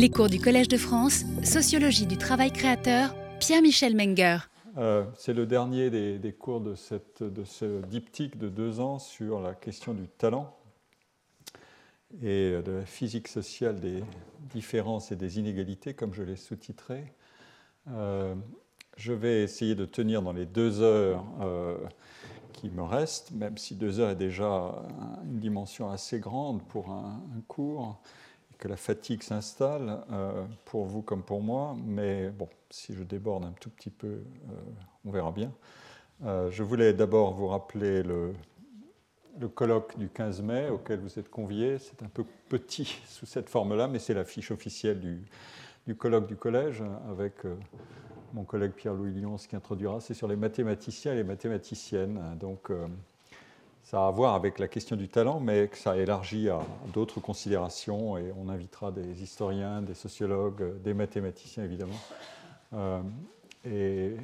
Les cours du Collège de France, Sociologie du travail créateur, Pierre-Michel Menger. Euh, c'est le dernier des, cours de, ce diptyque de deux ans sur la question du talent et de la physique sociale des différences et des inégalités, comme je l'ai sous-titré. Euh, je vais essayer de tenir dans les deux heures euh, qui me restent, même si deux heures est déjà une dimension assez grande pour un, cours, que la fatigue s'installe euh, pour vous comme pour moi. Mais bon, si je déborde un tout petit peu, on verra bien. je voulais d'abord vous rappeler le, le colloque du 15 mai auquel vous êtes conviés. C'est un peu petit sous cette forme-là, mais c'est la fiche officielle du, du, colloque du collège avec euh, mon collègue Pierre-Louis Lyons qui introduira. C'est sur les mathématiciens et les mathématiciennes. Donc euh, ça a à voir avec la question du talent, mais que ça élargit à d'autres considérations et on invitera des historiens, des sociologues, des mathématiciens évidemment. Euh, et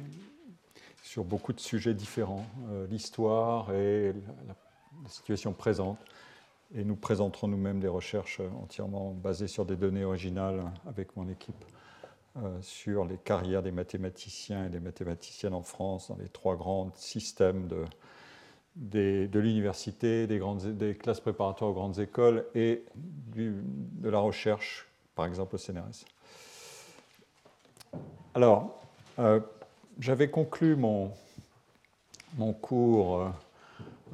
sur beaucoup de sujets différents, l'histoire et la la situation présente. Et nous présenterons nous-mêmes des recherches entièrement basées sur des données originales avec mon équipe euh, sur les carrières des mathématiciens et des mathématiciennes en France dans les trois grands systèmes de, de l'université, des, classes préparatoires aux grandes écoles et de la recherche, par exemple au CNRS. Alors, euh, j'avais conclu mon, mon cours. Euh,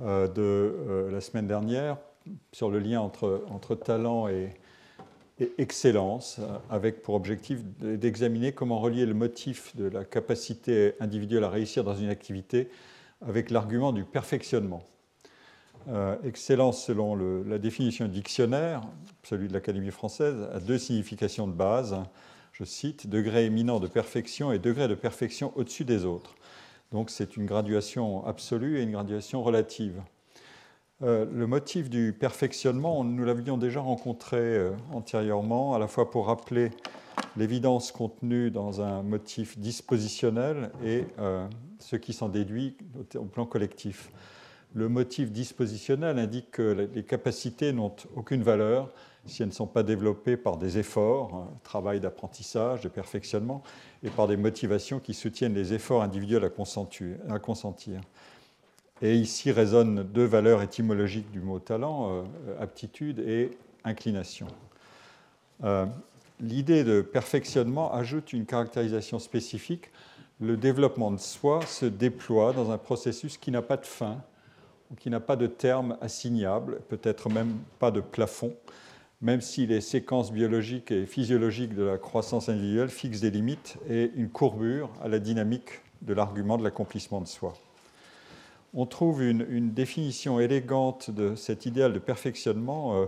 euh, de la semaine dernière sur le lien entre, entre talent et, excellence, avec pour objectif d'examiner comment relier le motif de la capacité individuelle à réussir dans une activité avec l'argument du perfectionnement. excellence, selon la définition dictionnaire, celui de l'Académie française, a deux significations de base. Je cite degré éminent de perfection et degré de perfection au-dessus des autres. Donc c'est une graduation absolue et une graduation relative. Euh, le motif du perfectionnement, nous l'avions déjà rencontré euh, antérieurement, à la fois pour rappeler l'évidence contenue dans un motif dispositionnel et euh, ce qui s'en déduit au plan collectif. Le motif dispositionnel indique que les capacités n'ont aucune valeur si elles ne sont pas développées par des efforts, travail d'apprentissage, de perfectionnement, et par des motivations qui soutiennent les efforts individuels à consentir. Et ici résonnent deux valeurs étymologiques du mot talent, euh, aptitude et inclination. L'idée de perfectionnement ajoute une caractérisation spécifique. Le développement de soi se déploie dans un processus qui n'a pas de fin, ou qui n'a pas de terme assignable, peut-être même pas de plafond, même si les séquences biologiques et physiologiques de la croissance individuelle fixent des limites et une courbure à la dynamique de l'argument de l'accomplissement de soi. On trouve une, définition élégante de cet idéal de perfectionnement euh,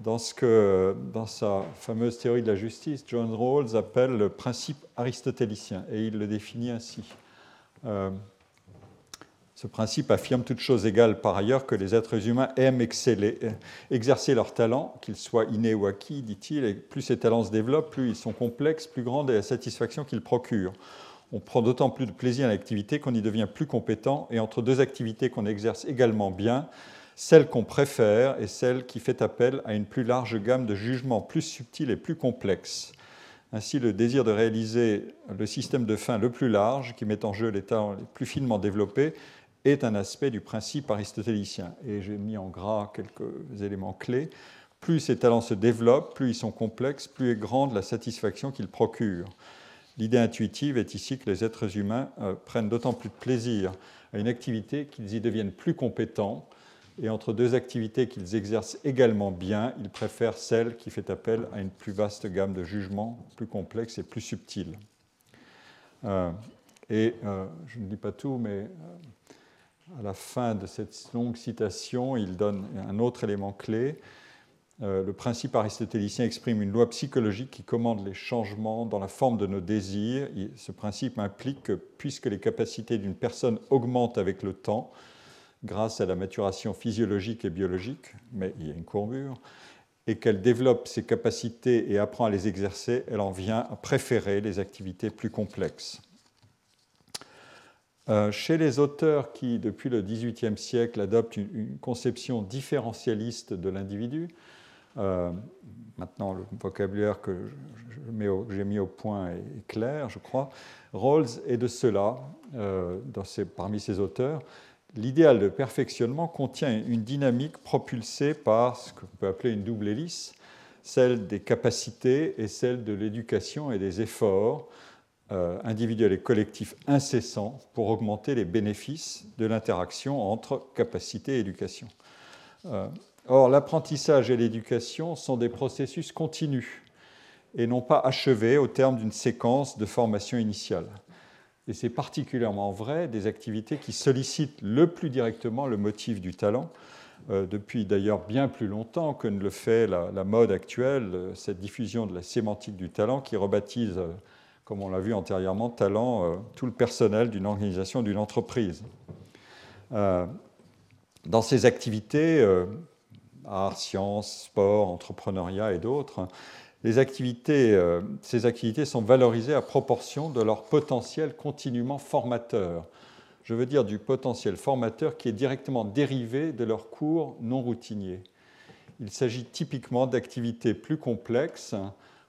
dans sa fameuse théorie de la justice, John Rawls appelle le principe aristotélicien, et il le définit ainsi. Euh, ce principe affirme toute chose égale par ailleurs que les êtres humains aiment exercer leurs talents, qu'ils soient innés ou acquis, dit-il, et plus ces talents se développent, plus ils sont complexes, plus grande est la satisfaction qu'ils procurent. On prend d'autant plus de plaisir à l'activité qu'on y devient plus compétent, et entre deux activités qu'on exerce également bien, celle qu'on préfère est celle qui fait appel à une plus large gamme de jugements plus subtils et plus complexes. Ainsi, le désir de réaliser le système de fin le plus large, qui met en jeu talents les plus finement développés, est un aspect du principe aristotélicien. Et j'ai mis en gras quelques éléments clés. Plus ces talents se développent, plus ils sont complexes, plus est grande la satisfaction qu'ils procurent. L'idée intuitive est ici que les êtres humains euh, prennent d'autant plus de plaisir à une activité qu'ils y deviennent plus compétents, et entre deux activités qu'ils exercent également bien, ils préfèrent celle qui fait appel à une plus vaste gamme de jugements, plus complexes et plus subtils. Euh, et euh, je ne dis pas tout, mais à la fin de cette longue citation, il donne un autre élément clé. Euh, le principe aristotélicien exprime une loi psychologique qui commande les changements dans la forme de nos désirs. ce principe implique que puisque les capacités d'une personne augmentent avec le temps, grâce à la maturation physiologique et biologique, mais il y a une courbure, et qu'elle développe ses capacités et apprend à les exercer, elle en vient à préférer les activités plus complexes. Euh, chez les auteurs qui, depuis le XVIIIe siècle, adoptent une, conception différentialiste de l'individu, euh, maintenant le vocabulaire que j'ai mis au point est, clair, je crois. Rawls est de cela, parmi ses auteurs. L'idéal de perfectionnement contient une dynamique propulsée par ce qu'on peut appeler une double hélice, celle des capacités et celle de l'éducation et des efforts euh, individuels et collectifs incessants pour augmenter les bénéfices de l'interaction entre capacité et éducation. Euh, or, l'apprentissage et l'éducation sont des processus continus et non pas achevés au terme d'une séquence de formation initiale. Et c'est particulièrement vrai des activités qui sollicitent le plus directement le motif du talent, euh, depuis d'ailleurs bien plus longtemps que ne le fait la, mode actuelle, cette diffusion de la sémantique du talent qui rebaptise comme on l'a vu antérieurement, talent euh, tout le personnel d'une organisation, d'une entreprise. Euh, dans ces activités, euh, arts, sciences, sport, entrepreneuriat et d'autres, activités, ces activités sont valorisées à proportion de leur potentiel continuellement formateur. Je veux dire du potentiel formateur qui est directement dérivé de leurs cours non routiniers. Il s'agit typiquement d'activités plus complexes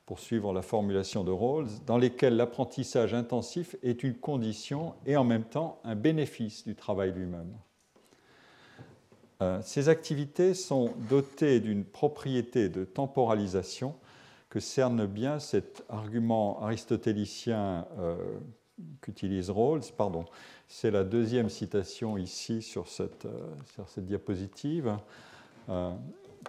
pour suivre la formulation de Rawls, dans lesquels l'apprentissage intensif est une condition et en même temps un bénéfice du travail lui-même. Euh, ces activités sont dotées d'une propriété de temporalisation que cerne bien cet argument aristotélicien euh, qu'utilise Rawls. Pardon, c'est la deuxième citation ici sur cette, euh, sur cette diapositive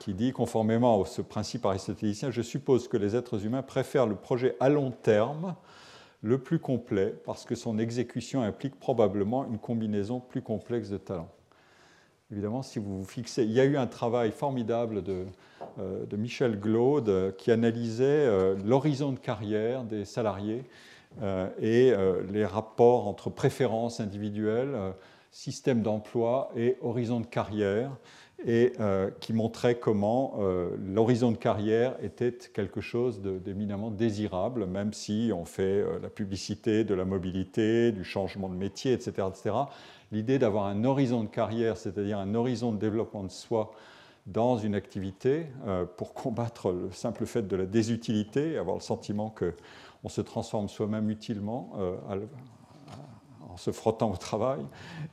qui dit, conformément à ce principe aristotélicien, je suppose que les êtres humains préfèrent le projet à long terme le plus complet, parce que son exécution implique probablement une combinaison plus complexe de talents. Évidemment, si vous vous fixez, il y a eu un travail formidable de, euh, de Michel Glaude euh, qui analysait euh, l'horizon de carrière des salariés et les rapports entre préférences individuelles, système d'emploi et horizon de carrière et euh, qui montrait comment euh, l'horizon de carrière était quelque chose d'éminemment désirable, même si on fait euh, la publicité de la mobilité, du changement de métier, etc. etc. L'idée d'avoir un horizon de carrière, c'est-à-dire un horizon de développement de soi dans une activité pour combattre le simple fait de la désutilité, avoir le sentiment qu'on se transforme soi-même utilement en se frottant au travail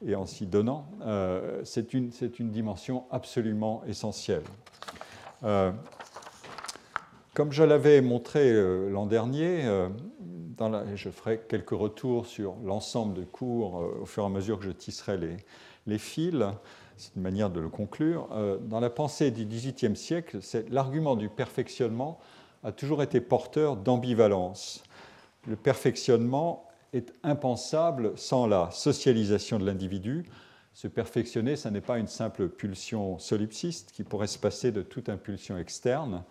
et en s'y donnant, euh, c'est une, une, dimension absolument essentielle. Euh, comme je l'avais montré euh, l'an dernier, je ferai quelques retours sur l'ensemble de cours au fur et à mesure que je tisserai les, les fils. C'est une manière de le conclure. dans la pensée du XVIIIe siècle, l'argument du perfectionnement a toujours été porteur d'ambivalence. Le perfectionnement est impensable sans la socialisation de l'individu. Se perfectionner, ce n'est pas une simple pulsion solipsiste qui pourrait se passer de toute impulsion externe,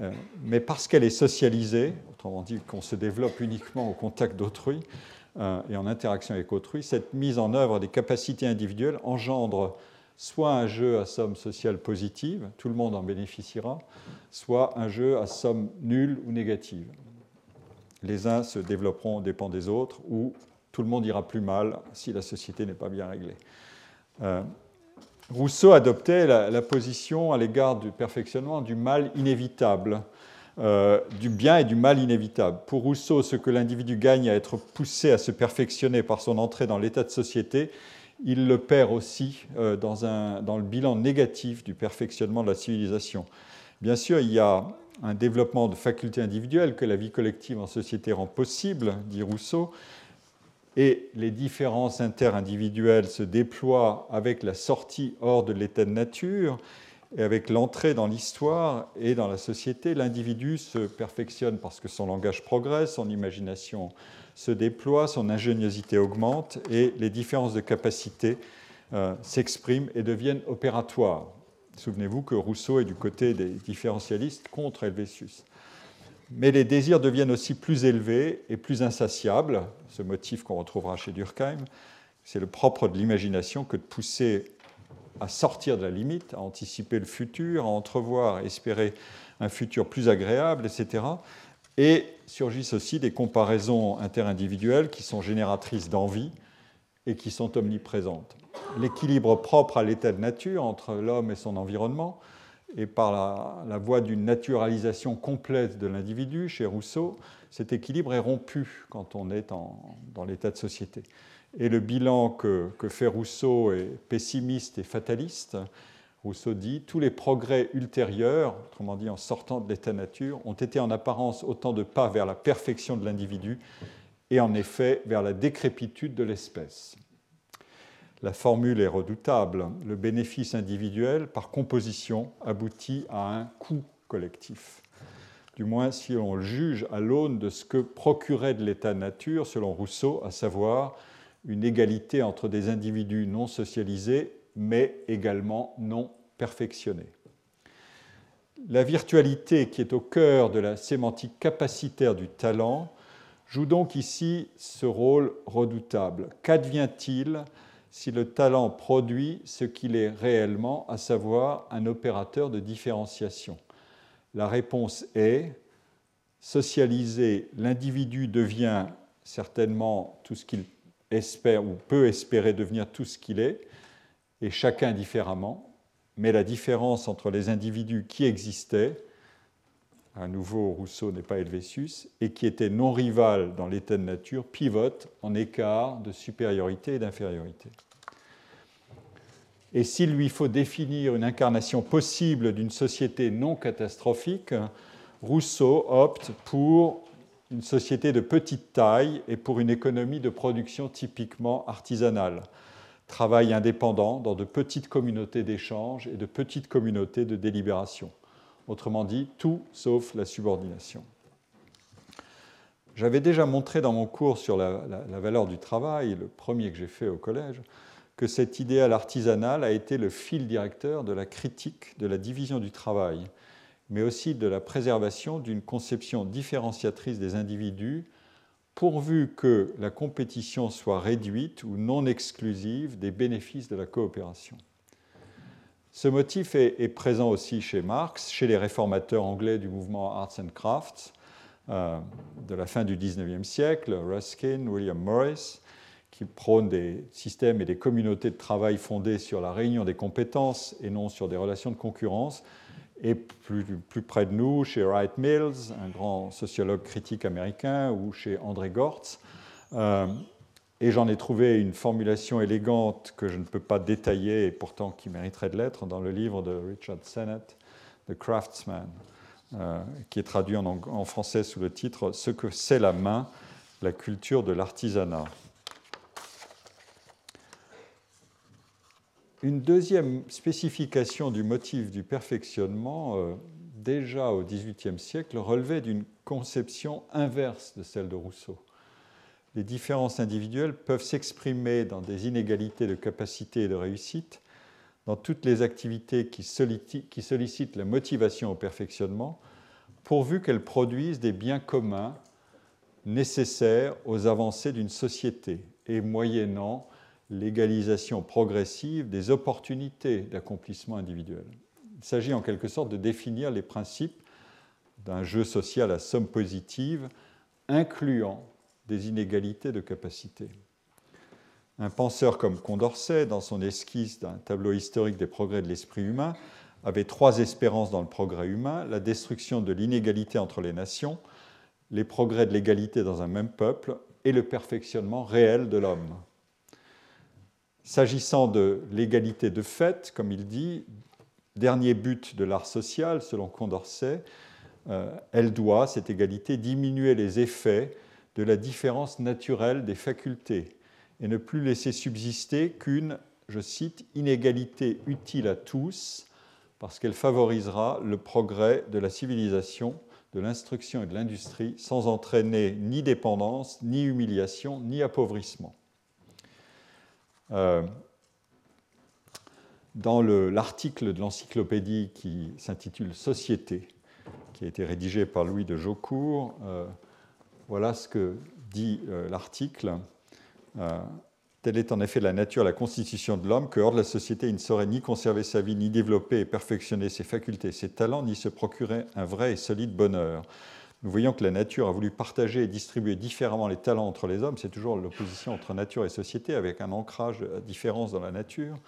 euh, mais parce qu'elle est socialisée, autrement dit qu'on se développe uniquement au contact d'autrui euh, et en interaction avec autrui, cette mise en œuvre des capacités individuelles engendre soit un jeu à somme sociale positive, tout le monde en bénéficiera, soit un jeu à somme nulle ou négative les uns se développeront au dépens des autres, ou tout le monde ira plus mal si la société n'est pas bien réglée. Euh, Rousseau adoptait la, position à l'égard du perfectionnement du mal inévitable, euh, du bien et du mal inévitable. Pour Rousseau, ce que l'individu gagne à être poussé à se perfectionner par son entrée dans l'état de société, il le perd aussi euh, dans, le bilan négatif du perfectionnement de la civilisation. Bien sûr, il y a un développement de facultés individuelles que la vie collective en société rend possible, dit Rousseau, et les différences interindividuelles se déploient avec la sortie hors de l'état de nature et avec l'entrée dans l'histoire et dans la société. L'individu se perfectionne parce que son langage progresse, son imagination se déploie, son ingéniosité augmente et les différences de capacité euh, s'expriment et deviennent opératoires. Souvenez-vous que Rousseau est du côté des différentialistes contre Helvétius. Mais les désirs deviennent aussi plus élevés et plus insatiables, ce motif qu'on retrouvera chez Durkheim. C'est le propre de l'imagination que de pousser à sortir de la limite, à anticiper le futur, à entrevoir, espérer un futur plus agréable, etc. Et surgissent aussi des comparaisons interindividuelles qui sont génératrices d'envie et qui sont omniprésentes l'équilibre propre à l'état de nature entre l'homme et son environnement et par la, voie d'une naturalisation complète de l'individu chez Rousseau, cet équilibre est rompu quand on est dans l'état de société. Et le bilan que, fait Rousseau est pessimiste et fataliste. Rousseau dit Tous les progrès ultérieurs, autrement dit en sortant de l'état nature, ont été en apparence autant de pas vers la perfection de l'individu et en effet vers la décrépitude de l'espèce. La formule est redoutable. Le bénéfice individuel, par composition, aboutit à un coût collectif. Du moins si on le juge à l'aune de ce que procurait de l'état nature, selon Rousseau, à savoir une égalité entre des individus non socialisés, mais également non perfectionnés. La virtualité qui est au cœur de la sémantique capacitaire du talent joue donc ici ce rôle redoutable. Qu'advient-il si le talent produit ce qu'il est réellement, à savoir un opérateur de différenciation? La réponse est socialisé, l'individu devient certainement tout ce qu'il espère ou peut espérer devenir tout ce qu'il est, et chacun différemment, mais la différence entre les individus qui existaient, à nouveau Rousseau n'est pas Helvétius, et qui étaient non rivales dans l'état de nature, pivote en écart de supériorité et d'infériorité. Et s'il lui faut définir une incarnation possible d'une société non catastrophique, Rousseau opte pour une société de petite taille et pour une économie de production typiquement artisanale. Travail indépendant dans de petites communautés d'échange et de petites communautés de délibération. Autrement dit, tout sauf la subordination. J'avais déjà montré dans mon cours sur la, valeur du travail, le premier que j'ai fait au collège, que cet idéal artisanal a été le fil directeur de la critique de la division du travail, mais aussi de la préservation d'une conception différenciatrice des individus, pourvu que la compétition soit réduite ou non exclusive des bénéfices de la coopération. Ce motif est, présent aussi chez Marx, chez les réformateurs anglais du mouvement Arts and Crafts euh, de la fin du XIXe siècle, Ruskin, William Morris, qui prônent des systèmes et des communautés de travail fondées sur la réunion des compétences et non sur des relations de concurrence. Et plus, près de nous, chez Wright Mills, un grand sociologue critique américain, ou chez André Gortz. Euh, et j'en ai trouvé une formulation élégante que je ne peux pas détailler et pourtant qui mériterait de l'être dans le livre de Richard Sennett, The Craftsman, euh, qui est traduit en, français sous le titre Ce que c'est la main, la culture de l'artisanat. Une deuxième spécification du motif du perfectionnement, euh, déjà au XVIIIe siècle, relevait d'une conception inverse de celle de Rousseau. Les différences individuelles peuvent s'exprimer dans des inégalités de capacité et de réussite, dans toutes les activités qui sollicitent la motivation au perfectionnement, pourvu qu'elles produisent des biens communs nécessaires aux avancées d'une société et moyennant l'égalisation progressive des opportunités d'accomplissement individuel. Il s'agit en quelque sorte de définir les principes d'un jeu social à somme positive, incluant des inégalités de capacité. Un penseur comme Condorcet, dans son esquisse d'un tableau historique des progrès de l'esprit humain, avait trois espérances dans le progrès humain, la destruction de l'inégalité entre les nations, les progrès de l'égalité dans un même peuple et le perfectionnement réel de l'homme. S'agissant de l'égalité de fait, comme il dit, dernier but de l'art social, selon Condorcet, euh, elle doit, cette égalité, diminuer les effets de la différence naturelle des facultés et ne plus laisser subsister qu'une, je cite, inégalité utile à tous, parce qu'elle favorisera le progrès de la civilisation, de l'instruction et de l'industrie, sans entraîner ni dépendance, ni humiliation, ni appauvrissement. Euh, dans l'article de l'encyclopédie qui s'intitule Société, qui a été rédigé par Louis de Jaucourt, euh, voilà ce que dit euh, l'article. Telle est en effet la nature, la constitution de l'homme, que hors de la société, il ne saurait ni conserver sa vie, ni développer et perfectionner ses facultés ses talents, ni se procurer un vrai et solide bonheur. Nous voyons que la nature a voulu partager et distribuer différemment les talents entre les hommes. C'est toujours l'opposition entre nature et société, avec un ancrage de différence dans la nature.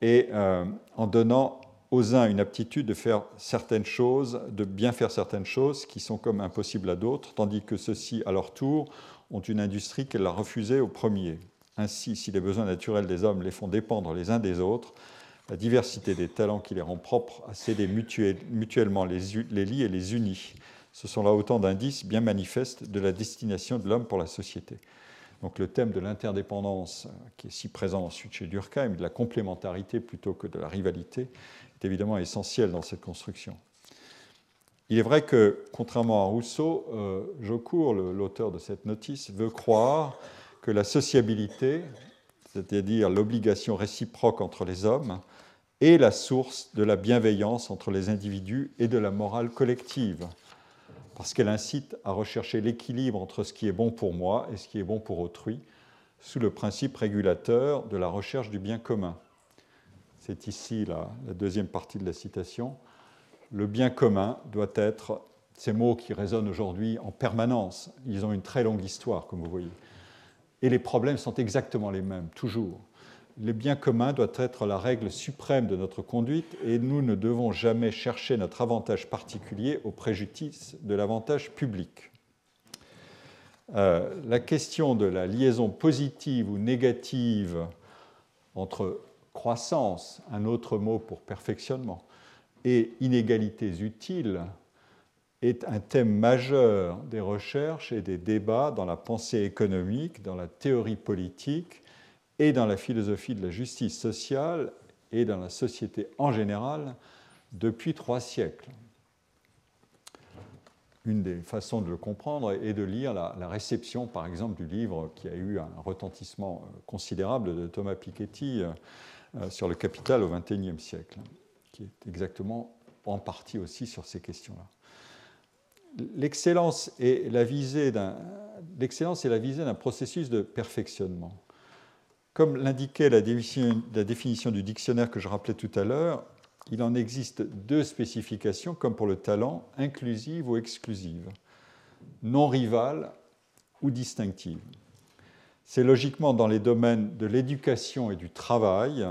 Et euh, en donnant aux uns une aptitude de faire certaines choses, de bien faire certaines choses qui sont comme impossibles à d'autres, tandis que ceux-ci, à leur tour, ont une industrie qu'elle a refusée au premier. Ainsi, si les besoins naturels des hommes les font dépendre les uns des autres, la diversité des talents qui les rend propres à céder mutuellement les, les lits et les unis. Ce sont là autant d'indices bien manifestes de la destination de l'homme pour la société. Donc le thème de l'interdépendance, qui est si présent ensuite chez Durkheim, de la complémentarité plutôt que de la rivalité, est évidemment essentiel dans cette construction. Il est vrai que, contrairement à Rousseau, euh, Jocourt, l'auteur de cette notice, veut croire que la sociabilité, c'est-à-dire l'obligation réciproque entre les hommes, est la source de la bienveillance entre les individus et de la morale collective, parce qu'elle incite à rechercher l'équilibre entre ce qui est bon pour moi et ce qui est bon pour autrui, sous le principe régulateur de la recherche du bien commun. C'est ici la, deuxième partie de la citation le bien commun doit être, ces mots qui résonnent aujourd'hui en permanence, ils ont une très longue histoire, comme vous voyez. Et les problèmes sont exactement les mêmes, toujours. Le bien commun doit être la règle suprême de notre conduite et nous ne devons jamais chercher notre avantage particulier au préjudice de l'avantage public. Euh, la question de la liaison positive ou négative entre croissance, un autre mot pour perfectionnement, et inégalités utiles est un thème majeur des recherches et des débats dans la pensée économique, dans la théorie politique et dans la philosophie de la justice sociale et dans la société en général depuis trois siècles. Une des façons de le comprendre est de lire la, réception, par exemple, du livre qui a eu un retentissement considérable de Thomas Piketty euh, sur le capital au XXIe siècle qui est exactement en partie aussi sur ces questions-là. L'excellence est la visée d'un processus de perfectionnement. Comme l'indiquait la définition, du dictionnaire que je rappelais tout à l'heure, il en existe deux spécifications, comme pour le talent, inclusive ou exclusive, non rivale ou distinctive. C'est logiquement dans les domaines de l'éducation et du travail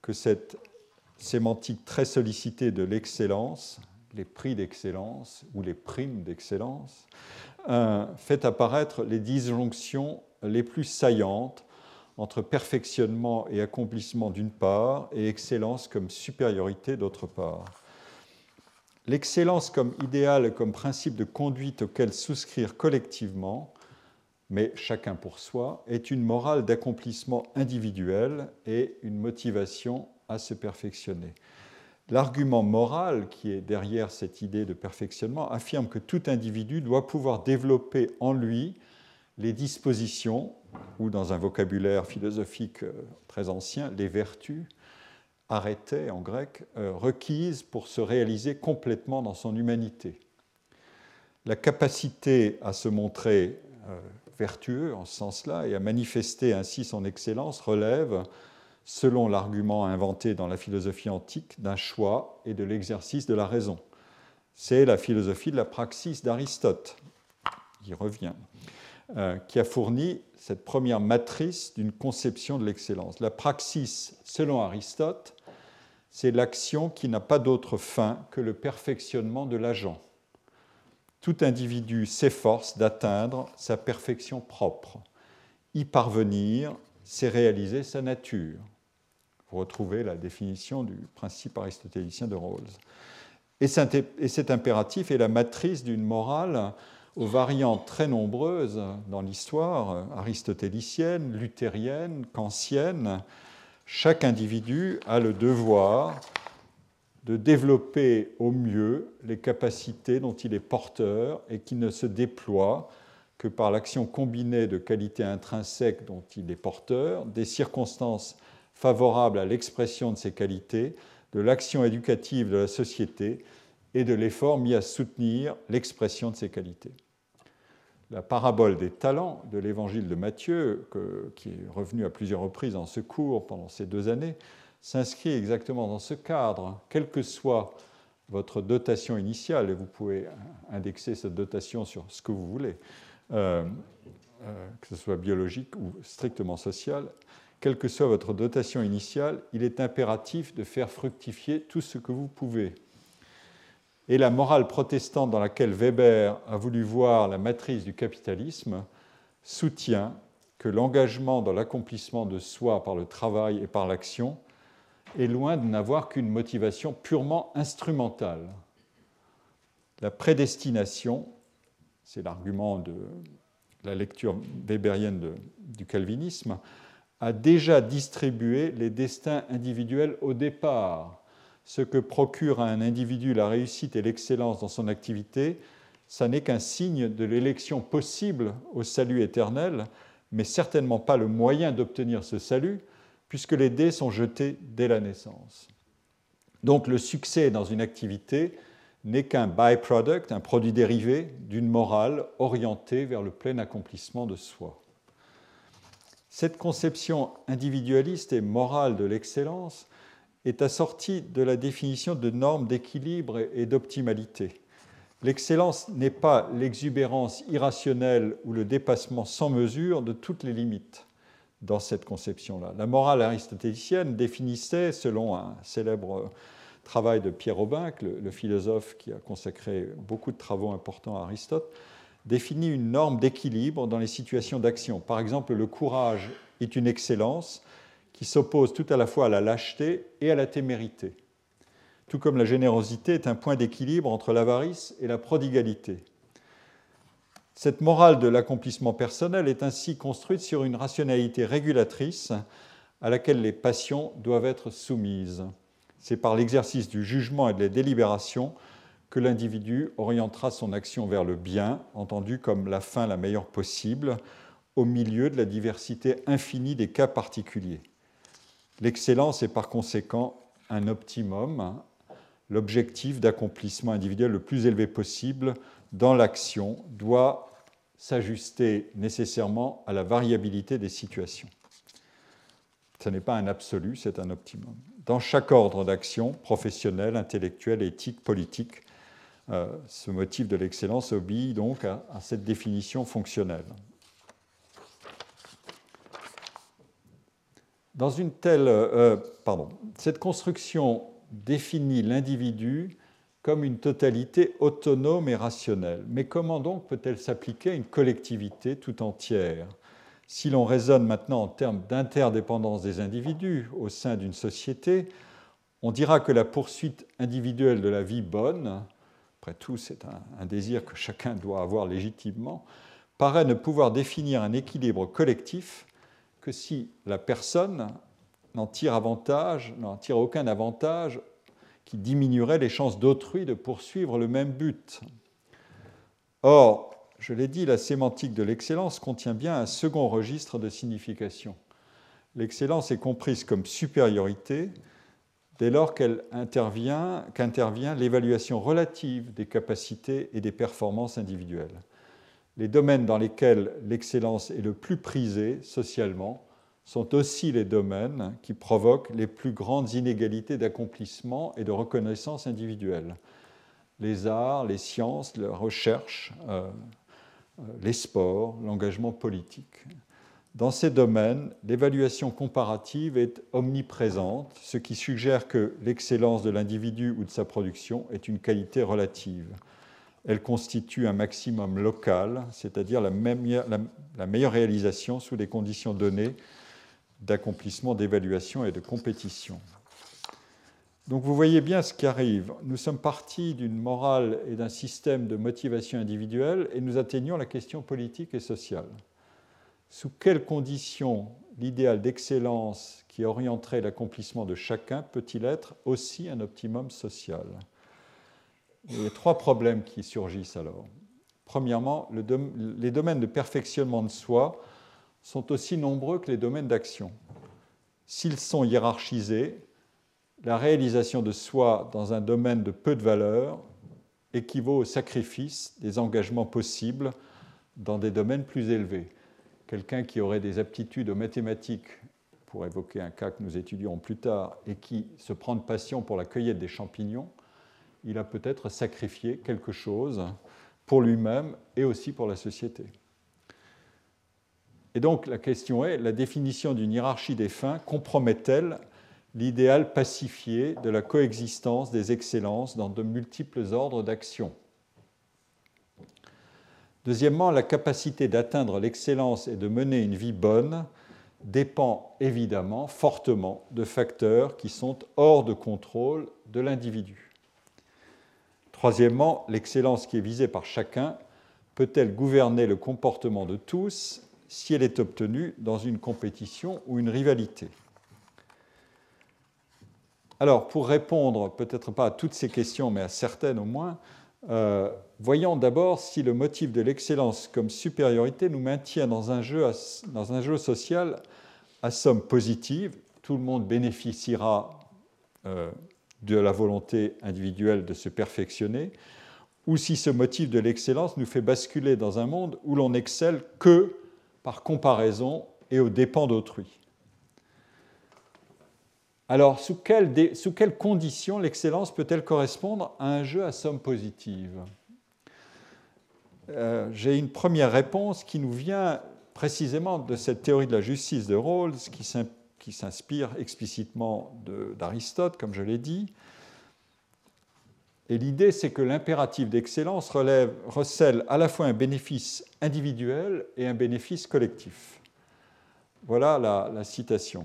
que cette sémantique très sollicitée de l'excellence, les prix d'excellence ou les primes d'excellence, euh, fait apparaître les disjonctions les plus saillantes entre perfectionnement et accomplissement d'une part et excellence comme supériorité d'autre part. L'excellence comme idéal, comme principe de conduite auquel souscrire collectivement, mais chacun pour soi, est une morale d'accomplissement individuel et une motivation à se perfectionner. L'argument moral qui est derrière cette idée de perfectionnement affirme que tout individu doit pouvoir développer en lui les dispositions, ou dans un vocabulaire philosophique euh, très ancien, les vertus, arrêtées en grec, euh, requises pour se réaliser complètement dans son humanité. La capacité à se montrer euh, vertueux en ce sens-là et à manifester ainsi son excellence relève selon l'argument inventé dans la philosophie antique, d'un choix et de l'exercice de la raison. C'est la philosophie de la praxis d'Aristote, qui revient, euh, qui a fourni cette première matrice d'une conception de l'excellence. La praxis, selon Aristote, c'est l'action qui n'a pas d'autre fin que le perfectionnement de l'agent. Tout individu s'efforce d'atteindre sa perfection propre. Y parvenir, c'est réaliser sa nature. Vous retrouvez la définition du principe aristotélicien de Rawls. Et cet impératif est la matrice d'une morale aux variantes très nombreuses dans l'histoire, aristotélicienne, luthérienne, kantienne. Chaque individu a le devoir de développer au mieux les capacités dont il est porteur et qui ne se déploient que par l'action combinée de qualités intrinsèques dont il est porteur, des circonstances favorable à l'expression de ces qualités, de l'action éducative de la société et de l'effort mis à soutenir l'expression de ces qualités. La parabole des talents de l'évangile de Matthieu, qui est revenu à plusieurs reprises dans ce cours pendant ces deux années, s'inscrit exactement dans ce cadre, quelle que soit votre dotation initiale, et vous pouvez indexer cette dotation sur ce que vous voulez, euh, euh, que ce soit biologique ou strictement social, quelle que soit votre dotation initiale, il est impératif de faire fructifier tout ce que vous pouvez. Et la morale protestante dans laquelle Weber a voulu voir la matrice du capitalisme soutient que l'engagement dans l'accomplissement de soi par le travail et par l'action est loin de n'avoir qu'une motivation purement instrumentale. La prédestination, c'est l'argument de la lecture weberienne du calvinisme, a déjà distribué les destins individuels au départ. Ce que procure à un individu la réussite et l'excellence dans son activité, ça n'est qu'un signe de l'élection possible au salut éternel, mais certainement pas le moyen d'obtenir ce salut, puisque les dés sont jetés dès la naissance. Donc le succès dans une activité n'est qu'un byproduct, un produit dérivé d'une morale orientée vers le plein accomplissement de soi. Cette conception individualiste et morale de l'excellence est assortie de la définition de normes d'équilibre et d'optimalité. L'excellence n'est pas l'exubérance irrationnelle ou le dépassement sans mesure de toutes les limites dans cette conception-là. La morale aristotélicienne définissait, selon un célèbre travail de Pierre Aubin, le, philosophe qui a consacré beaucoup de travaux importants à Aristote, définit une norme d'équilibre dans les situations d'action. Par exemple, le courage est une excellence qui s'oppose tout à la fois à la lâcheté et à la témérité. Tout comme la générosité est un point d'équilibre entre l'avarice et la prodigalité. Cette morale de l'accomplissement personnel est ainsi construite sur une rationalité régulatrice à laquelle les passions doivent être soumises. C'est par l'exercice du jugement et de la délibération que l'individu orientera son action vers le bien, entendu comme la fin la meilleure possible, au milieu de la diversité infinie des cas particuliers. L'excellence est par conséquent un optimum, l'objectif d'accomplissement individuel le plus élevé possible dans l'action doit s'ajuster nécessairement à la variabilité des situations. Ce n'est pas un absolu, c'est un optimum. Dans chaque ordre d'action, professionnel, intellectuel, éthique, politique, euh, ce motif de l'excellence obéit donc à, cette définition fonctionnelle. Dans une telle, euh, pardon, cette construction définit l'individu comme une totalité autonome et rationnelle. Mais comment donc peut-elle s'appliquer à une collectivité tout entière Si l'on raisonne maintenant en termes d'interdépendance des individus au sein d'une société, on dira que la poursuite individuelle de la vie bonne, après tout c'est un, un désir que chacun doit avoir légitimement, paraît ne pouvoir définir un équilibre collectif que si la personne n'en tire avantage, n'en tire aucun avantage qui diminuerait les chances d'autrui de poursuivre le même but. Or, je l'ai dit, la sémantique de l'excellence contient bien un second registre de signification. L'excellence est comprise comme supériorité dès lors qu'intervient l'évaluation relative des capacités et des performances individuelles. Les domaines dans lesquels l'excellence est le plus prisée socialement sont aussi les domaines qui provoquent les plus grandes inégalités d'accomplissement et de reconnaissance individuelle. Les arts, les sciences, la recherche, euh, euh, les sports, l'engagement politique. Dans ces domaines, l'évaluation comparative est omniprésente, ce qui suggère que l'excellence de l'individu ou de sa production est une qualité relative. Elle constitue un maximum local, c'est-à-dire la, meilleure réalisation sous les conditions données d'accomplissement, d'évaluation et de compétition. Donc vous voyez bien ce qui arrive. Nous sommes partis d'une morale et d'un système de motivation individuelle et nous atteignons la question politique et sociale. Sous quelles conditions l'idéal d'excellence qui orienterait l'accomplissement de chacun peut-il être aussi un optimum social? Il y a trois problèmes qui surgissent alors. Premièrement, les domaines de perfectionnement de soi sont aussi nombreux que les domaines d'action. S'ils sont hiérarchisés, la réalisation de soi dans un domaine de peu de valeur équivaut au sacrifice des engagements possibles dans des domaines plus élevés. Quelqu'un qui aurait des aptitudes aux mathématiques, pour évoquer un cas que nous étudierons plus tard, et qui se prend de passion pour la cueillette des champignons, il a peut-être sacrifié quelque chose pour lui-même et aussi pour la société. Et donc la question est, la définition d'une hiérarchie des fins compromet-elle l'idéal pacifié de la coexistence des excellences dans de multiples ordres d'action? Deuxièmement, la capacité d'atteindre l'excellence et de mener une vie bonne dépend évidemment fortement de facteurs qui sont hors de contrôle de l'individu. Troisièmement, l'excellence qui est visée par chacun peut-elle gouverner le comportement de tous si elle est obtenue dans une compétition ou une rivalité? Alors, pour répondre peut-être pas à toutes ces questions, mais à certaines au moins, euh, voyons d'abord si le motif de l'excellence comme supériorité nous maintient dans un jeu, dans un jeu social à somme positive. Tout le monde bénéficiera euh, de la volonté individuelle de se perfectionner, ou si ce motif de l'excellence nous fait basculer dans un monde où l'on excelle que par comparaison et aux dépens d'autrui. Alors, sous quelles, conditions l'excellence peut-elle correspondre à un jeu à somme positive? Euh, J'ai une première réponse qui nous vient précisément de cette théorie de la justice de Rawls, qui s'inspire explicitement d'Aristote, comme je l'ai dit. Et l'idée, c'est que l'impératif d'excellence recèle à la fois un bénéfice individuel et un bénéfice collectif. Voilà la citation.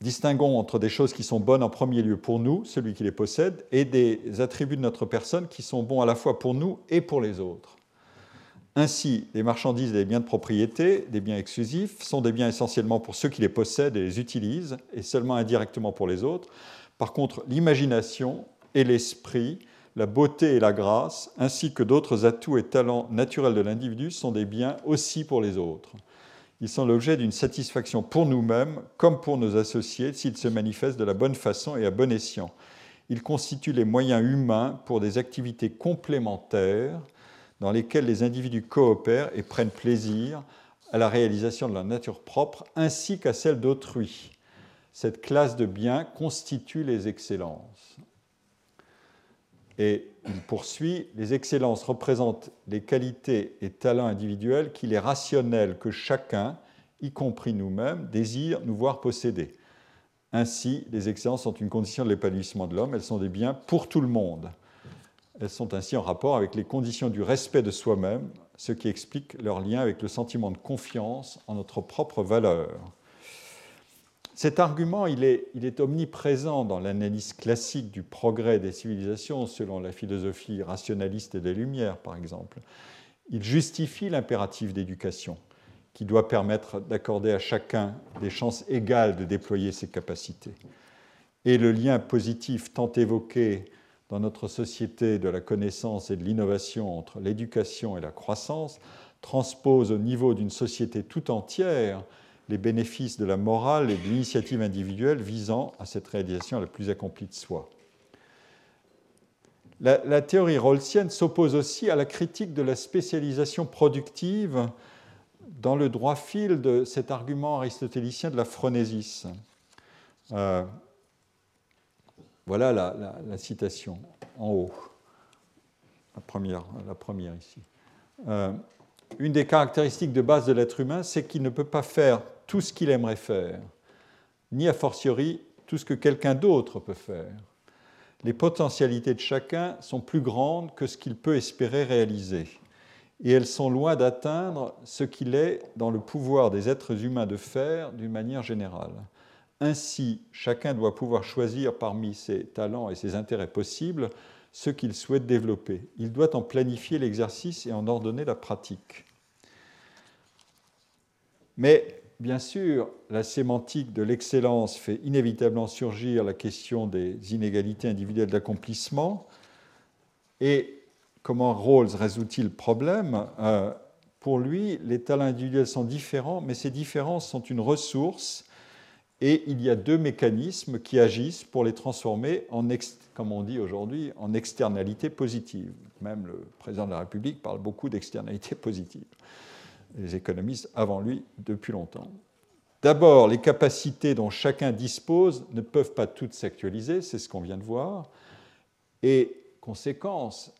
Distinguons entre des choses qui sont bonnes en premier lieu pour nous, celui qui les possède, et des attributs de notre personne qui sont bons à la fois pour nous et pour les autres. Ainsi, les marchandises et les biens de propriété, des biens exclusifs, sont des biens essentiellement pour ceux qui les possèdent et les utilisent, et seulement indirectement pour les autres. Par contre, l'imagination et l'esprit, la beauté et la grâce, ainsi que d'autres atouts et talents naturels de l'individu, sont des biens aussi pour les autres. Ils sont l'objet d'une satisfaction pour nous-mêmes comme pour nos associés s'ils se manifestent de la bonne façon et à bon escient. Ils constituent les moyens humains pour des activités complémentaires dans lesquelles les individus coopèrent et prennent plaisir à la réalisation de leur nature propre ainsi qu'à celle d'autrui. Cette classe de biens constitue les excellences. Et il poursuit, les excellences représentent les qualités et talents individuels qu'il est rationnel que chacun, y compris nous-mêmes, désire nous voir posséder. Ainsi, les excellences sont une condition de l'épanouissement de l'homme, elles sont des biens pour tout le monde. Elles sont ainsi en rapport avec les conditions du respect de soi-même, ce qui explique leur lien avec le sentiment de confiance en notre propre valeur. Cet argument, il est, omniprésent dans l'analyse classique du progrès des civilisations selon la philosophie rationaliste des Lumières, par exemple. Il justifie l'impératif d'éducation qui doit permettre d'accorder à chacun des chances égales de déployer ses capacités. Et le lien positif tant évoqué dans notre société de la connaissance et de l'innovation entre l'éducation et la croissance transpose au niveau d'une société tout entière les bénéfices de la morale et de l'initiative individuelle visant à cette réalisation la plus accomplie de soi. La, théorie rawlsienne s'oppose aussi à la critique de la spécialisation productive dans le droit fil de cet argument aristotélicien de la phronésis. Euh, voilà la, citation en haut, la première, la première ici. Euh, une des caractéristiques de base de l'être humain, c'est qu'il ne peut pas faire tout ce qu'il aimerait faire, ni a fortiori tout ce que quelqu'un d'autre peut faire. Les potentialités de chacun sont plus grandes que ce qu'il peut espérer réaliser, et elles sont loin d'atteindre ce qu'il est dans le pouvoir des êtres humains de faire d'une manière générale. Ainsi, chacun doit pouvoir choisir parmi ses talents et ses intérêts possibles ce qu'il souhaite développer. Il doit en planifier l'exercice et en ordonner la pratique. Mais bien sûr, la sémantique de l'excellence fait inévitablement surgir la question des inégalités individuelles d'accomplissement. Et comment Rawls résout-il le problème? Euh, Pour lui, les talents individuels sont différents, mais ces différences sont une ressource et il y a deux mécanismes qui agissent pour les transformer en, comme on dit aujourd'hui, en externalités positives. Même le président de la République parle beaucoup d'externalités positives les économistes avant lui depuis longtemps. D'abord, les capacités dont chacun dispose ne peuvent pas toutes s'actualiser, c'est ce qu'on vient de voir. Et conséquence,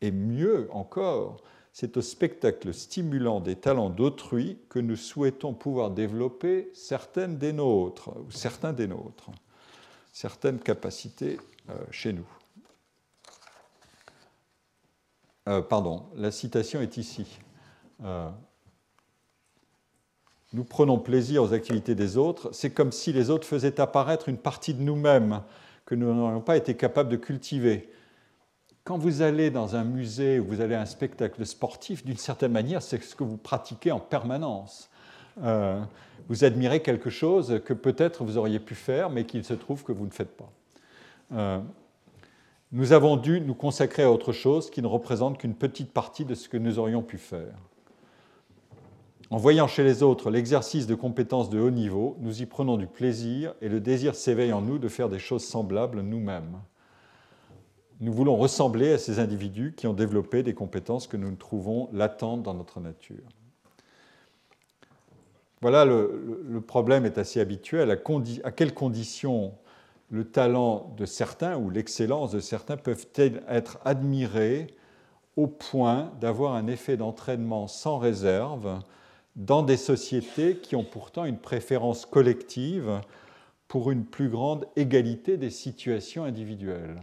et mieux encore, c'est au spectacle stimulant des talents d'autrui que nous souhaitons pouvoir développer certaines des nôtres, ou certains des nôtres, certaines capacités euh, chez nous. Euh, pardon, la citation est ici. Euh, nous prenons plaisir aux activités des autres, c'est comme si les autres faisaient apparaître une partie de nous-mêmes que nous n'aurions pas été capables de cultiver. Quand vous allez dans un musée ou vous allez à un spectacle sportif, d'une certaine manière, c'est ce que vous pratiquez en permanence. Euh, vous admirez quelque chose que peut-être vous auriez pu faire, mais qu'il se trouve que vous ne faites pas. Euh, nous avons dû nous consacrer à autre chose qui ne représente qu'une petite partie de ce que nous aurions pu faire. En voyant chez les autres l'exercice de compétences de haut niveau, nous y prenons du plaisir et le désir s'éveille en nous de faire des choses semblables nous-mêmes. Nous voulons ressembler à ces individus qui ont développé des compétences que nous trouvons latentes dans notre nature. Voilà, le, problème est assez habituel. À, quelles conditions le talent de certains ou l'excellence de certains peuvent-elles être admirés au point d'avoir un effet d'entraînement sans réserve dans des sociétés qui ont pourtant une préférence collective pour une plus grande égalité des situations individuelles?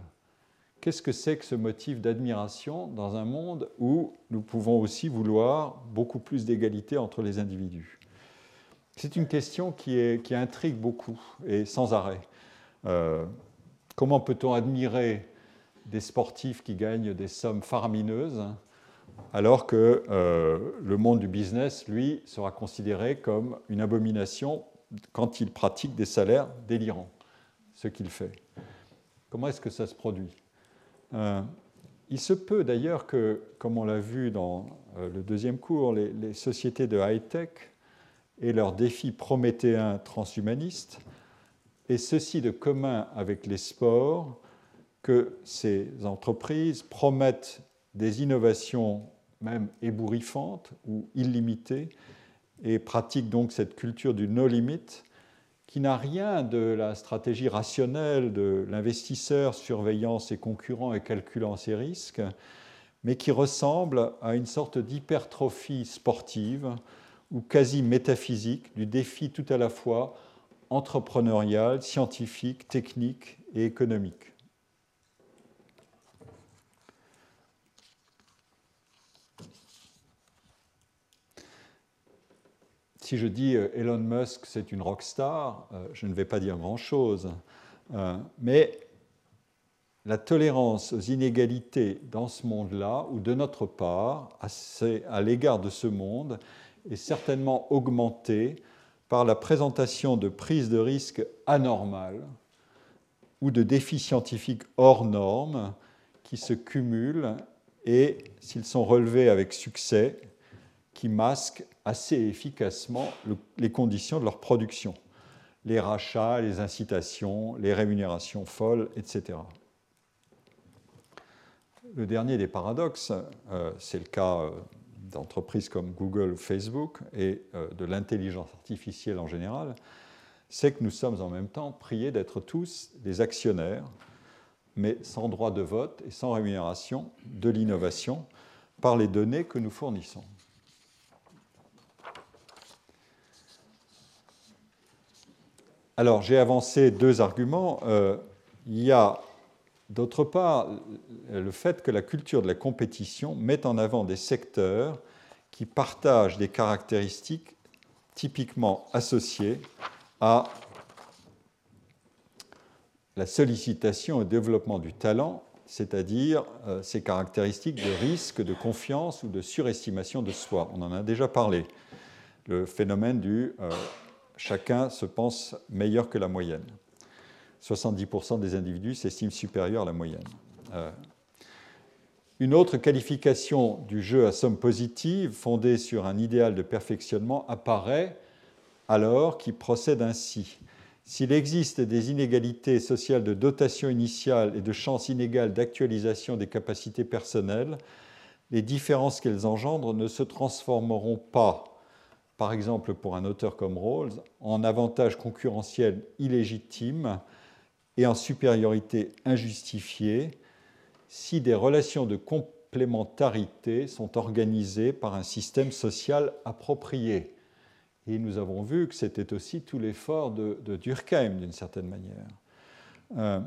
Qu'est-ce que c'est que ce motif d'admiration dans un monde où nous pouvons aussi vouloir beaucoup plus d'égalité entre les individus? C'est une question qui, intrigue beaucoup et sans arrêt. Euh, comment peut-on admirer des sportifs qui gagnent des sommes faramineuses alors que euh, le monde du business, lui, sera considéré comme une abomination quand il pratique des salaires délirants, ce qu'il fait? Comment est-ce que ça se produit? Euh, Il se peut d'ailleurs que, comme on l'a vu dans euh, le deuxième cours, les, les sociétés de high-tech et leurs défis prométhéens transhumanistes aient ceci de commun avec les sports que ces entreprises promettent des innovations même ébouriffantes ou illimitées et pratiquent donc cette culture du no limit qui n'a rien de la stratégie rationnelle de l'investisseur surveillant ses concurrents et calculant ses risques, mais qui ressemble à une sorte d'hypertrophie sportive ou quasi métaphysique du défi tout à la fois entrepreneurial, scientifique, technique et économique. Si je dis euh, Elon Musk, c'est une rockstar, euh, je ne vais pas dire grand-chose. Euh, mais la tolérance aux inégalités dans ce monde-là, ou de notre part, à l'égard de ce monde, est certainement augmentée par la présentation de prises de risques anormales ou de défis scientifiques hors normes qui se cumulent et, s'ils sont relevés avec succès, qui masquent assez efficacement les conditions de leur production, les rachats, les incitations, les rémunérations folles, etc. Le dernier des paradoxes, euh, c'est le cas euh, d'entreprises comme Google ou Facebook et euh, de l'intelligence artificielle en général, c'est que nous sommes en même temps priés d'être tous des actionnaires, mais sans droit de vote et sans rémunération de l'innovation par les données que nous fournissons. Alors, j'ai avancé deux arguments. Euh, il y a, d'autre part, le fait que la culture de la compétition met en avant des secteurs qui partagent des caractéristiques typiquement associées à la sollicitation et développement du talent, c'est-à-dire euh, ces caractéristiques de risque, de confiance ou de surestimation de soi. On en a déjà parlé. Le phénomène du euh, chacun se pense meilleur que la moyenne. 70% des individus s'estiment supérieurs à la moyenne. Euh, une autre qualification du jeu à somme positive, fondée sur un idéal de perfectionnement, apparaît alors qui procède ainsi. S'il existe des inégalités sociales de dotation initiale et de chances inégales d'actualisation des capacités personnelles, les différences qu'elles engendrent ne se transformeront pas par exemple pour un auteur comme Rawls, en avantage concurrentiel illégitime et en supériorité injustifiée si des relations de complémentarité sont organisées par un système social approprié. Et nous avons vu que c'était aussi tout l'effort de, Durkheim, d'une certaine manière. Euh,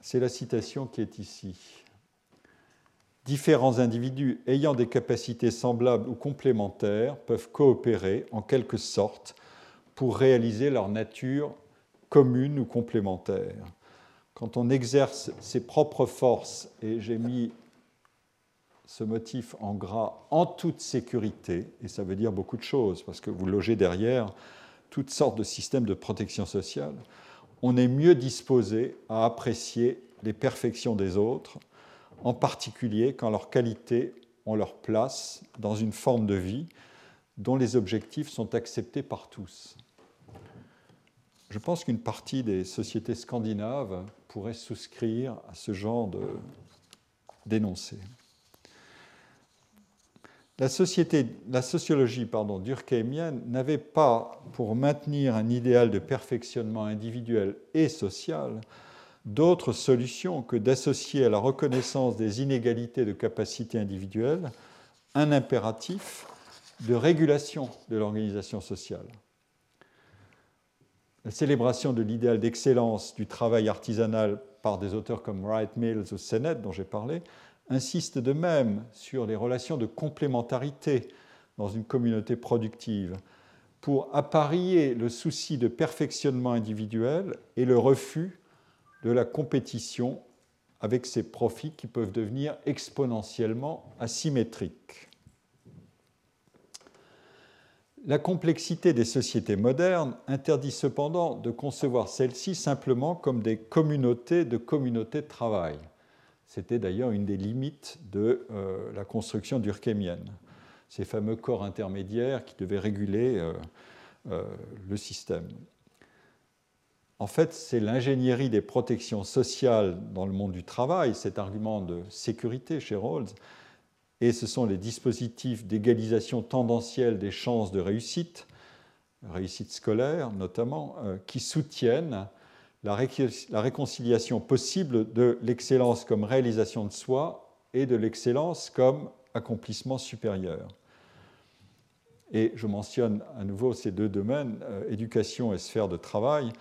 c'est la citation qui est ici. Différents individus ayant des capacités semblables ou complémentaires peuvent coopérer en quelque sorte pour réaliser leur nature commune ou complémentaire. Quand on exerce ses propres forces, et j'ai mis ce motif en gras en toute sécurité, et ça veut dire beaucoup de choses, parce que vous logez derrière toutes sortes de systèmes de protection sociale, on est mieux disposé à apprécier les perfections des autres, en particulier quand leurs qualités ont leur place dans une forme de vie dont les objectifs sont acceptés par tous. Je pense qu'une partie des sociétés scandinaves pourrait souscrire à ce genre de d'énoncé. La, sociologie pardon, durkheimienne n'avait pas, pour maintenir un idéal de perfectionnement individuel et social, d'autre solution que d'associer à la reconnaissance des inégalités de capacité individuelle un impératif de régulation de l'organisation sociale. La célébration de l'idéal d'excellence du travail artisanal par des auteurs comme Wright Mills ou Sennett, dont j'ai parlé, insiste de même sur les relations de complémentarité dans une communauté productive pour apparier le souci de perfectionnement individuel et le refus de la compétition avec ses profits qui peuvent devenir exponentiellement asymétriques. La complexité des sociétés modernes interdit cependant de concevoir celles-ci simplement comme des communautés de communautés de travail. C'était d'ailleurs une des limites de euh, la construction durkheimienne, ces fameux corps intermédiaires qui devaient réguler euh, euh, le système. En fait, c'est l'ingénierie des protections sociales dans le monde du travail, cet argument de sécurité chez Rawls, et ce sont les dispositifs d'égalisation tendancielle des chances de réussite, réussite scolaire notamment, euh, qui soutiennent la, réconciliation possible de l'excellence comme réalisation de soi et de l'excellence comme accomplissement supérieur. Et je mentionne à nouveau ces deux domaines, euh, éducation et sphère de travail,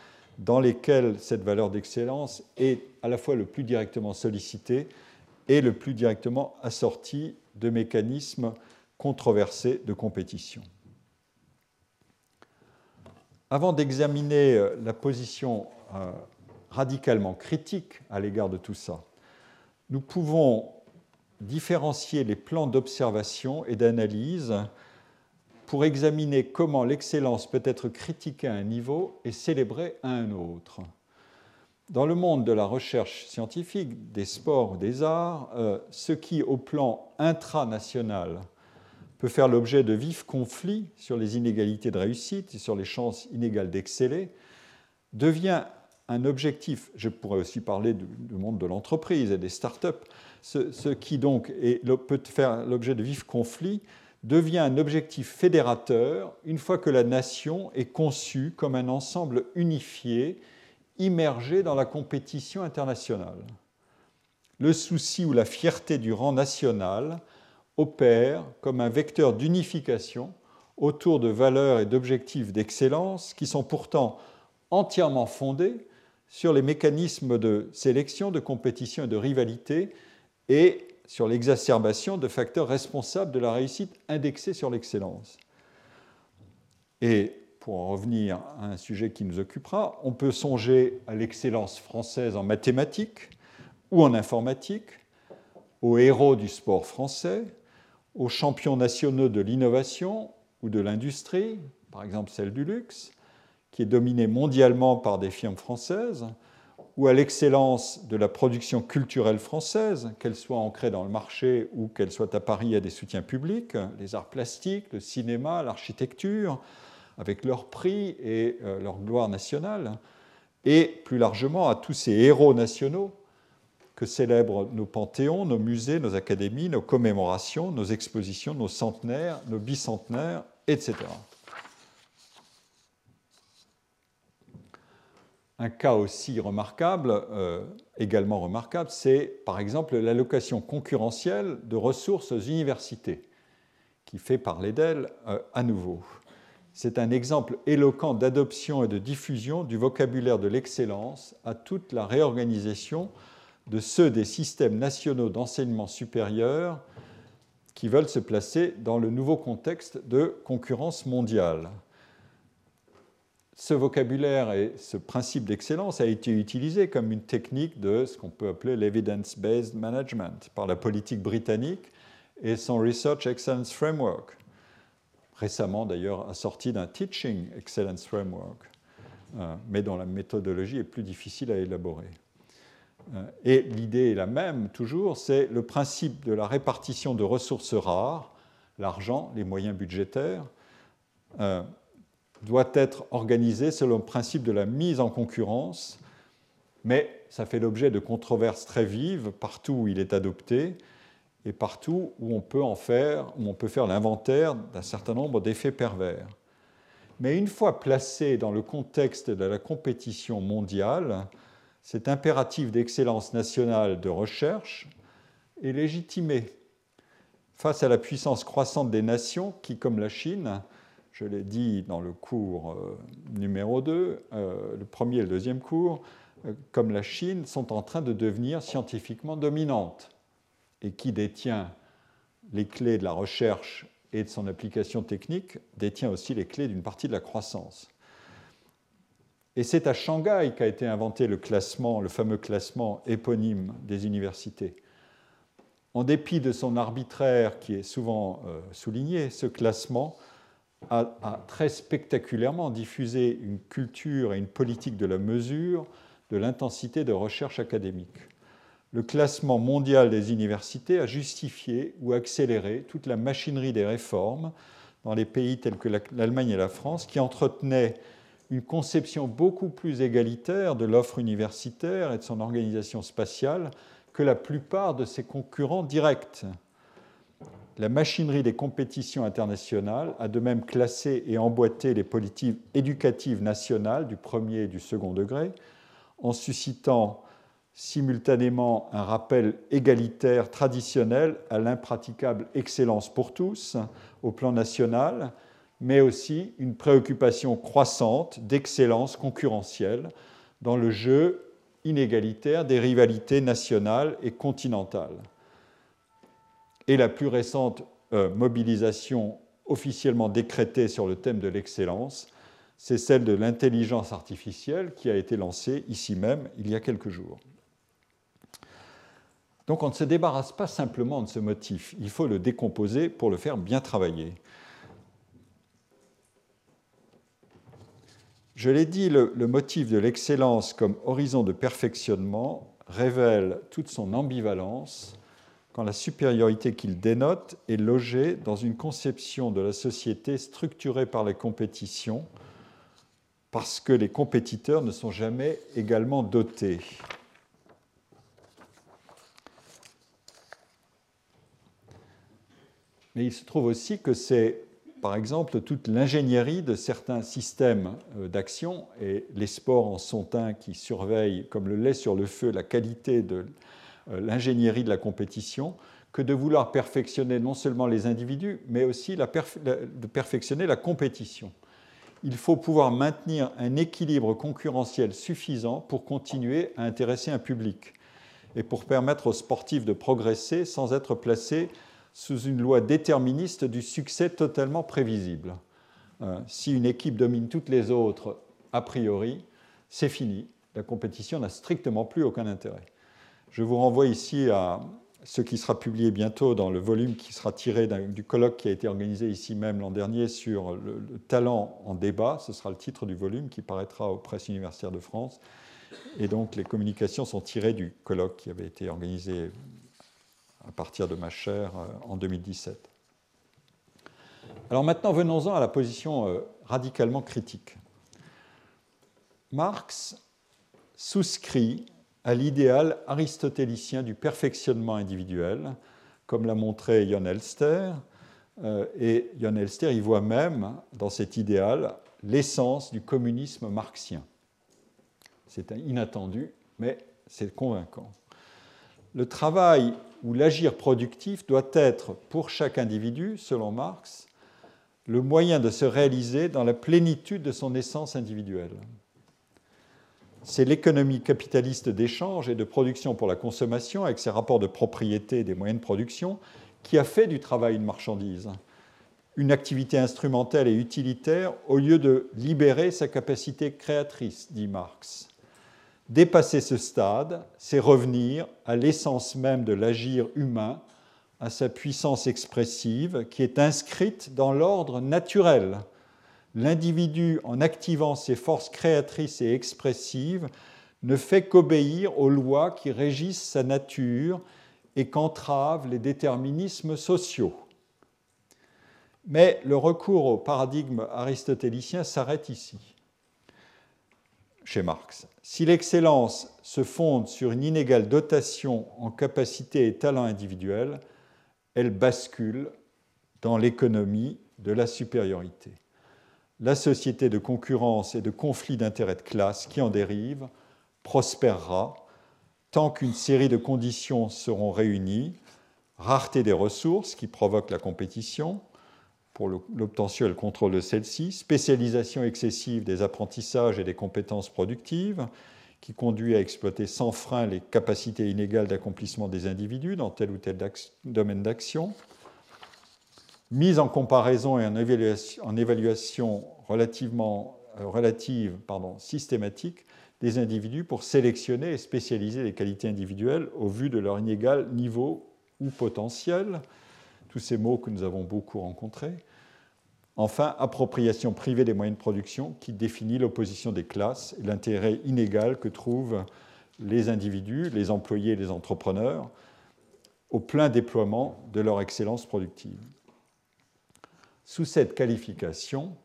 dans lesquels cette valeur d'excellence est à la fois le plus directement sollicitée et le plus directement assortie de mécanismes controversés de compétition. Avant d'examiner euh, la position euh, radicalement critique à l'égard de tout ça, nous pouvons différencier les plans d'observation et d'analyse pour examiner comment l'excellence peut être critiquée à un niveau et célébrée à un autre. Dans le monde de la recherche scientifique, des sports, des arts, euh, ce qui, au plan intranational, peut faire l'objet de vifs conflits sur les inégalités de réussite et sur les chances inégales d'exceller, devient un objectif, je pourrais aussi parler du, monde de l'entreprise et des start-up, ce, qui donc peut faire l'objet de vifs conflits, devient un objectif fédérateur une fois que la nation est conçue comme un ensemble unifié immergé dans la compétition internationale. Le souci ou la fierté du rang national opère comme un vecteur d'unification autour de valeurs et d'objectifs d'excellence qui sont pourtant entièrement fondés sur les mécanismes de sélection, de compétition et de rivalité et sur l'exacerbation de facteurs responsables de la réussite indexée sur l'excellence. Et pour en revenir à un sujet qui nous occupera, on peut songer à l'excellence française en mathématiques ou en informatique, aux héros du sport français, aux champions nationaux de l'innovation ou de l'industrie, par exemple celle du luxe, qui est dominée mondialement par des firmes françaises, ou à l'excellence de la production culturelle française, qu'elle soit ancrée dans le marché ou qu'elle soit à Paris à des soutiens publics, les arts plastiques, le cinéma, l'architecture, avec leur prix et euh, leur gloire nationale, et plus largement à tous ces héros nationaux que célèbrent nos panthéons, nos musées, nos académies, nos commémorations, nos expositions, nos centenaires, nos bicentenaires, etc. Un cas aussi remarquable, euh, également remarquable, c'est par exemple l'allocation concurrentielle de ressources aux universités, qui fait parler d'elle euh, à nouveau. C'est un exemple éloquent d'adoption et de diffusion du vocabulaire de l'excellence à toute la réorganisation de ceux des systèmes nationaux d'enseignement supérieur qui veulent se placer dans le nouveau contexte de concurrence mondiale ce vocabulaire et ce principe d'excellence a été utilisé comme une technique de ce qu'on peut appeler l'evidence-based management par la politique britannique et son Research Excellence Framework, récemment d'ailleurs assorti d'un Teaching Excellence Framework, euh, mais dont la méthodologie est plus difficile à élaborer. Euh, et l'idée est la même toujours, c'est le principe de la répartition de ressources rares, l'argent, les moyens budgétaires, euh, doit être organisé selon le principe de la mise en concurrence, mais ça fait l'objet de controverses très vives partout où il est adopté et partout où on peut en faire, où on peut faire l'inventaire d'un certain nombre d'effets pervers. Mais une fois placé dans le contexte de la compétition mondiale, cet impératif d'excellence nationale de recherche est légitimé face à la puissance croissante des nations qui, comme la Chine, je l'ai dit dans le cours euh, numéro 2, euh, le premier et le deuxième cours, euh, comme la Chine, sont en train de devenir scientifiquement dominantes. Et qui détient les clés de la recherche et de son application technique, détient aussi les clés d'une partie de la croissance. Et c'est à Shanghai qu'a été inventé le classement, le fameux classement éponyme des universités. En dépit de son arbitraire qui est souvent souligné, ce classement a, très spectaculairement diffusé une culture et une politique de la mesure, de l'intensité de recherche académique. Le classement mondial des universités a justifié ou accéléré toute la machinerie des réformes dans les pays tels que l'Allemagne et la France, qui entretenaient une conception beaucoup plus égalitaire de l'offre universitaire et de son organisation spatiale que la plupart de ses concurrents directs la machinerie des compétitions internationales a de même classé et emboîté les politiques éducatives nationales du premier et du second degré, en suscitant simultanément un rappel égalitaire traditionnel à l'impraticable excellence pour tous au plan national, mais aussi une préoccupation croissante d'excellence concurrentielle dans le jeu inégalitaire des rivalités nationales et continentales et la plus récente euh, mobilisation officiellement décrétée sur le thème de l'excellence, c'est celle de l'intelligence artificielle qui a été lancée ici même il y a quelques jours. Donc on ne se débarrasse pas simplement de ce motif, il faut le décomposer pour le faire bien travailler. Je l'ai dit, le, le motif de l'excellence comme horizon de perfectionnement révèle toute son ambivalence quand la supériorité qu'il dénote est logée dans une conception de la société structurée par les compétitions, parce que les compétiteurs ne sont jamais également dotés. Mais il se trouve aussi que c'est, par exemple, toute l'ingénierie de certains systèmes euh, d'action, et les sports en sont un qui surveillent, comme le lait sur le feu, la qualité de l'ingénierie de la compétition que de vouloir perfectionner non seulement les individus, mais aussi de perfectionner la compétition. Il faut pouvoir maintenir un équilibre concurrentiel suffisant pour continuer à intéresser un public et pour permettre aux sportifs de progresser sans être placés sous une loi déterministe du succès totalement prévisible. Euh, si une équipe domine toutes les autres, a priori, c'est fini. La compétition n'a strictement plus aucun intérêt. Je vous renvoie ici à ce qui sera publié bientôt dans le volume qui sera tiré du colloque qui a été organisé ici même l'an dernier sur le, talent en débat. Ce sera le titre du volume qui paraîtra aux presses universitaires de France. Et donc les communications sont tirées du colloque qui avait été organisé à partir de ma chaire euh, en 2017. Alors maintenant, venons-en à la position euh, radicalement critique. Marx souscrit à l'idéal aristotélicien du perfectionnement individuel, comme l'a montré Jon Elster. Euh, et Jon Elster y voit même dans cet idéal l'essence du communisme marxien. C'est inattendu, mais c'est convaincant. Le travail ou l'agir productif doit être, pour chaque individu, selon Marx, le moyen de se réaliser dans la plénitude de son essence individuelle. C'est l'économie capitaliste d'échange et de production pour la consommation, avec ses rapports de propriété des moyens de production, qui a fait du travail une marchandise, une activité instrumentelle et utilitaire, au lieu de libérer sa capacité créatrice, dit Marx. Dépasser ce stade, c'est revenir à l'essence même de l'agir humain, à sa puissance expressive qui est inscrite dans l'ordre naturel. L'individu, en activant ses forces créatrices et expressives, ne fait qu'obéir aux lois qui régissent sa nature et qu'entravent les déterminismes sociaux. Mais le recours au paradigme aristotélicien s'arrête ici chez Marx. Si l'excellence se fonde sur une inégale dotation en capacité et talent individuels, elle bascule dans l'économie de la supériorité. La société de concurrence et de conflit d'intérêts de classe qui en dérive prospérera tant qu'une série de conditions seront réunies, rareté des ressources qui provoque la compétition, pour l'obtention et le contrôle de celle-ci, spécialisation excessive des apprentissages et des compétences productives, qui conduit à exploiter sans frein les capacités inégales d'accomplissement des individus dans tel ou tel domaine d'action, mise en comparaison et en évaluation, relativement, euh, relative pardon, systématique des individus pour sélectionner et spécialiser les qualités individuelles au vu de leur inégal niveau ou potentiel, tous ces mots que nous avons beaucoup rencontrés. Enfin, appropriation privée des moyens de production qui définit l'opposition des classes et l'intérêt inégal que trouvent les individus, les employés et les entrepreneurs au plein déploiement de leur excellence productive. Sous cette qualification,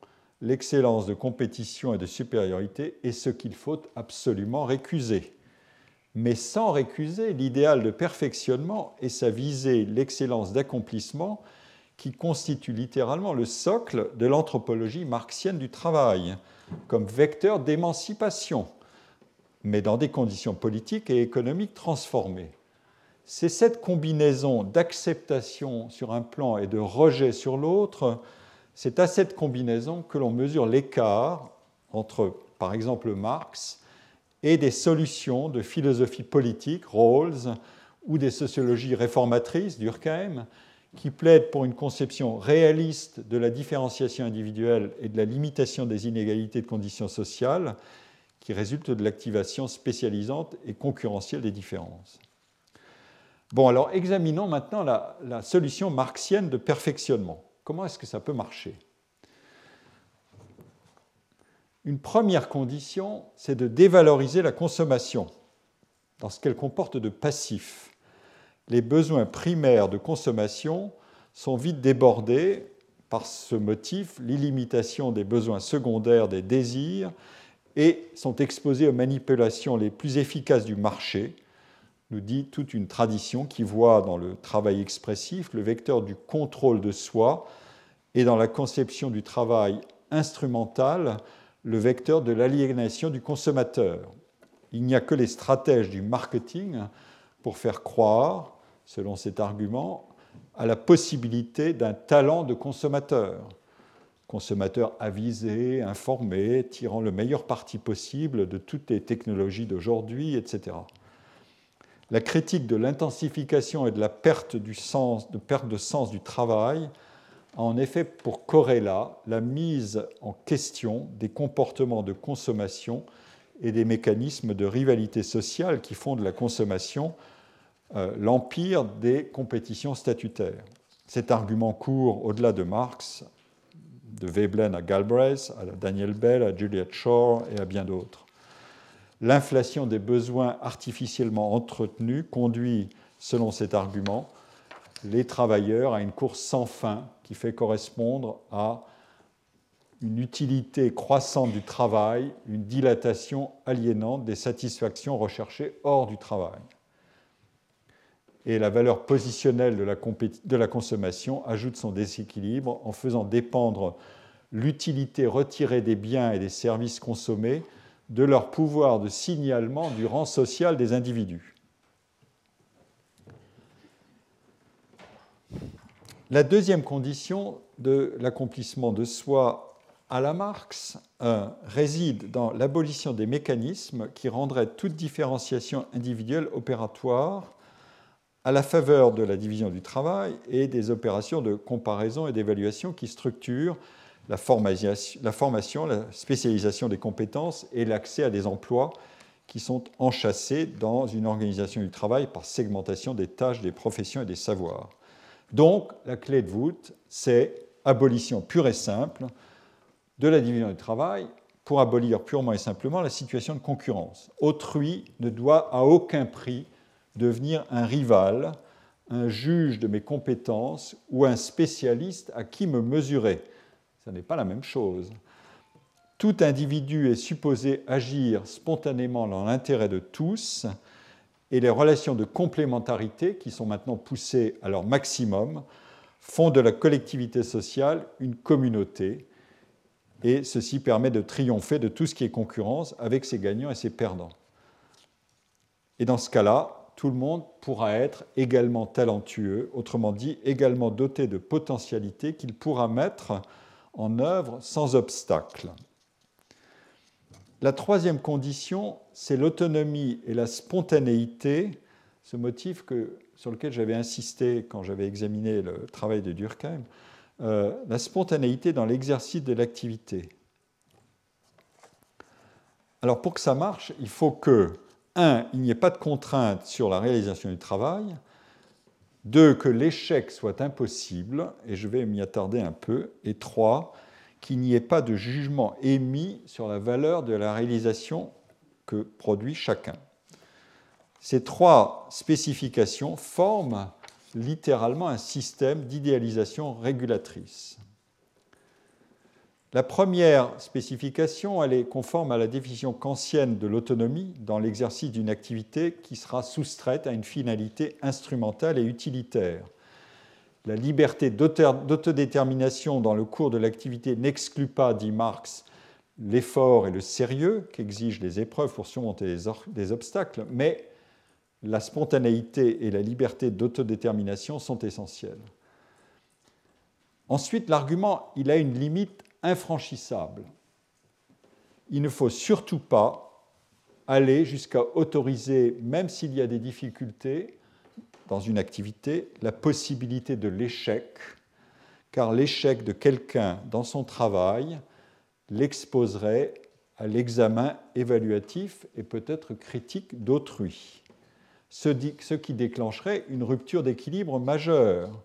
l'excellence de compétition et de supériorité est ce qu'il faut absolument récuser mais sans récuser l'idéal de perfectionnement et sa visée, l'excellence d'accomplissement, qui constitue littéralement le socle de l'anthropologie marxienne du travail, comme vecteur d'émancipation, mais dans des conditions politiques et économiques transformées. C'est cette combinaison d'acceptation sur un plan et de rejet sur l'autre, c'est à cette combinaison que l'on mesure l'écart entre, par exemple, Marx et des solutions de philosophie politique, Rawls, ou des sociologies réformatrices, Durkheim, qui plaident pour une conception réaliste de la différenciation individuelle et de la limitation des inégalités de conditions sociales qui résultent de l'activation spécialisante et concurrentielle des différences. Bon, alors examinons maintenant la, solution marxienne de perfectionnement. Comment est-ce que ça peut marcher? Une première condition, c'est de dévaloriser la consommation dans ce qu'elle comporte de passif. Les besoins primaires de consommation sont vite débordés par ce motif, l'illimitation des besoins secondaires des désirs, et sont exposés aux manipulations les plus efficaces du marché, nous dit toute une tradition qui voit dans le travail expressif le vecteur du contrôle de soi et dans la conception du travail instrumental le vecteur de l'aliénation du consommateur. Il n'y a que les stratèges du marketing pour faire croire, selon cet argument, à la possibilité d'un talent de consommateur. Consommateur avisé, informé, tirant le meilleur parti possible de toutes les technologies d'aujourd'hui, etc. La critique de l'intensification et de la perte, de sens du travail en effet pour corrélat la mise en question des comportements de consommation et des mécanismes de rivalité sociale qui font de la consommation euh, l'empire des compétitions statutaires. Cet argument court au-delà de Marx, de Veblen à Galbraith, à Daniel Bell, à Juliet Shore et à bien d'autres. L'inflation des besoins artificiellement entretenus conduit, selon cet argument, les travailleurs à une course sans fin qui fait correspondre à une utilité croissante du travail, une dilatation aliénante des satisfactions recherchées hors du travail. Et la valeur positionnelle de la, consommation ajoute son déséquilibre en faisant dépendre l'utilité retirée des biens et des services consommés de leur pouvoir de signalement du rang social des individus. La deuxième condition de l'accomplissement de soi à la Marx euh, réside dans l'abolition des mécanismes qui rendraient toute différenciation individuelle opératoire à la faveur de la division du travail et des opérations de comparaison et d'évaluation qui structurent la formation, la spécialisation des compétences et l'accès à des emplois qui sont enchâssés dans une organisation du travail par segmentation des tâches, des professions et des savoirs. Donc, la clé de voûte, c'est abolition pure et simple de la division du travail pour abolir purement et simplement la situation de concurrence. Autrui ne doit à aucun prix devenir un rival, un juge de mes compétences ou un spécialiste à qui me mesurer. Ce n'est pas la même chose. Tout individu est supposé agir spontanément dans l'intérêt de tous et les relations de complémentarité, qui sont maintenant poussées à leur maximum, font de la collectivité sociale une communauté et ceci permet de triompher de tout ce qui est concurrence avec ses gagnants et ses perdants. Et dans ce cas-là, tout le monde pourra être également talentueux, autrement dit, également doté de potentialités qu'il pourra mettre en œuvre sans obstacle. La troisième condition, c'est l'autonomie et la spontanéité, ce motif que, sur lequel j'avais insisté quand j'avais examiné le travail de Durkheim, euh, la spontanéité dans l'exercice de l'activité. Alors pour que ça marche, il faut que un, il n'y ait pas de contrainte sur la réalisation du travail. Deux, que l'échec soit impossible, et je vais m'y attarder un peu. Et trois, qu'il n'y ait pas de jugement émis sur la valeur de la réalisation que produit chacun. Ces trois spécifications forment littéralement un système d'idéalisation régulatrice. La première spécification, elle est conforme à la définition kantienne de l'autonomie dans l'exercice d'une activité qui sera soustraite à une finalité instrumentale et utilitaire. La liberté d'autodétermination dans le cours de l'activité n'exclut pas, dit Marx, l'effort et le sérieux qu'exigent les épreuves pour surmonter des obstacles, mais la spontanéité et la liberté d'autodétermination sont essentielles. Ensuite, l'argument, il a une limite infranchissable. Il ne faut surtout pas aller jusqu'à autoriser, même s'il y a des difficultés dans une activité, la possibilité de l'échec, car l'échec de quelqu'un dans son travail l'exposerait à l'examen évaluatif et peut-être critique d'autrui, ce qui déclencherait une rupture d'équilibre majeure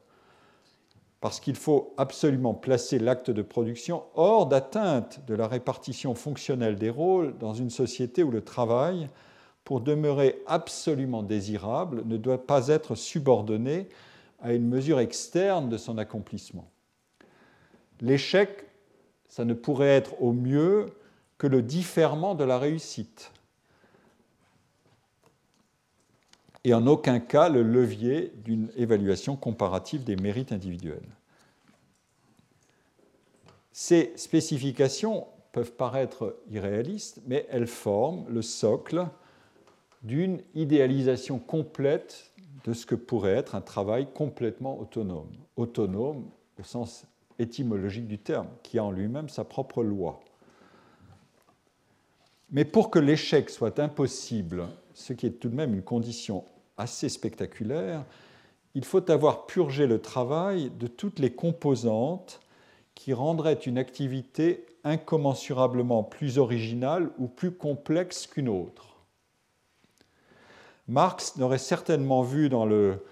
parce qu'il faut absolument placer l'acte de production hors d'atteinte de la répartition fonctionnelle des rôles dans une société où le travail, pour demeurer absolument désirable, ne doit pas être subordonné à une mesure externe de son accomplissement. L'échec, ça ne pourrait être au mieux que le différement de la réussite. Et en aucun cas le levier d'une évaluation comparative des mérites individuels. Ces spécifications peuvent paraître irréalistes, mais elles forment le socle d'une idéalisation complète de ce que pourrait être un travail complètement autonome. Autonome au sens étymologique du terme, qui a en lui-même sa propre loi. Mais pour que l'échec soit impossible, ce qui est tout de même une condition assez spectaculaire, il faut avoir purgé le travail de toutes les composantes qui rendraient une activité incommensurablement plus originale ou plus complexe qu'une autre. Marx n'aurait certainement vu dans le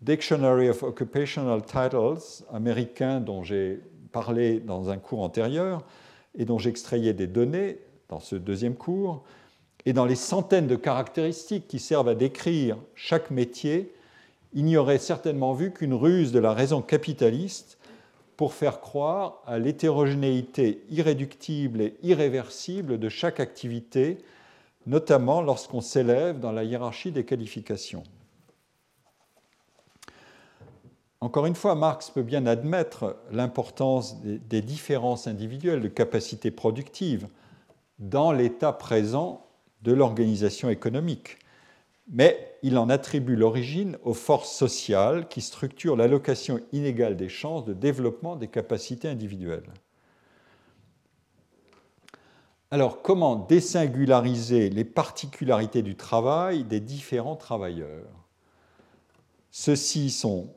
Dictionary of Occupational Titles américain dont j'ai parlé dans un cours antérieur et dont j'extrayais des données dans ce deuxième cours, et dans les centaines de caractéristiques qui servent à décrire chaque métier, il n'y aurait certainement vu qu'une ruse de la raison capitaliste pour faire croire à l'hétérogénéité irréductible et irréversible de chaque activité, notamment lorsqu'on s'élève dans la hiérarchie des qualifications. Encore une fois, Marx peut bien admettre l'importance des différences individuelles de capacité productive dans l'état présent de l'organisation économique, mais il en attribue l'origine aux forces sociales qui structurent l'allocation inégale des chances de développement des capacités individuelles. Alors, comment désingulariser les particularités du travail des différents travailleurs? Ceux-ci sont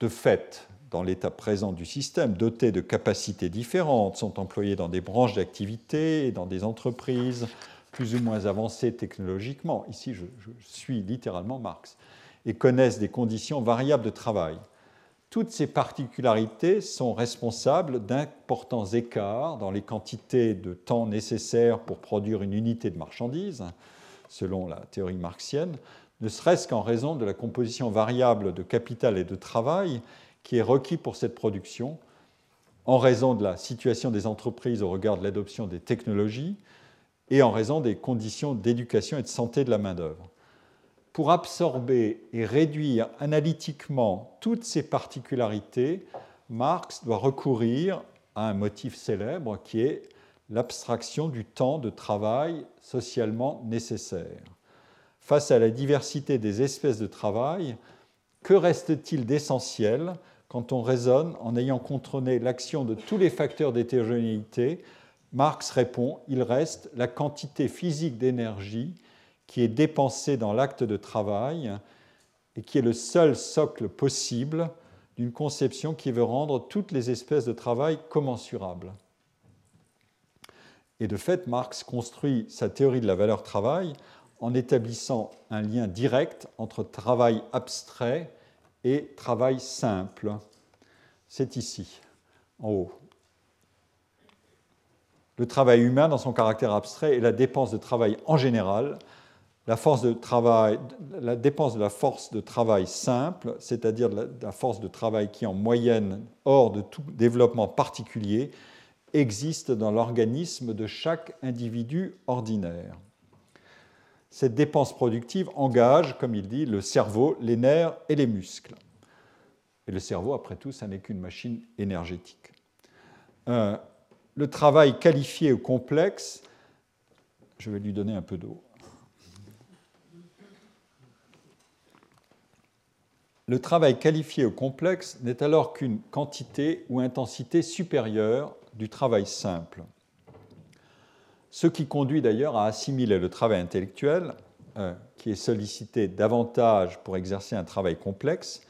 de fait, dans l'état présent du système, dotés de capacités différentes, sont employés dans des branches d'activité dans des entreprises plus ou moins avancées technologiquement, ici je, je suis littéralement Marx, et connaissent des conditions variables de travail. Toutes ces particularités sont responsables d'importants écarts dans les quantités de temps nécessaires pour produire une unité de marchandise, selon la théorie marxienne, ne serait-ce qu'en raison de la composition variable de capital et de travail qui est requis pour cette production, en raison de la situation des entreprises au regard de l'adoption des technologies et en raison des conditions d'éducation et de santé de la main-d'œuvre. Pour absorber et réduire analytiquement toutes ces particularités, Marx doit recourir à un motif célèbre qui est l'abstraction du temps de travail socialement nécessaire face à la diversité des espèces de travail, que reste-t-il d'essentiel quand on raisonne en ayant contrôlé l'action de tous les facteurs d'hétérogénéité Marx répond, il reste la quantité physique d'énergie qui est dépensée dans l'acte de travail et qui est le seul socle possible d'une conception qui veut rendre toutes les espèces de travail commensurables. Et de fait, Marx construit sa théorie de la valeur travail en établissant un lien direct entre travail abstrait et travail simple. C'est ici, en haut. Le travail humain, dans son caractère abstrait, est la dépense de travail en général, la, dépense de la force de travail simple, c'est-à-dire la force de travail qui, en moyenne, hors de tout développement particulier, existe dans l'organisme de chaque individu ordinaire cette dépense productive engage, comme il dit, le cerveau, les nerfs et les muscles. Et le cerveau, après tout, ça n'est qu'une machine énergétique. Le travail qualifié ou complexe, je vais lui donner un peu d'eau. Le travail qualifié ou complexe n'est alors qu'une quantité ou intensité supérieure du travail simple ce qui conduit d'ailleurs à assimiler le travail intellectuel, euh, qui est sollicité davantage pour exercer un travail complexe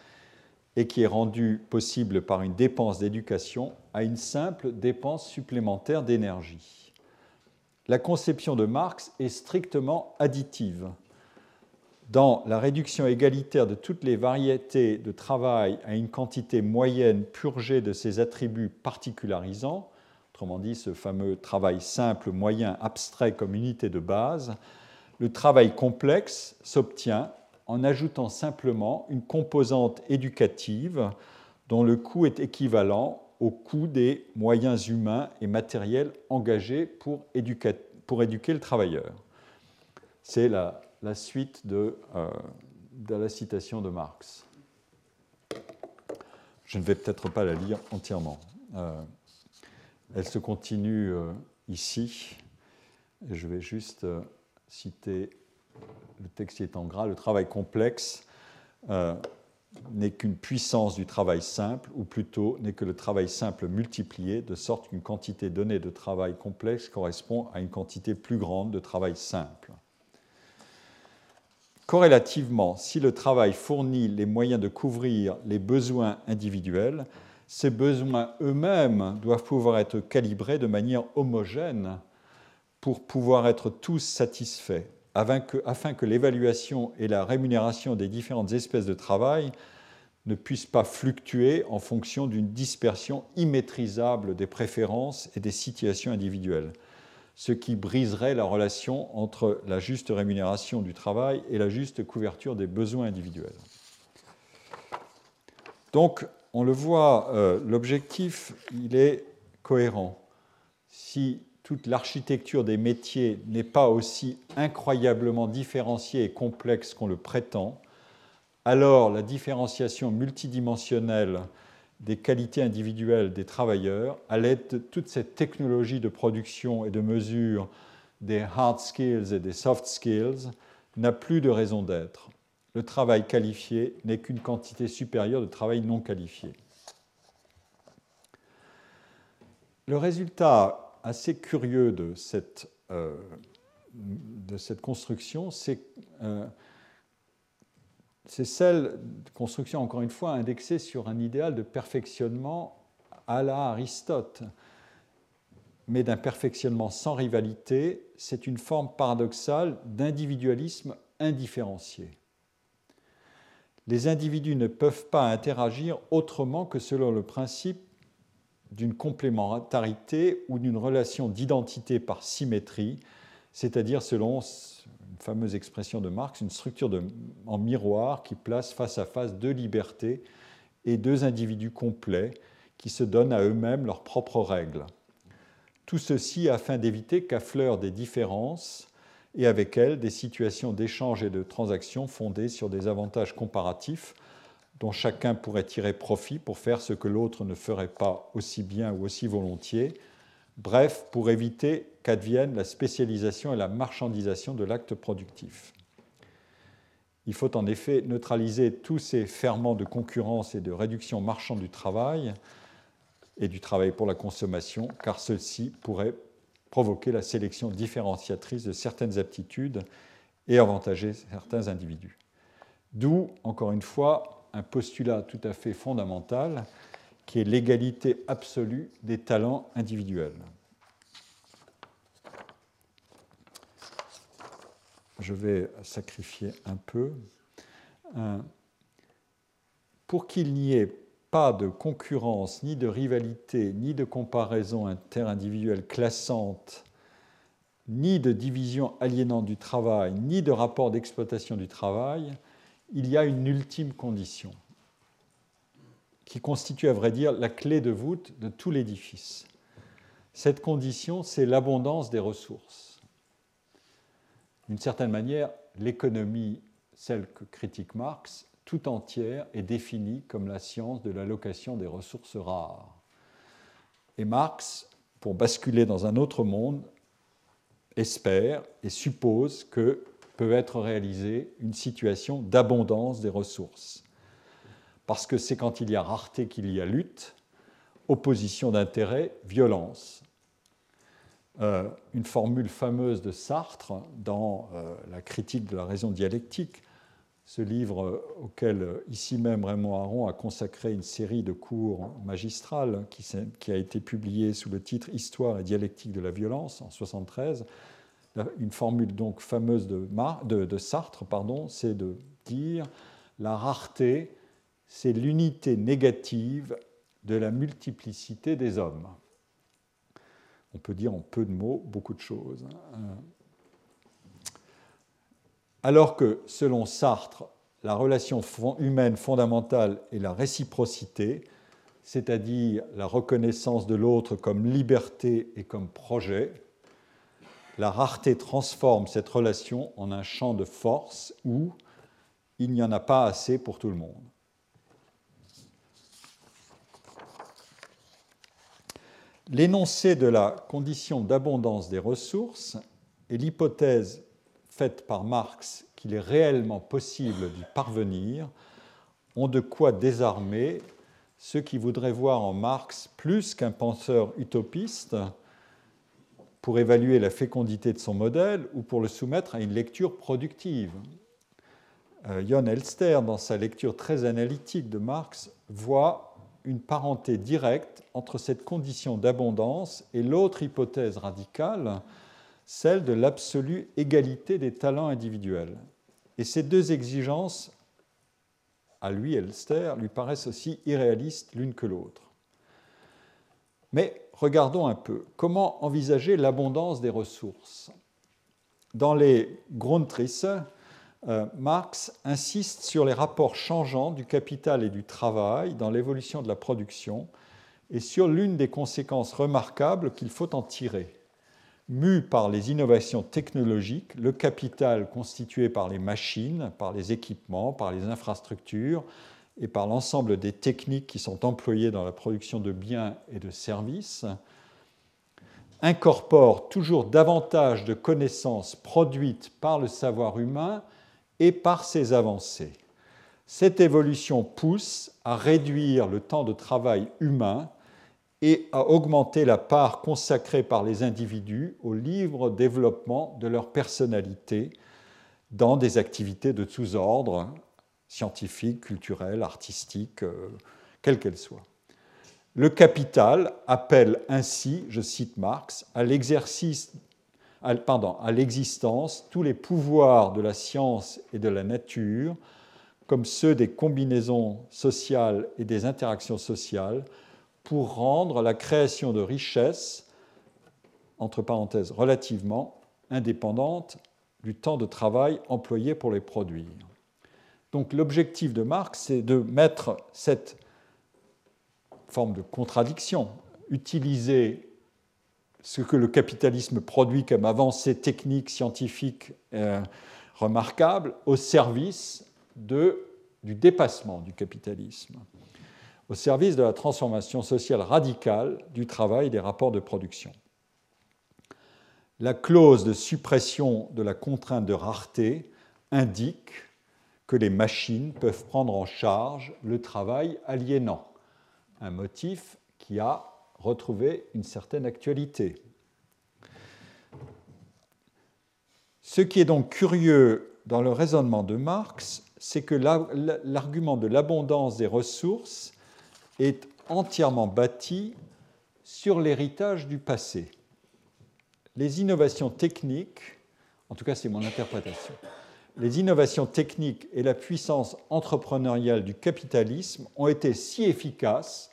et qui est rendu possible par une dépense d'éducation, à une simple dépense supplémentaire d'énergie. La conception de Marx est strictement additive. Dans la réduction égalitaire de toutes les variétés de travail à une quantité moyenne purgée de ses attributs particularisants, autrement dit ce fameux travail simple, moyen, abstrait comme unité de base, le travail complexe s'obtient en ajoutant simplement une composante éducative dont le coût est équivalent au coût des moyens humains et matériels engagés pour, éduquer le travailleur. C'est la, suite de, euh, de, la citation de Marx. Je ne vais peut-être pas la lire entièrement. Euh, elle se continue euh, ici. je vais juste citer le texte est en gras. Le travail complexe euh, n'est qu'une puissance du travail simple, ou plutôt n'est que le travail simple multiplié, de sorte qu'une quantité donnée de travail complexe correspond à une quantité plus grande de travail simple. Corrélativement, si le travail fournit les moyens de couvrir les besoins individuels, ces besoins eux-mêmes doivent pouvoir être calibrés de manière homogène pour pouvoir être tous satisfaits, afin que, l'évaluation et la rémunération des différentes espèces de travail ne puissent pas fluctuer en fonction d'une dispersion immaîtrisable des préférences et des situations individuelles, ce qui briserait la relation entre la juste rémunération du travail et la juste couverture des besoins individuels. Donc, on le voit, euh, l'objectif, il est cohérent. Si toute l'architecture des métiers n'est pas aussi incroyablement différenciée et complexe qu'on le prétend, alors la différenciation multidimensionnelle des qualités individuelles des travailleurs, à l'aide de toute cette technologie de production et de mesure des hard skills et des soft skills n'a plus de raison d'être. Le travail qualifié n'est qu'une quantité supérieure de travail non qualifié. Le résultat assez curieux de cette, euh, de cette construction, c'est euh, celle, construction encore une fois, indexée sur un idéal de perfectionnement à la Aristote. Mais d'un perfectionnement sans rivalité, c'est une forme paradoxale d'individualisme indifférencié. Les individus ne peuvent pas interagir autrement que selon le principe d'une complémentarité ou d'une relation d'identité par symétrie, c'est-à-dire selon une fameuse expression de Marx, une structure en miroir qui place face à face deux libertés et deux individus complets qui se donnent à eux-mêmes leurs propres règles. Tout ceci afin d'éviter qu'affleurent des différences et avec elles des situations d'échange et de transaction fondées sur des avantages comparatifs dont chacun pourrait tirer profit pour faire ce que l'autre ne ferait pas aussi bien ou aussi volontiers, bref, pour éviter qu'advienne la spécialisation et la marchandisation de l'acte productif. Il faut en effet neutraliser tous ces ferments de concurrence et de réduction marchande du travail et du travail pour la consommation, car ceux-ci pourraient provoquer la sélection différenciatrice de certaines aptitudes et avantager certains individus. D'où, encore une fois, un postulat tout à fait fondamental qui est l'égalité absolue des talents individuels. Je vais sacrifier un peu. Pour qu'il n'y ait pas de concurrence, ni de rivalité, ni de comparaison interindividuelle classante, ni de division aliénante du travail, ni de rapport d'exploitation du travail, il y a une ultime condition qui constitue à vrai dire la clé de voûte de tout l'édifice. Cette condition, c'est l'abondance des ressources. D'une certaine manière, l'économie, celle que critique Marx, tout entière est définie comme la science de l'allocation des ressources rares. Et Marx, pour basculer dans un autre monde, espère et suppose que peut être réalisée une situation d'abondance des ressources. Parce que c'est quand il y a rareté qu'il y a lutte, opposition d'intérêts, violence. Euh, une formule fameuse de Sartre dans euh, la critique de la raison dialectique, ce livre auquel ici même Raymond Aron a consacré une série de cours magistrales qui, qui a été publié sous le titre Histoire et dialectique de la violence en 1973 une formule donc fameuse de, Sartre, c'est de dire la rareté, c'est l'unité négative de la multiplicité des hommes. On peut dire en peu de mots beaucoup de choses. Hein. Alors que, selon Sartre, la relation humaine fondamentale est la réciprocité, c'est-à-dire la reconnaissance de l'autre comme liberté et comme projet, la rareté transforme cette relation en un champ de force où il n'y en a pas assez pour tout le monde. L'énoncé de la condition d'abondance des ressources et l'hypothèse faite par Marx qu'il est réellement possible d'y parvenir ont de quoi désarmer ceux qui voudraient voir en Marx plus qu'un penseur utopiste, pour évaluer la fécondité de son modèle ou pour le soumettre à une lecture productive. Euh, Jon Elster, dans sa lecture très analytique de Marx, voit une parenté directe entre cette condition d'abondance et l'autre hypothèse radicale, celle de l'absolue égalité des talents individuels. Et ces deux exigences, à lui, Elster, lui paraissent aussi irréalistes l'une que l'autre. Mais regardons un peu comment envisager l'abondance des ressources? Dans les Grundrisse, euh, Marx insiste sur les rapports changeants du capital et du travail dans l'évolution de la production et sur l'une des conséquences remarquables qu'il faut en tirer. Mu par les innovations technologiques, le capital constitué par les machines, par les équipements, par les infrastructures, et par l'ensemble des techniques qui sont employées dans la production de biens et de services, incorpore toujours davantage de connaissances produites par le savoir humain et par ses avancées. Cette évolution pousse à réduire le temps de travail humain et à augmenter la part consacrée par les individus au libre développement de leur personnalité dans des activités de tous ordres, scientifiques, culturelles, artistiques, euh, quelles qu'elles soient. Le capital appelle ainsi, je cite Marx, à l'exercice pardon, à l'existence tous les pouvoirs de la science et de la nature, comme ceux des combinaisons sociales et des interactions sociales, pour rendre la création de richesses, entre parenthèses, relativement indépendante du temps de travail employé pour les produire. Donc l'objectif de Marx, c'est de mettre cette forme de contradiction, utiliser ce que le capitalisme produit comme avancée technique, scientifique euh, remarquable, au service du dépassement du capitalisme, au service de la transformation sociale radicale du travail et des rapports de production. La clause de suppression de la contrainte de rareté indique que les machines peuvent prendre en charge le travail aliénant, un motif qui a retrouver une certaine actualité. Ce qui est donc curieux dans le raisonnement de Marx, c'est que l'argument de l'abondance des ressources est entièrement bâti sur l'héritage du passé. Les innovations techniques, en tout cas c'est mon interprétation, les innovations techniques et la puissance entrepreneuriale du capitalisme ont été si efficaces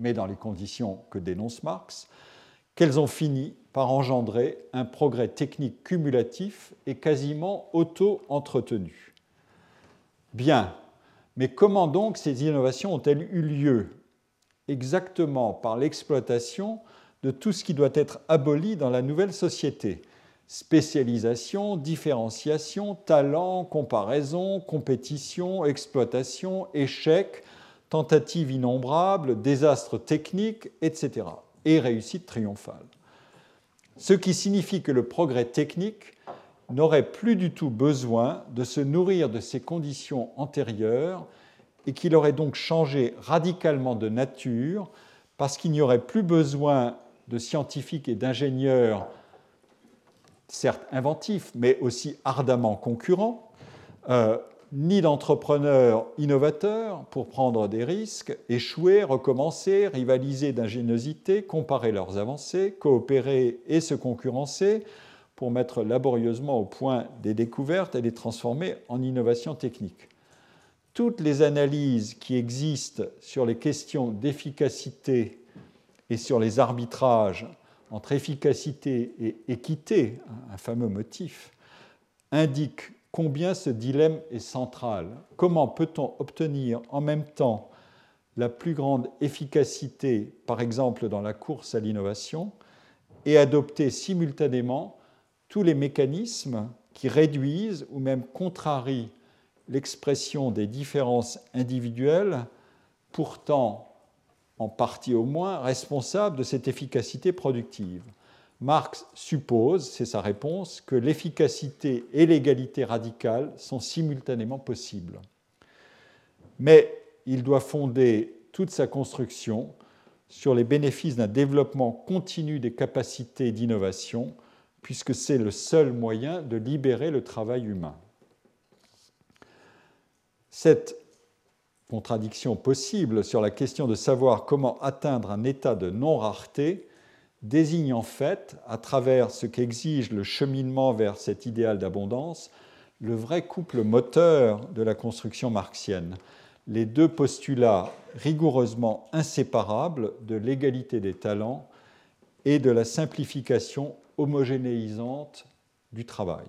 mais dans les conditions que dénonce Marx, qu'elles ont fini par engendrer un progrès technique cumulatif et quasiment auto-entretenu. Bien, mais comment donc ces innovations ont-elles eu lieu? Exactement par l'exploitation de tout ce qui doit être aboli dans la nouvelle société. Spécialisation, différenciation, talent, comparaison, compétition, exploitation, échec, tentatives innombrables, désastres techniques, etc. et réussite triomphale. Ce qui signifie que le progrès technique n'aurait plus du tout besoin de se nourrir de ces conditions antérieures et qu'il aurait donc changé radicalement de nature parce qu'il n'y aurait plus besoin de scientifiques et d'ingénieurs, certes inventifs, mais aussi ardemment concurrents, euh, ni d'entrepreneurs innovateurs pour prendre des risques, échouer, recommencer, rivaliser d'ingéniosité, comparer leurs avancées, coopérer et se concurrencer pour mettre laborieusement au point des découvertes et les transformer en innovations techniques. Toutes les analyses qui existent sur les questions d'efficacité et sur les arbitrages entre efficacité et équité, un fameux motif, indiquent combien ce dilemme est central. Comment peut-on obtenir en même temps la plus grande efficacité, par exemple dans la course à l'innovation, et adopter simultanément tous les mécanismes qui réduisent ou même contrarient l'expression des différences individuelles, pourtant en partie au moins responsables de cette efficacité productive. Marx suppose, c'est sa réponse, que l'efficacité et l'égalité radicale sont simultanément possibles. Mais il doit fonder toute sa construction sur les bénéfices d'un développement continu des capacités d'innovation, puisque c'est le seul moyen de libérer le travail humain. Contradiction possible sur la question de savoir comment atteindre un état de non-rareté désigne en fait, à travers ce qu'exige le cheminement vers cet idéal d'abondance, le vrai couple moteur de la construction marxienne, les deux postulats rigoureusement inséparables de l'égalité des talents et de la simplification homogénéisante du travail.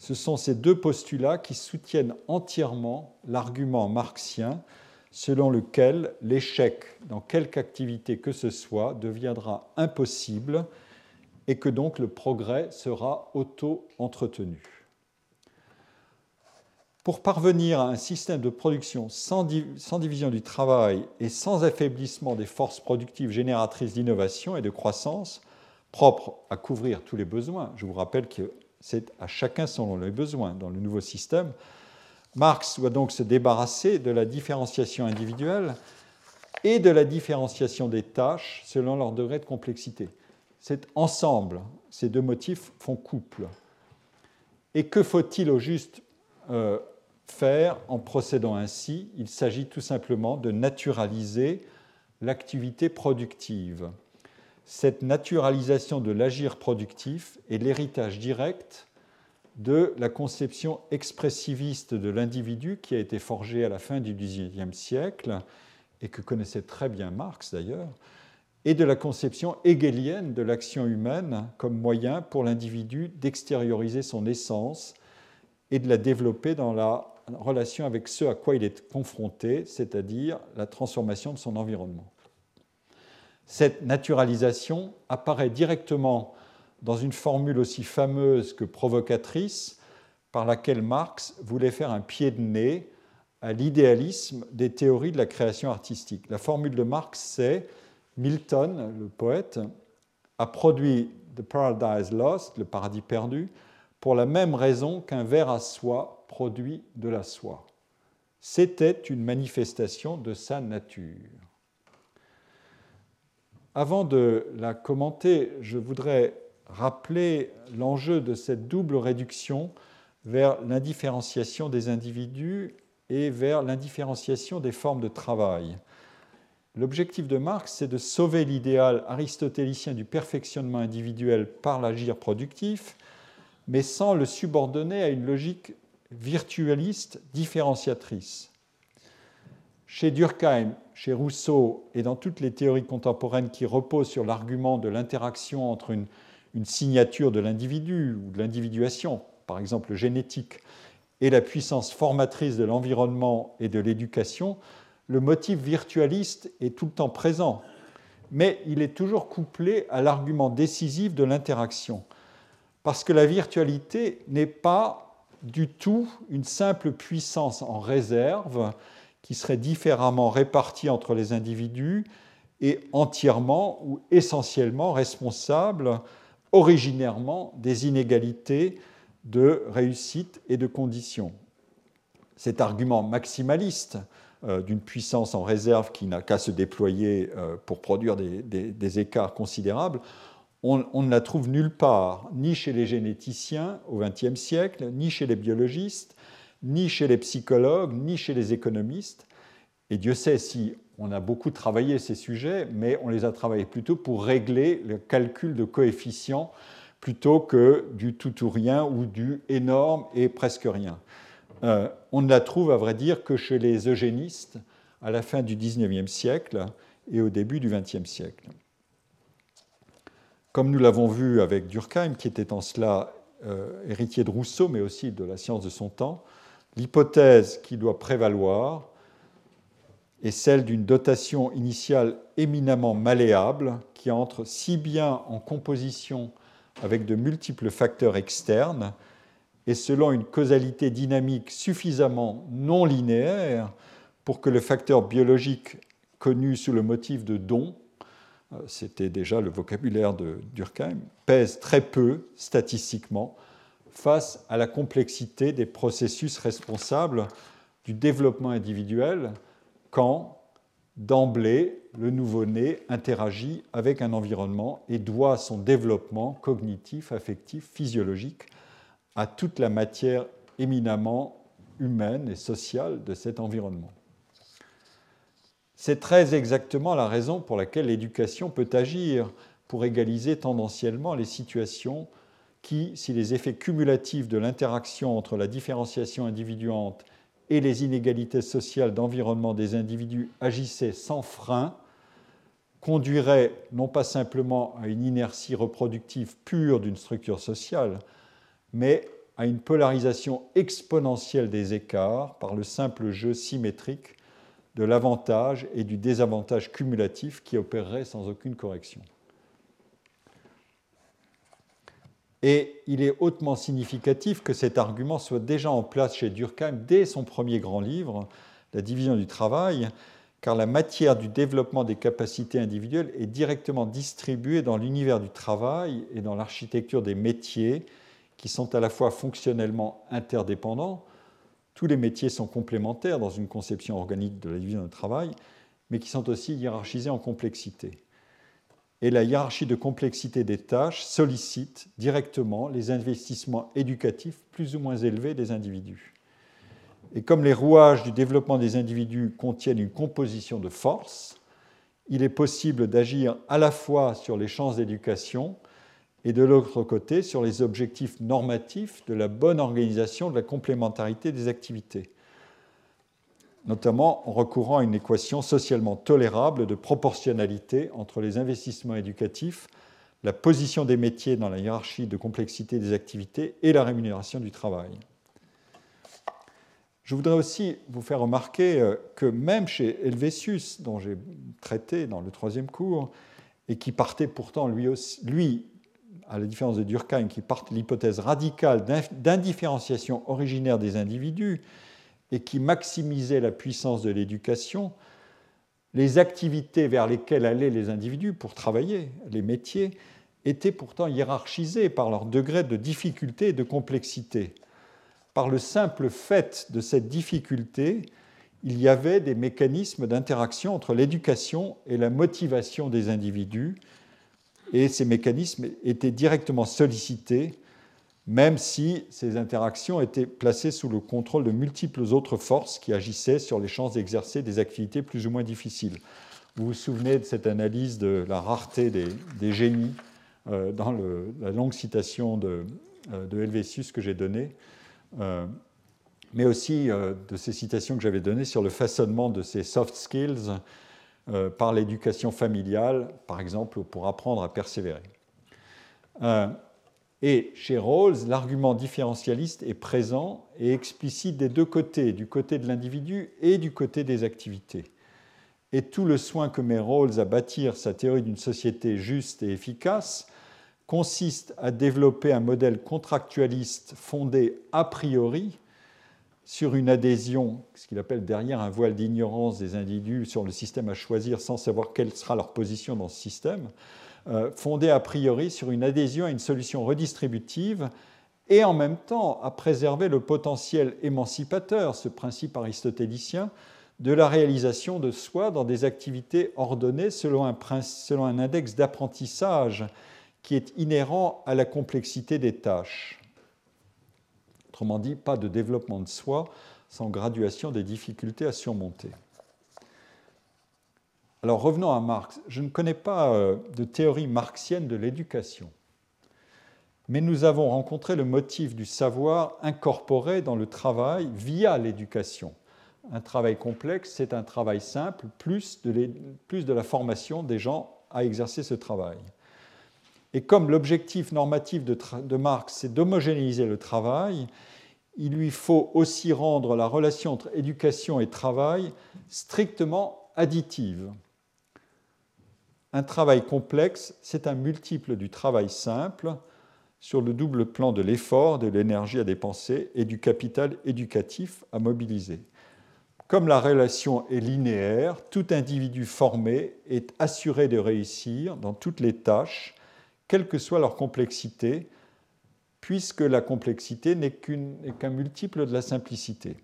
Ce sont ces deux postulats qui soutiennent entièrement l'argument marxien selon lequel l'échec dans quelque activité que ce soit deviendra impossible et que donc le progrès sera auto-entretenu. Pour parvenir à un système de production sans, division du travail et sans affaiblissement des forces productives génératrices d'innovation et de croissance, propres à couvrir tous les besoins, je vous rappelle que c'est à chacun selon les besoins dans le nouveau système, Marx doit donc se débarrasser de la différenciation individuelle et de la différenciation des tâches selon leur degré de complexité. C'est ensemble, ces deux motifs font couple. Et que faut-il au juste euh, faire en procédant ainsi? Il s'agit tout simplement de naturaliser l'activité productive. Cette naturalisation de l'agir productif est l'héritage direct de la conception expressiviste de l'individu qui a été forgée à la fin du XVIIIe siècle et que connaissait très bien Marx d'ailleurs, et de la conception hegelienne de l'action humaine comme moyen pour l'individu d'extérioriser son essence et de la développer dans la relation avec ce à quoi il est confronté, c'est-à-dire la transformation de son environnement. Cette naturalisation apparaît directement dans une formule aussi fameuse que provocatrice par laquelle Marx voulait faire un pied de nez à l'idéalisme des théories de la création artistique. La formule de Marx, c'est Milton, le poète, a produit The Paradise Lost, le paradis perdu, pour la même raison qu'un verre à soie produit de la soie. C'était une manifestation de sa nature. Avant de la commenter, je voudrais rappeler l'enjeu de cette double réduction vers l'indifférenciation des individus et vers l'indifférenciation des formes de travail. L'objectif de Marx, c'est de sauver l'idéal aristotélicien du perfectionnement individuel par l'agir productif, mais sans le subordonner à une logique virtualiste différenciatrice. Chez Durkheim, chez Rousseau et dans toutes les théories contemporaines qui reposent sur l'argument de l'interaction entre une signature de l'individu ou de l'individuation, par exemple génétique, et la puissance formatrice de l'environnement et de l'éducation, le motif virtualiste est tout le temps présent, mais il est toujours couplé à l'argument décisif de l'interaction, parce que la virtualité n'est pas du tout une simple puissance en réserve qui serait différemment répartie entre les individus et entièrement ou essentiellement responsable originairement des inégalités de réussite et de conditions. Cet argument maximaliste euh, d'une puissance en réserve qui n'a qu'à se déployer euh, pour produire des, écarts considérables, on, on, ne la trouve nulle part, ni chez les généticiens au XXe siècle, ni chez les biologistes, ni chez les psychologues, ni chez les économistes. Et Dieu sait si on a beaucoup travaillé ces sujets, mais on les a travaillés plutôt pour régler le calcul de coefficients plutôt que du tout ou rien ou du énorme et presque rien. Euh, on ne la trouve, à vrai dire, que chez les eugénistes à la fin du XIXe siècle et au début du XXe siècle. Comme nous l'avons vu avec Durkheim, qui était en cela euh, héritier de Rousseau, mais aussi de la science de son temps, l'hypothèse qui doit prévaloir, est celle d'une dotation initiale éminemment malléable qui entre si bien en composition avec de multiples facteurs externes et selon une causalité dynamique suffisamment non linéaire pour que le facteur biologique connu sous le motif de don, euh, c'était déjà le vocabulaire de Durkheim, pèse très peu statistiquement face à la complexité des processus responsables du développement individuel quand, d'emblée, le nouveau-né interagit avec un environnement et doit son développement cognitif, affectif, physiologique à toute la matière éminemment humaine et sociale de cet environnement. C'est très exactement la raison pour laquelle l'éducation peut agir pour égaliser tendanciellement les situations qui, si les effets cumulatifs de l'interaction entre la différenciation individuante et les inégalités sociales d'environnement des individus agissaient sans frein, conduiraient non pas simplement à une inertie reproductive pure d'une structure sociale, mais à une polarisation exponentielle des écarts par le simple jeu symétrique de l'avantage et du désavantage cumulatif qui opérerait sans aucune correction. Et il est hautement significatif que cet argument soit déjà en place chez Durkheim dès son premier grand livre, La division du travail, car la matière du développement des capacités individuelles est directement distribuée dans l'univers du travail et dans l'architecture des métiers qui sont à la fois fonctionnellement interdépendants, tous les métiers sont complémentaires dans une conception organique de la division du travail, mais qui sont aussi hiérarchisés en complexité. Et la hiérarchie de complexité des tâches sollicite directement les investissements éducatifs plus ou moins élevés des individus. Et comme les rouages du développement des individus contiennent une composition de force, il est possible d'agir à la fois sur les chances d'éducation et de l'autre côté sur les objectifs normatifs de la bonne organisation de la complémentarité des activités, notamment en recourant à une équation socialement tolérable de proportionnalité entre les investissements éducatifs, la position des métiers dans la hiérarchie de complexité des activités et la rémunération du travail. Je voudrais aussi vous faire remarquer euh, que même chez Helvétius, dont j'ai traité dans le troisième cours, et qui partait pourtant lui, à la différence de Durkheim, qui de l'hypothèse radicale d'indifférenciation originaire des individus et qui maximisait la puissance de l'éducation, les activités vers lesquelles allaient les individus pour travailler, les métiers, étaient pourtant hiérarchisées par leur degré de difficulté et de complexité. Par le simple fait de cette difficulté, il y avait des mécanismes d'interaction entre l'éducation et la motivation des individus, et ces mécanismes étaient directement sollicités, même si ces interactions étaient placées sous le contrôle de multiples autres forces qui agissaient sur les chances d'exercer des activités plus ou moins difficiles. Vous vous souvenez de cette analyse de la rareté des, génies euh, dans la longue citation de, euh, Helvétius que j'ai donnée. Euh, mais aussi de ces citations que j'avais données sur le façonnement de ces soft skills par l'éducation familiale, par exemple, pour apprendre à persévérer. Et chez Rawls, l'argument différentialiste est présent et explicite des deux côtés, du côté de l'individu et du côté des activités. Et tout le soin que met Rawls à bâtir sa théorie d'une société juste et efficace consiste à développer un modèle contractualiste fondé a priori sur une adhésion, ce qu'il appelle derrière un voile d'ignorance des individus sur le système à choisir sans savoir quelle sera leur position dans ce système, euh, fondé a priori sur une adhésion à une solution redistributive et en même temps à préserver le potentiel émancipateur, ce principe aristotélicien, de la réalisation de soi dans des activités ordonnées selon un index d'apprentissage qui est inhérent à la complexité des tâches. Autrement dit, pas de développement de soi sans graduation des difficultés à surmonter. Alors revenons à Marx. Je ne connais pas euh, de théorie marxienne de l'éducation, mais nous avons rencontré le motif du savoir incorporé dans le travail via l'éducation. Un travail complexe, c'est un travail simple, plus de, plus de la formation des gens à exercer ce travail. Et comme l'objectif normatif de, Marx, c'est d'homogénéiser le travail, il lui faut aussi rendre la relation entre éducation et travail strictement additive. Un travail complexe, c'est un multiple du travail simple sur le double plan de l'effort, de l'énergie à dépenser et du capital éducatif à mobiliser. Comme la relation est linéaire, tout individu formé est assuré de réussir dans toutes les tâches quelle que soit leur complexité, puisque la complexité n'est qu'un multiple de la simplicité.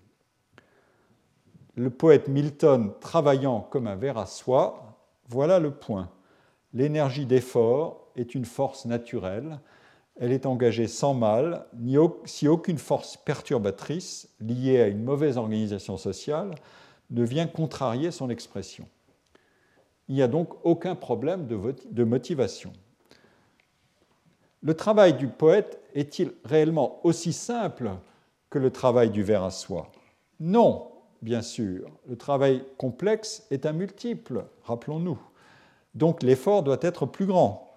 Le poète Milton travaillant comme un ver à soie, voilà le point. L'énergie d'effort est une force naturelle, elle est engagée sans mal, si aucune force perturbatrice liée à une mauvaise organisation sociale ne vient contrarier son expression. Il n'y a donc aucun problème de motivation. Le travail du poète est-il réellement aussi simple que le travail du ver à soie? Non, bien sûr. Le travail complexe est un multiple, rappelons-nous. Donc l'effort doit être plus grand.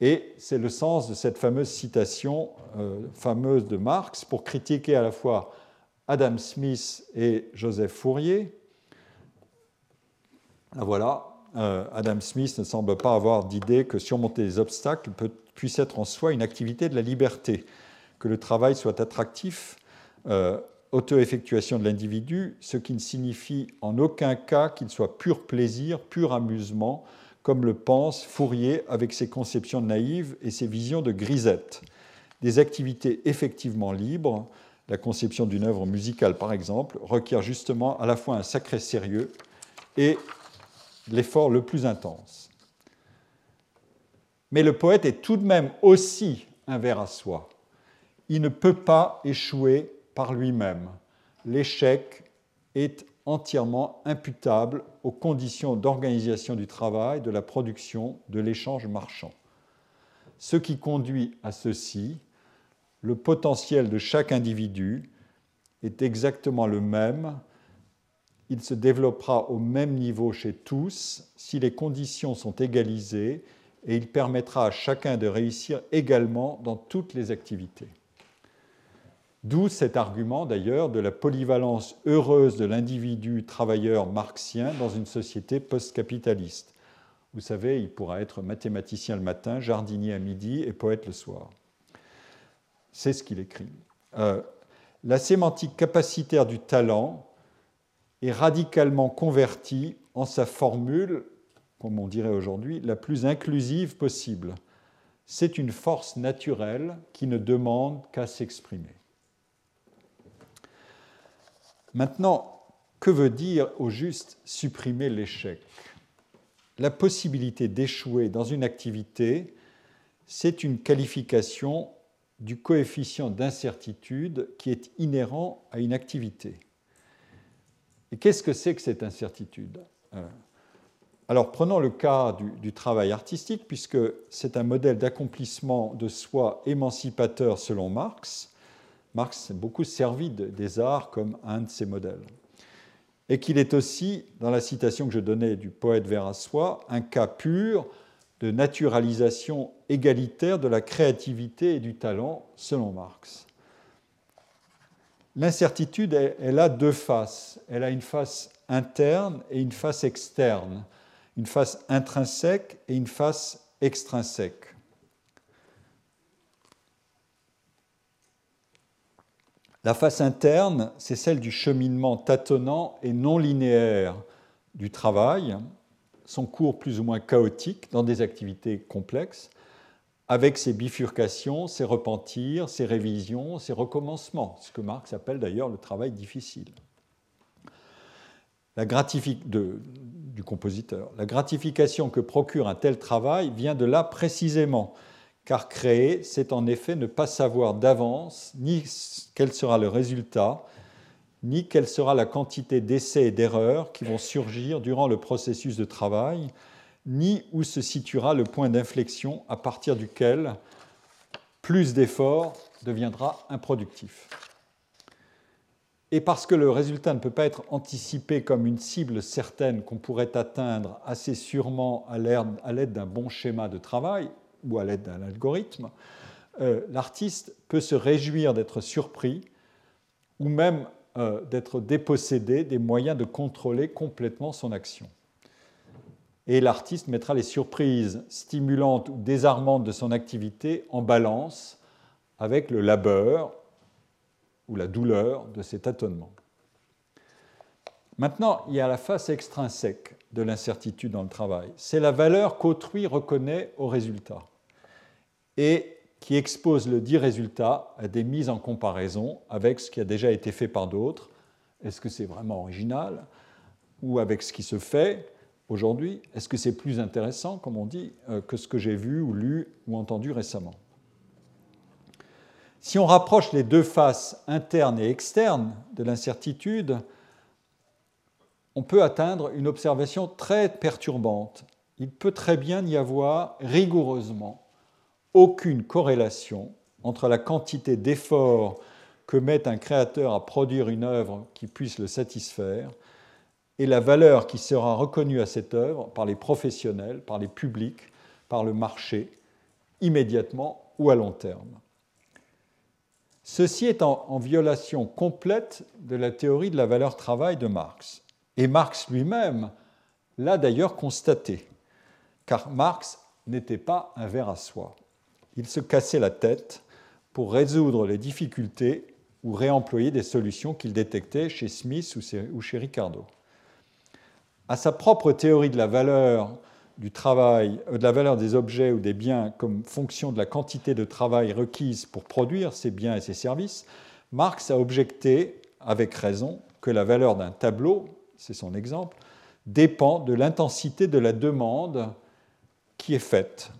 Et c'est le sens de cette fameuse citation euh, fameuse de Marx pour critiquer à la fois Adam Smith et Joseph Fourier. La voilà, euh, Adam Smith ne semble pas avoir d'idée que surmonter les obstacles puisse être en soi une activité de la liberté, que le travail soit attractif, euh, auto-effectuation de l'individu, ce qui ne signifie en aucun cas qu'il soit pur plaisir, pur amusement, comme le pense Fourier avec ses conceptions naïves et ses visions de grisette. Des activités effectivement libres, la conception d'une œuvre musicale par exemple, requiert justement à la fois un sacré sérieux et l'effort le plus intense. Mais le poète est tout de même aussi un vers à soi. Il ne peut pas échouer par lui-même. L'échec est entièrement imputable aux conditions d'organisation du travail, de la production, de l'échange marchand. Ce qui conduit à ceci, le potentiel de chaque individu est exactement le même. Il se développera au même niveau chez tous si les conditions sont égalisées et il permettra à chacun de réussir également dans toutes les activités. D'où cet argument d'ailleurs de la polyvalence heureuse de l'individu travailleur marxien dans une société post-capitaliste. Vous savez, il pourra être mathématicien le matin, jardinier à midi et poète le soir. C'est ce qu'il écrit. Euh, la sémantique capacitaire du talent est radicalement convertie en sa formule, comme on dirait aujourd'hui, la plus inclusive possible. C'est une force naturelle qui ne demande qu'à s'exprimer. Maintenant, que veut dire au juste supprimer l'échec? La possibilité d'échouer dans une activité, c'est une qualification du coefficient d'incertitude qui est inhérent à une activité. Et qu'est-ce que c'est que cette incertitude? Euh, Alors prenons le cas du, du travail artistique, puisque c'est un modèle d'accomplissement de soi émancipateur selon Marx. Marx s'est beaucoup servi des arts comme un de ses modèles. Et qu'il est aussi, dans la citation que je donnais du poète soi, un cas pur de naturalisation égalitaire de la créativité et du talent, selon Marx. L'incertitude, elle a deux faces. Elle a une face interne et une face externe, une face intrinsèque et une face extrinsèque. La face interne, c'est celle du cheminement tâtonnant et non linéaire du travail, son cours plus ou moins chaotique dans des activités complexes, avec ses bifurcations, ses repentirs, ses révisions, ses recommencements, ce que Marx appelle d'ailleurs le travail difficile. La du compositeur. La gratification que procure un tel travail vient de là précisément car créer, c'est en effet ne pas savoir d'avance ni quel sera le résultat, ni quelle sera la quantité d'essais et d'erreurs qui vont surgir durant le processus de travail, ni où se situera le point d'inflexion à partir duquel plus d'efforts deviendra improductif. Et parce que le résultat ne peut pas être anticipé comme une cible certaine qu'on pourrait atteindre assez sûrement à l'aide d'un bon schéma de travail, ou à l'aide d'un algorithme, euh, l'artiste peut se réjouir d'être surpris ou même euh, d'être dépossédé des moyens de contrôler complètement son action. Et l'artiste mettra les surprises stimulantes ou désarmantes de son activité en balance avec le labeur ou la douleur de cet tâtonnements. Maintenant, il y a la face extrinsèque de l'incertitude dans le travail. C'est la valeur qu'autrui reconnaît au résultat et qui expose le dit résultat à des mises en comparaison avec ce qui a déjà été fait par d'autres. Est-ce que c'est vraiment original Ou avec ce qui se fait aujourd'hui? Est-ce que c'est plus intéressant, comme on dit, euh, que ce que j'ai vu ou lu ou entendu récemment? Si on rapproche les deux faces internes et externes de l'incertitude, on peut atteindre une observation très perturbante. Il peut très bien y avoir rigoureusement aucune corrélation entre la quantité d'efforts que met un créateur à produire une œuvre qui puisse le satisfaire et la valeur qui sera reconnue à cette œuvre par les professionnels, par les publics, par le marché, immédiatement ou à long terme. Ceci est en, violation complète de la théorie de la valeur travail de Marx. Et Marx lui-même l'a d'ailleurs constaté, car Marx n'était pas un ver à soie. Il se cassait la tête pour résoudre les difficultés ou réemployer des solutions qu'il détectait chez Smith ou chez Ricardo. À sa propre théorie de la valeur du travail, euh, de la valeur des objets ou des biens comme fonction de la quantité de travail requise pour produire ces biens et ces services, Marx a objecté, avec raison, que la valeur d'un tableau, c'est son exemple, dépend de l'intensité de la demande qui est faite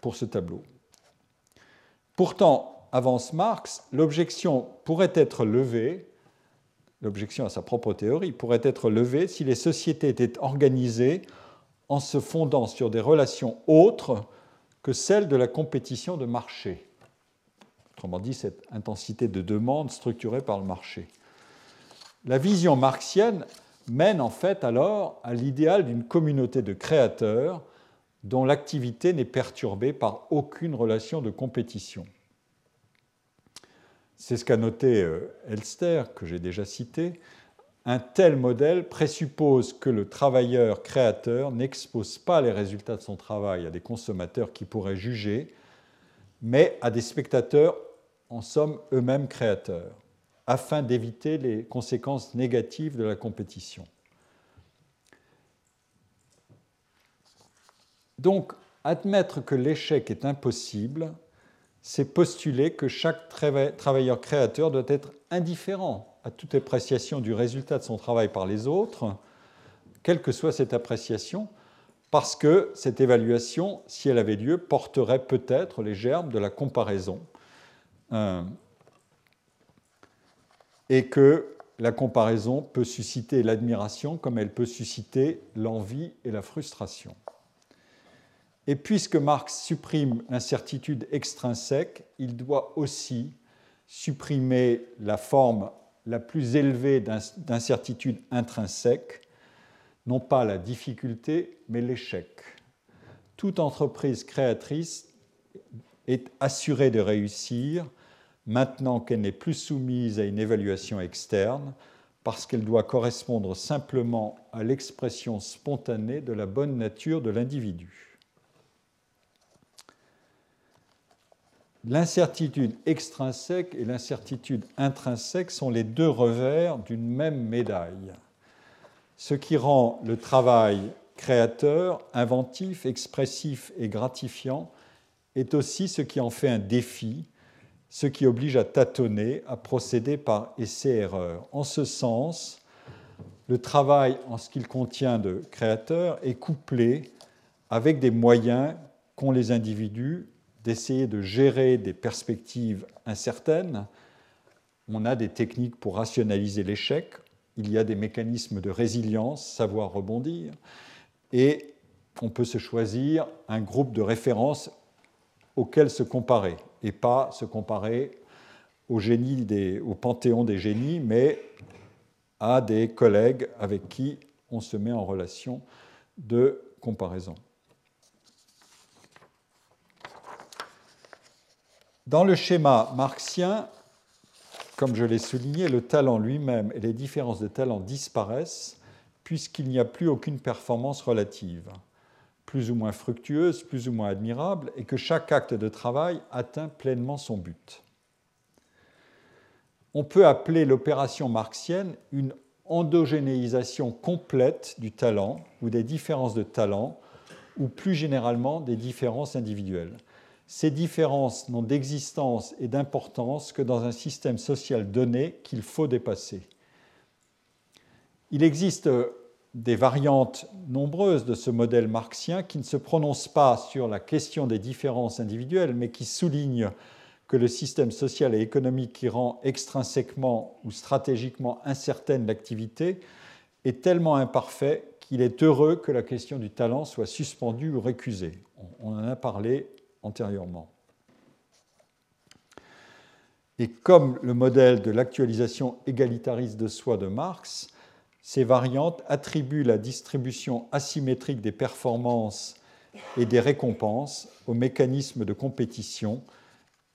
pour ce tableau. Pourtant, avance Marx, l'objection pourrait être levée, l'objection à sa propre théorie pourrait être levée si les sociétés étaient organisées en se fondant sur des relations autres que celles de la compétition de marché. Autrement dit, cette intensité de demande structurée par le marché. La vision marxienne mène en fait alors à l'idéal d'une communauté de créateurs dont l'activité n'est perturbée par aucune relation de compétition. C'est ce qu'a noté euh, Elster, que j'ai déjà cité. Un tel modèle présuppose que le travailleur créateur n'expose pas les résultats de son travail à des consommateurs qui pourraient juger, mais à des spectateurs en somme eux-mêmes créateurs, afin d'éviter les conséquences négatives de la compétition. Donc, admettre que l'échec est impossible c'est postuler que chaque travailleur créateur doit être indifférent à toute appréciation du résultat de son travail par les autres, quelle que soit cette appréciation, parce que cette évaluation, si elle avait lieu, porterait peut-être les germes de la comparaison. Euh, et que la comparaison peut susciter l'admiration comme elle peut susciter l'envie et la frustration. Et puisque Marx supprime l'incertitude extrinsèque, il doit aussi supprimer la forme la plus élevée d'incertitude intrinsèque, non pas la difficulté, mais l'échec. Toute entreprise créatrice est assurée de réussir maintenant qu'elle n'est plus soumise à une évaluation externe, parce qu'elle doit correspondre simplement à l'expression spontanée de la bonne nature de l'individu. L'incertitude extrinsèque et l'incertitude intrinsèque sont les deux revers d'une même médaille. Ce qui rend le travail créateur, inventif, expressif et gratifiant est aussi ce qui en fait un défi, ce qui oblige à tâtonner, à procéder par essai-erreur. En ce sens, le travail en ce qu'il contient de créateur est couplé avec des moyens qu'ont les individus d'essayer de gérer des perspectives incertaines. On a des techniques pour rationaliser l'échec, il y a des mécanismes de résilience, savoir rebondir, et on peut se choisir un groupe de référence auquel se comparer, et pas se comparer au, génie au panthéon des génies, mais à des collègues avec qui on se met en relation de comparaison. Dans le schéma marxien, comme je l'ai souligné, le talent lui-même et les différences de talent disparaissent puisqu'il n'y a plus aucune performance relative, plus ou moins fructueuse, plus ou moins admirable, et que chaque acte de travail atteint pleinement son but. On peut appeler l'opération marxienne une endogénéisation complète du talent ou des différences de talent, ou plus généralement des différences individuelles. Ces différences n'ont d'existence et d'importance que dans un système social donné qu'il faut dépasser. Il existe des variantes nombreuses de ce modèle marxien qui ne se prononcent pas sur la question des différences individuelles, mais qui soulignent que le système social et économique qui rend extrinsèquement ou stratégiquement incertaine l'activité est tellement imparfait qu'il est heureux que la question du talent soit suspendue ou récusée. On en a parlé antérieurement. Et comme le modèle de l'actualisation égalitariste de soi de Marx, ces variantes attribuent la distribution asymétrique des performances et des récompenses au mécanisme de compétition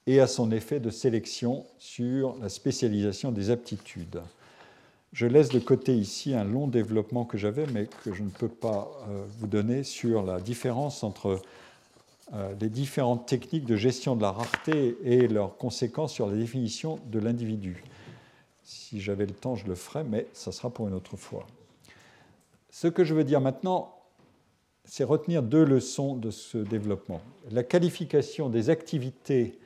et à son effet de sélection sur la spécialisation des aptitudes. je laisse de côté ici un long développement que j'avais, mais que je ne peux pas euh, vous donner sur la différence entre les différentes techniques de gestion de la rareté et leurs conséquences sur la définition de l'individu. Si j'avais le temps, je le ferais, mais ça sera pour une autre fois. Ce que je veux dire maintenant, c'est retenir deux leçons de ce développement. La qualification des activités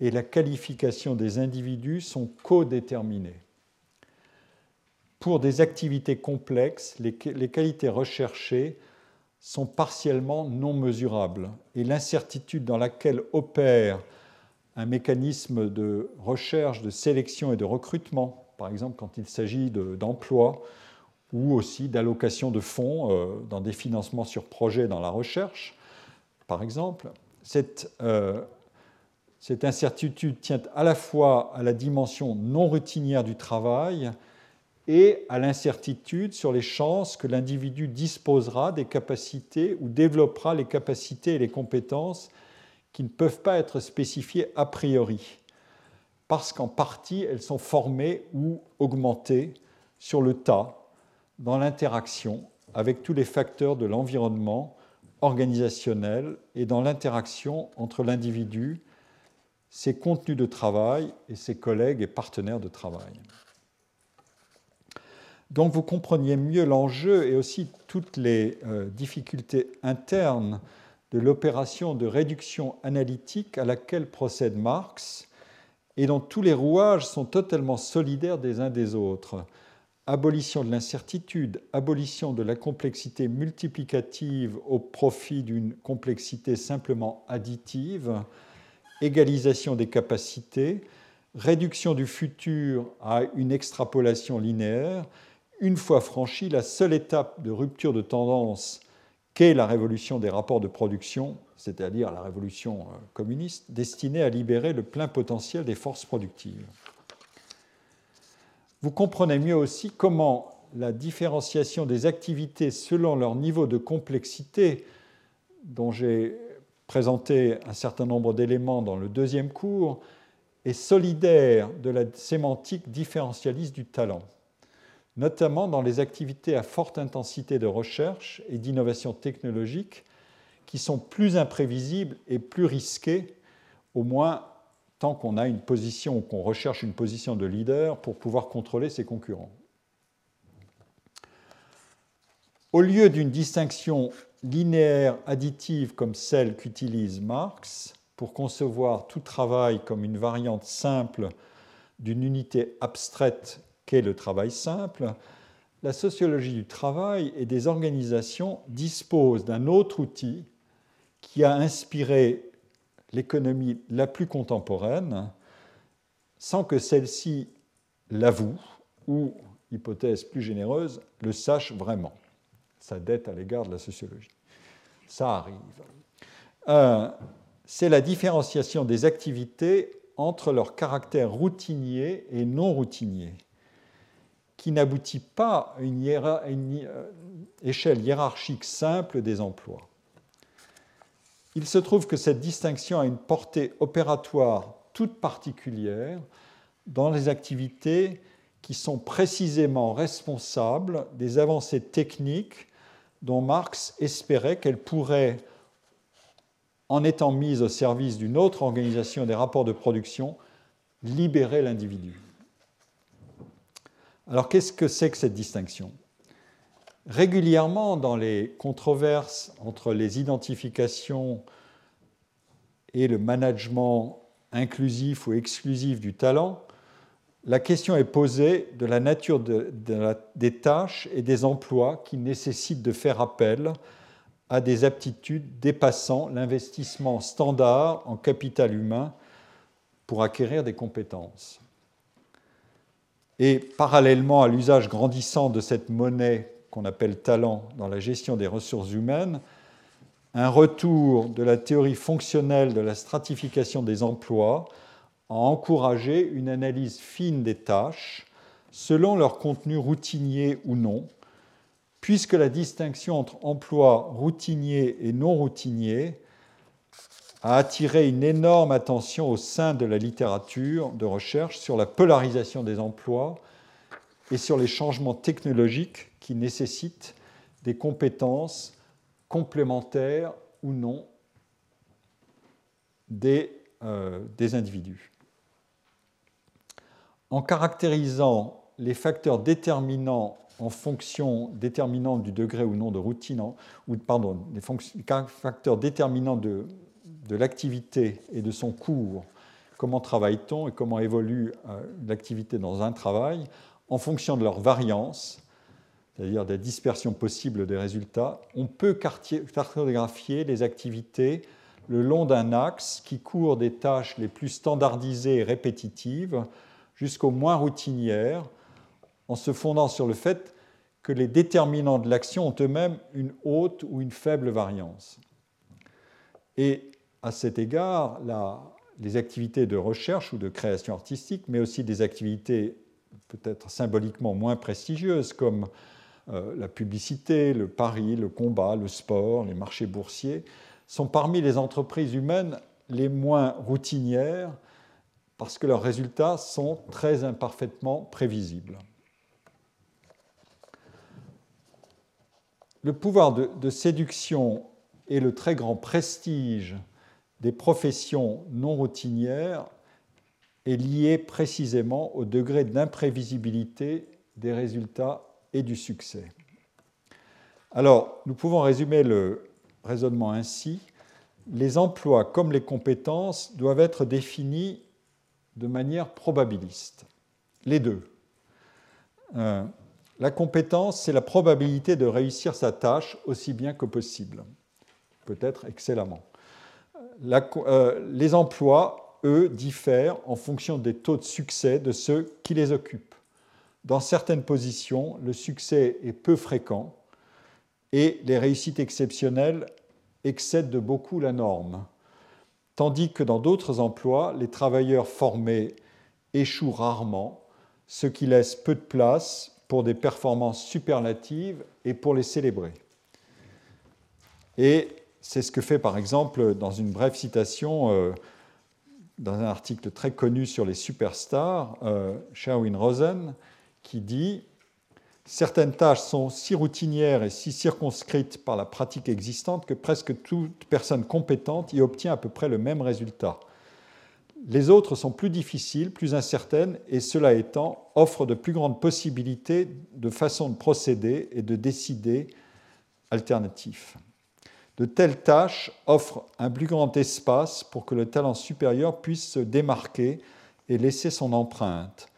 et la qualification des individus sont codéterminées. Pour des activités complexes, les, qualités recherchées sont partiellement non mesurables. Et l'incertitude dans laquelle opère un mécanisme de recherche, de sélection et de recrutement, par exemple quand il s'agit d'emploi ou aussi d'allocation de fonds euh, dans des financements sur projet dans la recherche, par exemple, euh, cette incertitude tient à la fois à la dimension non routinière du travail et à l'incertitude sur les chances que l'individu disposera des capacités ou développera les capacités et les compétences qui ne peuvent pas être spécifiées a priori, parce qu'en partie elles sont formées ou augmentées sur le tas dans l'interaction avec tous les facteurs de l'environnement organisationnel et dans l'interaction entre l'individu, ses contenus de travail et ses collègues et partenaires de travail. Donc vous compreniez mieux l'enjeu et aussi toutes les euh, difficultés internes de l'opération de réduction analytique à laquelle procède Marx et dont tous les rouages sont totalement solidaires des uns des autres. Abolition de l'incertitude, abolition de la complexité multiplicative au profit d'une complexité simplement additive, égalisation des capacités, réduction du futur à une extrapolation linéaire, une fois franchie la seule étape de rupture de tendance qu'est la révolution des rapports de production, c'est-à-dire la révolution euh, communiste, destinée à libérer le plein potentiel des forces productives. Vous comprenez mieux aussi comment la différenciation des activités selon leur niveau de complexité, dont j'ai présenté un certain nombre d'éléments dans le deuxième cours, est solidaire de la sémantique différentialiste du talent notamment dans les activités à forte intensité de recherche et d'innovation technologique qui sont plus imprévisibles et plus risquées, au moins tant qu'on a une position ou qu'on recherche une position de leader pour pouvoir contrôler ses concurrents. Au lieu d'une distinction linéaire additive comme celle qu'utilise Marx pour concevoir tout travail comme une variante simple d'une unité abstraite qu'est le travail simple, la sociologie du travail et des organisations disposent d'un autre outil qui a inspiré l'économie la plus contemporaine sans que celle-ci l'avoue ou, hypothèse plus généreuse, le sache vraiment, sa dette à l'égard de la sociologie. Ça arrive. Euh, c'est la différenciation des activités entre leur caractère routinier et non routinier qui n'aboutit pas à une, euh, échelle hiérarchique simple des emplois. Il se trouve que cette distinction a une portée opératoire toute particulière dans les activités qui sont précisément responsables des avancées techniques dont Marx espérait qu'elles pourraient, en étant mises au service d'une autre organisation des rapports de production, libérer l'individu. Alors qu'est-ce que c'est que cette distinction? Régulièrement, dans les controverses entre les identifications et le management inclusif ou exclusif du talent, la question est posée de la nature des tâches et des emplois qui nécessitent de faire appel à des aptitudes dépassant l'investissement standard en capital humain pour acquérir des compétences. Et parallèlement à l'usage grandissant de cette monnaie qu'on appelle talent dans la gestion des ressources humaines, un retour de la théorie fonctionnelle de la stratification des emplois a encouragé une analyse fine des tâches selon leur contenu routinier ou non, puisque la distinction entre emploi routinier et non routinier a attiré une énorme attention au sein de la littérature de recherche sur la polarisation des emplois et sur les changements technologiques qui nécessitent des compétences complémentaires ou non des, euh, des individus. En caractérisant les facteurs déterminants en fonction déterminante du degré ou non de routine, ou pardon, les facteurs déterminants de, de l'activité et de son cours, comment travaille-t-on et comment évolue euh, l'activité dans un travail, en fonction de leur variance, c'est-à-dire des dispersions possibles des résultats, on peut cartographier les activités le long d'un axe qui court des tâches les plus standardisées et répétitives jusqu'aux moins routinières, en se fondant sur le fait que les déterminants de l'action ont eux-mêmes une haute ou une faible variance. Et à cet égard, les activités de recherche ou de création artistique, mais aussi des activités peut-être symboliquement moins prestigieuses comme euh, la publicité, le pari, le combat, le sport, les marchés boursiers, sont parmi les entreprises humaines les moins routinières parce que leurs résultats sont très imparfaitement prévisibles. Le pouvoir de, séduction et le très grand prestige des professions non routinières est lié précisément au degré d'imprévisibilité des résultats et du succès. Alors, nous pouvons résumer le raisonnement ainsi. Les emplois comme les compétences doivent être définis de manière probabiliste. Les deux. La compétence, c'est la probabilité de réussir sa tâche aussi bien que possible, peut-être excellemment. Euh, les emplois, eux, diffèrent en fonction des taux de succès de ceux qui les occupent. Dans certaines positions, le succès est peu fréquent et les réussites exceptionnelles excèdent de beaucoup la norme, tandis que dans d'autres emplois, les travailleurs formés échouent rarement, ce qui laisse peu de place pour des performances superlatives et pour les célébrer. C'est ce que fait par exemple dans une brève citation, euh, dans un article très connu sur les superstars, euh, Sherwin Rosen, qui dit Certaines tâches sont si routinières et si circonscrites par la pratique existante que presque toute personne compétente y obtient à peu près le même résultat. Les autres sont plus difficiles, plus incertaines, et cela étant, offrent de plus grandes possibilités de façon de procéder et de décider alternatifs. De telles tâches offrent un plus grand espace pour que le talent supérieur puisse se démarquer et laisser son empreinte.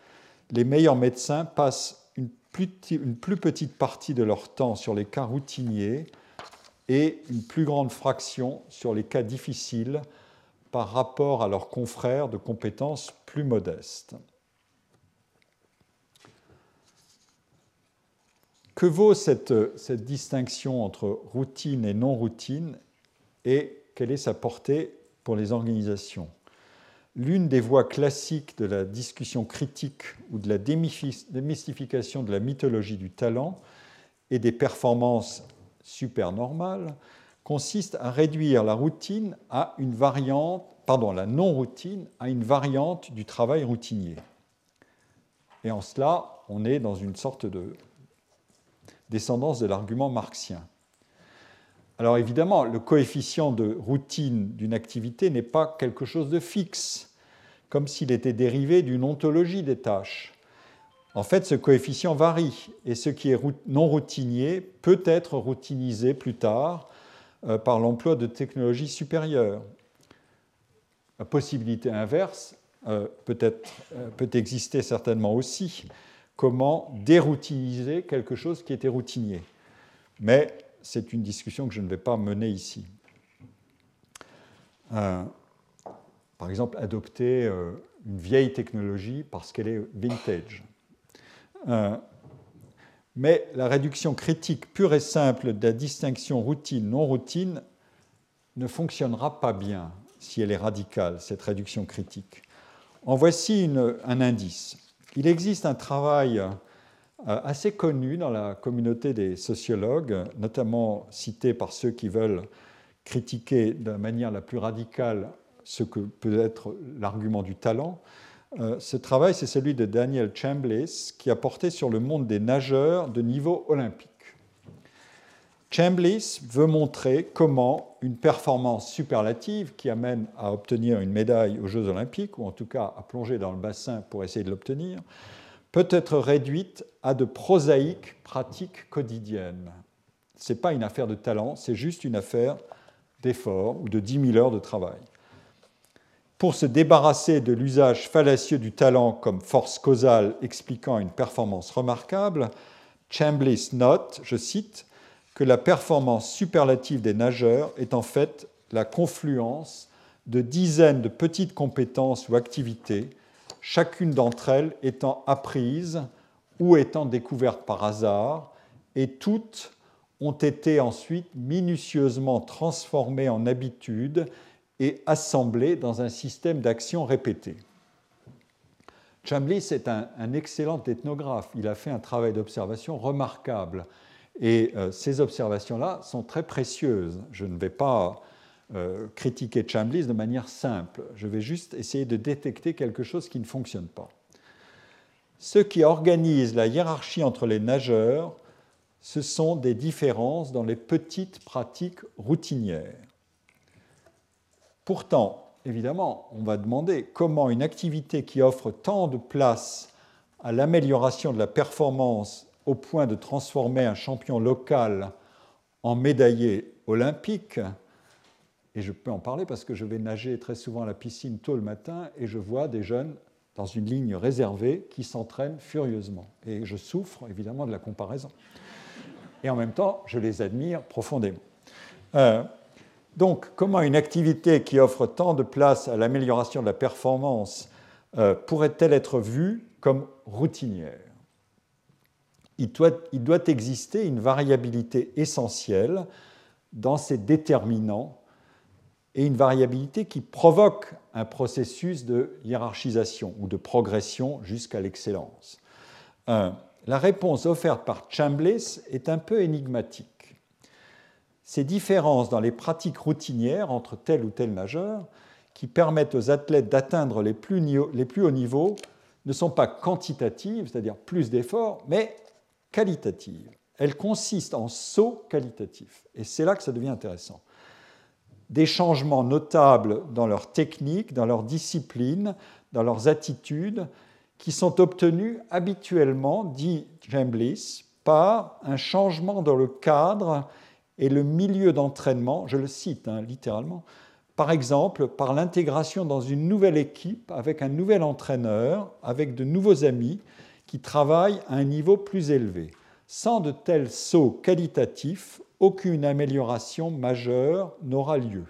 Les meilleurs médecins passent une plus, petite partie de leur temps sur les cas routiniers et une plus grande fraction sur les cas difficiles par rapport à leurs confrères de compétences plus modestes. Que vaut cette, distinction entre routine et non-routine et quelle est sa portée pour les organisations? L'une des voies classiques de la discussion critique ou de la démystification de la mythologie du talent et des performances supernormales consiste à réduire la routine à une variante, pardon, la non-routine à une variante du travail routinier. Et en cela, on est dans une sorte de descendance de l'argument marxien. Alors évidemment, le coefficient de routine d'une activité n'est pas quelque chose de fixe, comme s'il était dérivé d'une ontologie des tâches. En fait, ce coefficient varie, et ce qui est non routinier peut être routinisé plus tard euh, par l'emploi de technologies supérieures. La possibilité inverse euh, euh, peut exister certainement aussi. Comment déroutiniser quelque chose qui était routinier Mais c'est une discussion que je ne vais pas mener ici. par exemple, adopter une vieille technologie parce qu'elle est vintage. Mais la réduction critique pure et simple de la distinction routine-non routine ne fonctionnera pas bien si elle est radicale, cette réduction critique. En voici un indice. Il existe un travail euh, assez connu dans la communauté des sociologues, notamment cité par ceux qui veulent critiquer de la manière la plus radicale ce que peut être l'argument du talent, Euh, ce travail, c'est celui de Daniel Chambliss, qui a porté sur le monde des nageurs de niveau olympique. Chambliss veut montrer comment une performance superlative qui amène à obtenir une médaille aux Jeux olympiques, ou en tout cas à plonger dans le bassin pour essayer de l'obtenir, peut être réduite à de prosaïques pratiques quotidiennes. Ce n'est pas une affaire de talent, c'est juste une affaire d'effort ou de 10 000 heures de travail. Pour se débarrasser de l'usage fallacieux du talent comme force causale expliquant une performance remarquable, Chambliss note, je cite, que la performance superlative des nageurs est en fait la confluence de dizaines de petites compétences ou activités, chacune d'entre elles étant apprise ou étant découverte par hasard, et toutes ont été ensuite minutieusement transformées en habitudes et assemblées dans un système d'action répété. Chambliss est un, excellent ethnographe. Il a fait un travail d'observation remarquable. Et euh, ces observations-là sont très précieuses. Je ne vais pas euh, critiquer Chambliss de manière simple. Je vais juste essayer de détecter quelque chose qui ne fonctionne pas. Ce qui organise la hiérarchie entre les nageurs, ce sont des différences dans les petites pratiques routinières. Pourtant, évidemment, on va demander comment une activité qui offre tant de place à l'amélioration de la performance au point de transformer un champion local en médaillé olympique, et je peux en parler parce que je vais nager très souvent à la piscine tôt le matin et je vois des jeunes dans une ligne réservée qui s'entraînent furieusement. Et je souffre évidemment de la comparaison. Et en même temps, je les admire profondément. Euh, donc, comment une activité qui offre tant de place à l'amélioration de la performance euh, pourrait-elle être vue comme routinière? Il doit, exister une variabilité essentielle dans ces déterminants et une variabilité qui provoque un processus de hiérarchisation ou de progression jusqu'à l'excellence. La réponse offerte par Chambliss est un peu énigmatique. Ces différences dans les pratiques routinières entre tel ou tel nageur qui permettent aux athlètes d'atteindre les, les plus hauts niveaux ne sont pas quantitatives, c'est-à-dire plus d'efforts, mais qualitative. Elle consiste en sauts qualitatifs. Et c'est là que ça devient intéressant. Des changements notables dans leur technique, dans leur discipline, dans leurs attitudes, qui sont obtenus habituellement, dit Jambliss, par un changement dans le cadre et le milieu d'entraînement, je le cite hein, littéralement, par exemple par l'intégration dans une nouvelle équipe avec un nouvel entraîneur, avec de nouveaux amis, qui travaillent à un niveau plus élevé. Sans de tels sauts qualitatifs, aucune amélioration majeure n'aura lieu.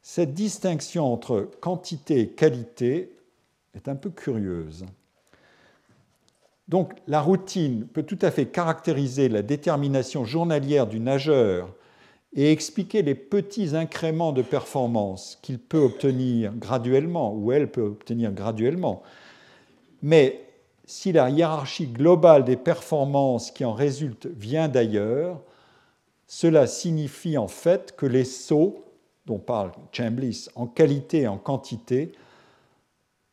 Cette distinction entre quantité et qualité est un peu curieuse. Donc la routine peut tout à fait caractériser la détermination journalière du nageur et expliquer les petits incréments de performance qu'il peut obtenir graduellement ou elle peut obtenir graduellement, mais si la hiérarchie globale des performances qui en résulte vient d'ailleurs, cela signifie en fait que les sauts dont parle Chambliss en qualité et en quantité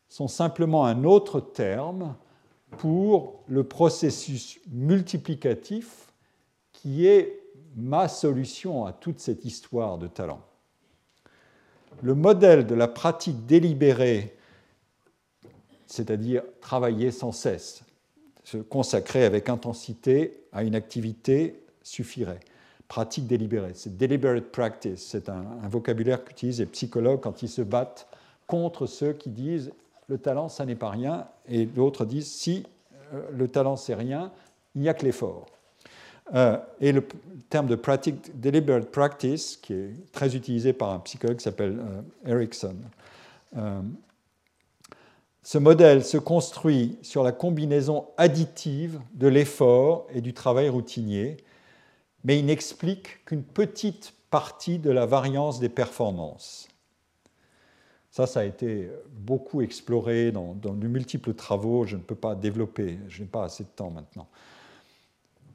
sont simplement un autre terme pour le processus multiplicatif qui est ma solution à toute cette histoire de talent. Le modèle de la pratique délibérée c'est-à-dire travailler sans cesse, se consacrer avec intensité à une activité suffirait. Pratique délibérée, c'est deliberate practice, c'est un, vocabulaire qu'utilisent les psychologues quand ils se battent contre ceux qui disent le talent, ça n'est pas rien, et d'autres disent si euh, le talent, c'est rien, il n'y a que l'effort. Euh, et le terme de pratique, deliberate practice, qui est très utilisé par un psychologue qui s'appelle euh, Erickson, ce modèle se construit sur la combinaison additive de l'effort et du travail routinier, mais il n'explique qu'une petite partie de la variance des performances. Ça, ça a été beaucoup exploré dans, de multiples travaux, je ne peux pas développer, je n'ai pas assez de temps maintenant.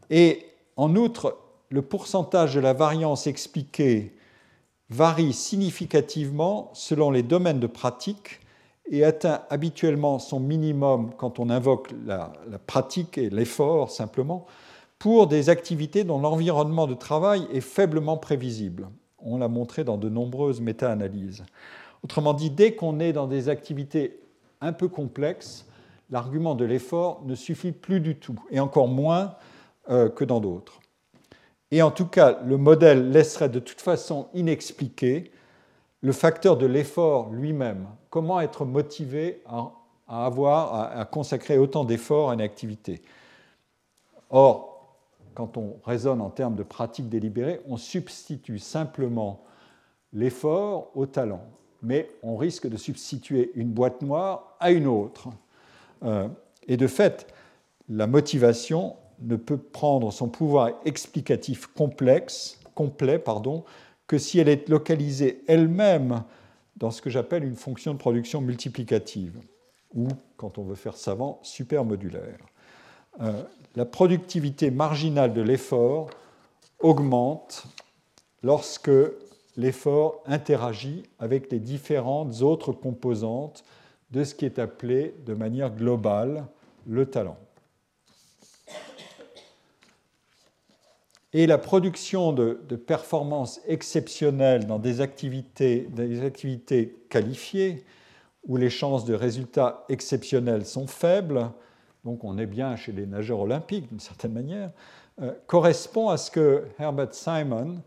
Et en outre, le pourcentage de la variance expliquée varie significativement selon les domaines de pratique et atteint habituellement son minimum quand on invoque la, pratique et l'effort simplement pour des activités dont l'environnement de travail est faiblement prévisible. On l'a montré dans de nombreuses méta-analyses. Autrement dit, dès qu'on est dans des activités un peu complexes, l'argument de l'effort ne suffit plus du tout, et encore moins euh, que dans d'autres. Et en tout cas, le modèle laisserait de toute façon inexpliqué le facteur de l'effort lui-même. Comment être motivé à, avoir, à, consacrer autant d'efforts à une activité? Or, quand on raisonne en termes de pratique délibérée, on substitue simplement l'effort au talent. Mais on risque de substituer une boîte noire à une autre. Euh, et de fait, la motivation ne peut prendre son pouvoir explicatif complexe, complet pardon, que si elle est localisée elle-même dans ce que j'appelle une fonction de production multiplicative, ou, quand on veut faire savant, supermodulaire. Euh, la productivité marginale de l'effort augmente lorsque l'effort interagit avec les différentes autres composantes de ce qui est appelé de manière globale le talent. Et la production de, performances exceptionnelles dans des activités, des activités qualifiées, où les chances de résultats exceptionnels sont faibles, donc on est bien chez les nageurs olympiques d'une certaine manière, euh, correspond à ce que Herbert Simon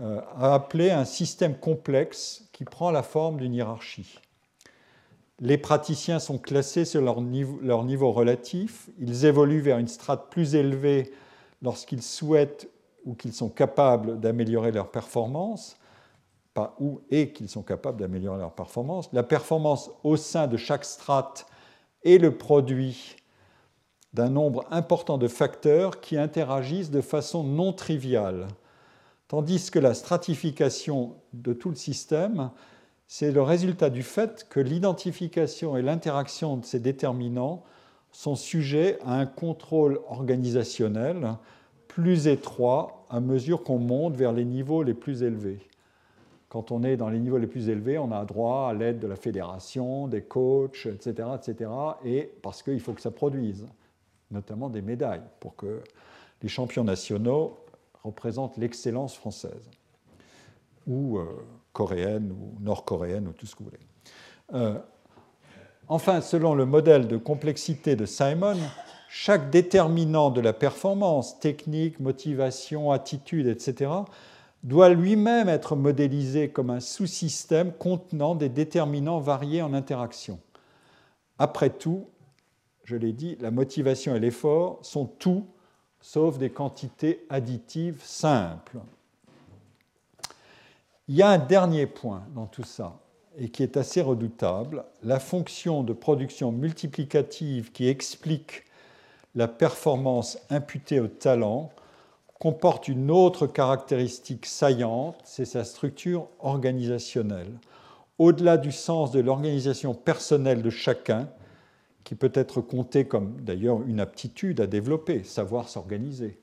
euh, a appelé un système complexe qui prend la forme d'une hiérarchie. Les praticiens sont classés sur leur niveau, leur niveau relatif, ils évoluent vers une strate plus élevée lorsqu'ils souhaitent ou qu'ils sont capables d'améliorer leur performance, pas ou et qu'ils sont capables d'améliorer leur performance. La performance au sein de chaque strate est le produit d'un nombre important de facteurs qui interagissent de façon non triviale, tandis que la stratification de tout le système, c'est le résultat du fait que l'identification et l'interaction de ces déterminants sont sujets à un contrôle organisationnel plus étroit à mesure qu'on monte vers les niveaux les plus élevés. Quand on est dans les niveaux les plus élevés, on a droit à l'aide de la fédération, des coachs, etc., etc., et parce qu'il faut que ça produise, notamment des médailles, pour que les champions nationaux représentent l'excellence française, ou euh, coréenne, ou nord-coréenne, ou tout ce que vous voulez. Euh, enfin, selon le modèle de complexité de Simon, chaque déterminant de la performance, technique, motivation, attitude, etc., doit lui-même être modélisé comme un sous-système contenant des déterminants variés en interaction. Après tout, je l'ai dit, la motivation et l'effort sont tout sauf des quantités additives simples. Il y a un dernier point dans tout ça, et qui est assez redoutable, la fonction de production multiplicative qui explique la performance imputée au talent comporte une autre caractéristique saillante, c'est sa structure organisationnelle. Au-delà du sens de l'organisation personnelle de chacun, qui peut être comptée comme d'ailleurs une aptitude à développer, savoir s'organiser,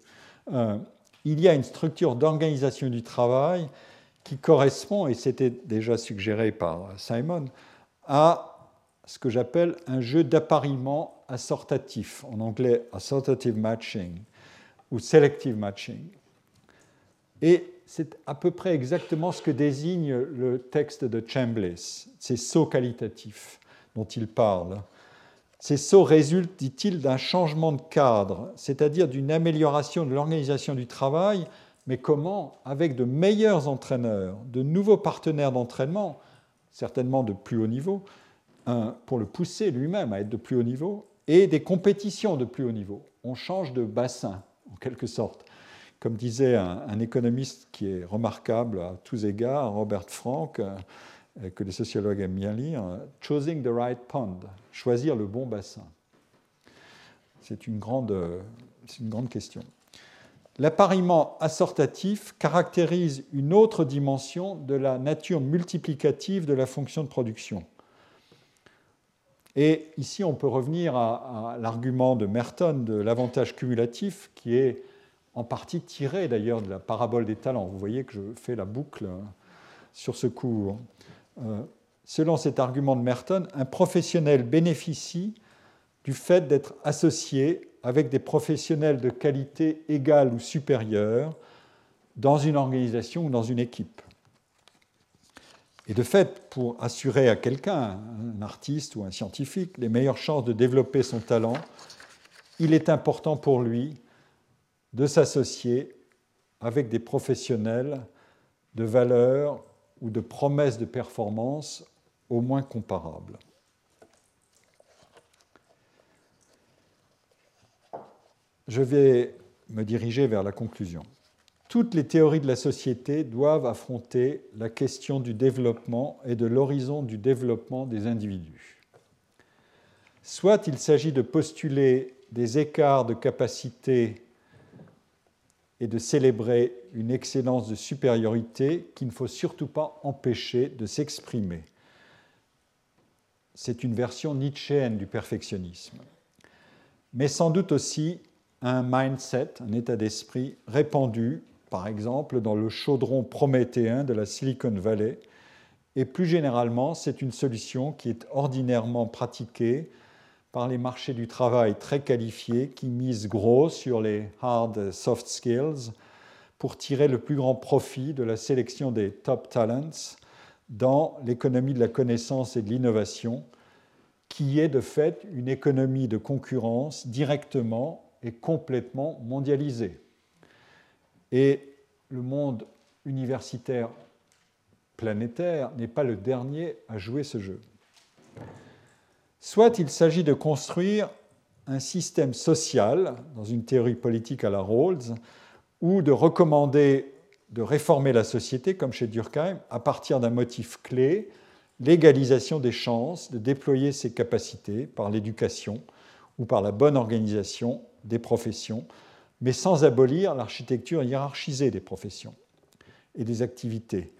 euh, il y a une structure d'organisation du travail qui correspond, et c'était déjà suggéré par Simon, à ce que j'appelle un jeu d'appariement assortatif, en anglais assortative matching ou selective matching. Et c'est à peu près exactement ce que désigne le texte de Chambliss, ces sauts qualitatifs dont il parle. Ces sauts résultent, dit-il, d'un changement de cadre, c'est-à-dire d'une amélioration de l'organisation du travail, mais comment Avec de meilleurs entraîneurs, de nouveaux partenaires d'entraînement, certainement de plus haut niveau, pour le pousser lui-même à être de plus haut niveau, et des compétitions de plus haut niveau. On change de bassin, en quelque sorte. Comme disait un, économiste qui est remarquable à tous égards, Robert Frank, euh, que les sociologues aiment bien lire, Choosing the right pond, choisir le bon bassin. C'est une grande, une grande question. L'appariement assortatif caractérise une autre dimension de la nature multiplicative de la fonction de production. Et ici, on peut revenir à, l'argument de Merton de l'avantage cumulatif, qui est en partie tiré d'ailleurs de la parabole des talents. Vous voyez que je fais la boucle hein, sur ce cours. Euh, selon cet argument de Merton, un professionnel bénéficie du fait d'être associé avec des professionnels de qualité égale ou supérieure dans une organisation ou dans une équipe. Et de fait, pour assurer à quelqu'un, un artiste ou un scientifique, les meilleures chances de développer son talent, il est important pour lui de s'associer avec des professionnels de valeur ou de promesses de performance au moins comparables. Je vais me diriger vers la conclusion. Toutes les théories de la société doivent affronter la question du développement et de l'horizon du développement des individus. Soit il s'agit de postuler des écarts de capacité et de célébrer une excellence de supériorité qu'il ne faut surtout pas empêcher de s'exprimer. C'est une version nietzschéenne du perfectionnisme, mais sans doute aussi un mindset, un état d'esprit répandu, par exemple dans le chaudron prométhéen de la Silicon Valley, et plus généralement, c'est une solution qui est ordinairement pratiquée par les marchés du travail très qualifiés qui misent gros sur les hard soft skills pour tirer le plus grand profit de la sélection des top talents dans l'économie de la connaissance et de l'innovation, qui est de fait une économie de concurrence directement et complètement mondialisée. Et le monde universitaire planétaire n'est pas le dernier à jouer ce jeu. Soit il s'agit de construire un système social, dans une théorie politique à la Rawls, ou de recommander de réformer la société, comme chez Durkheim, à partir d'un motif clé, l'égalisation des chances de déployer ses capacités par l'éducation ou par la bonne organisation des professions, mais sans abolir l'architecture hiérarchisée des professions et des activités,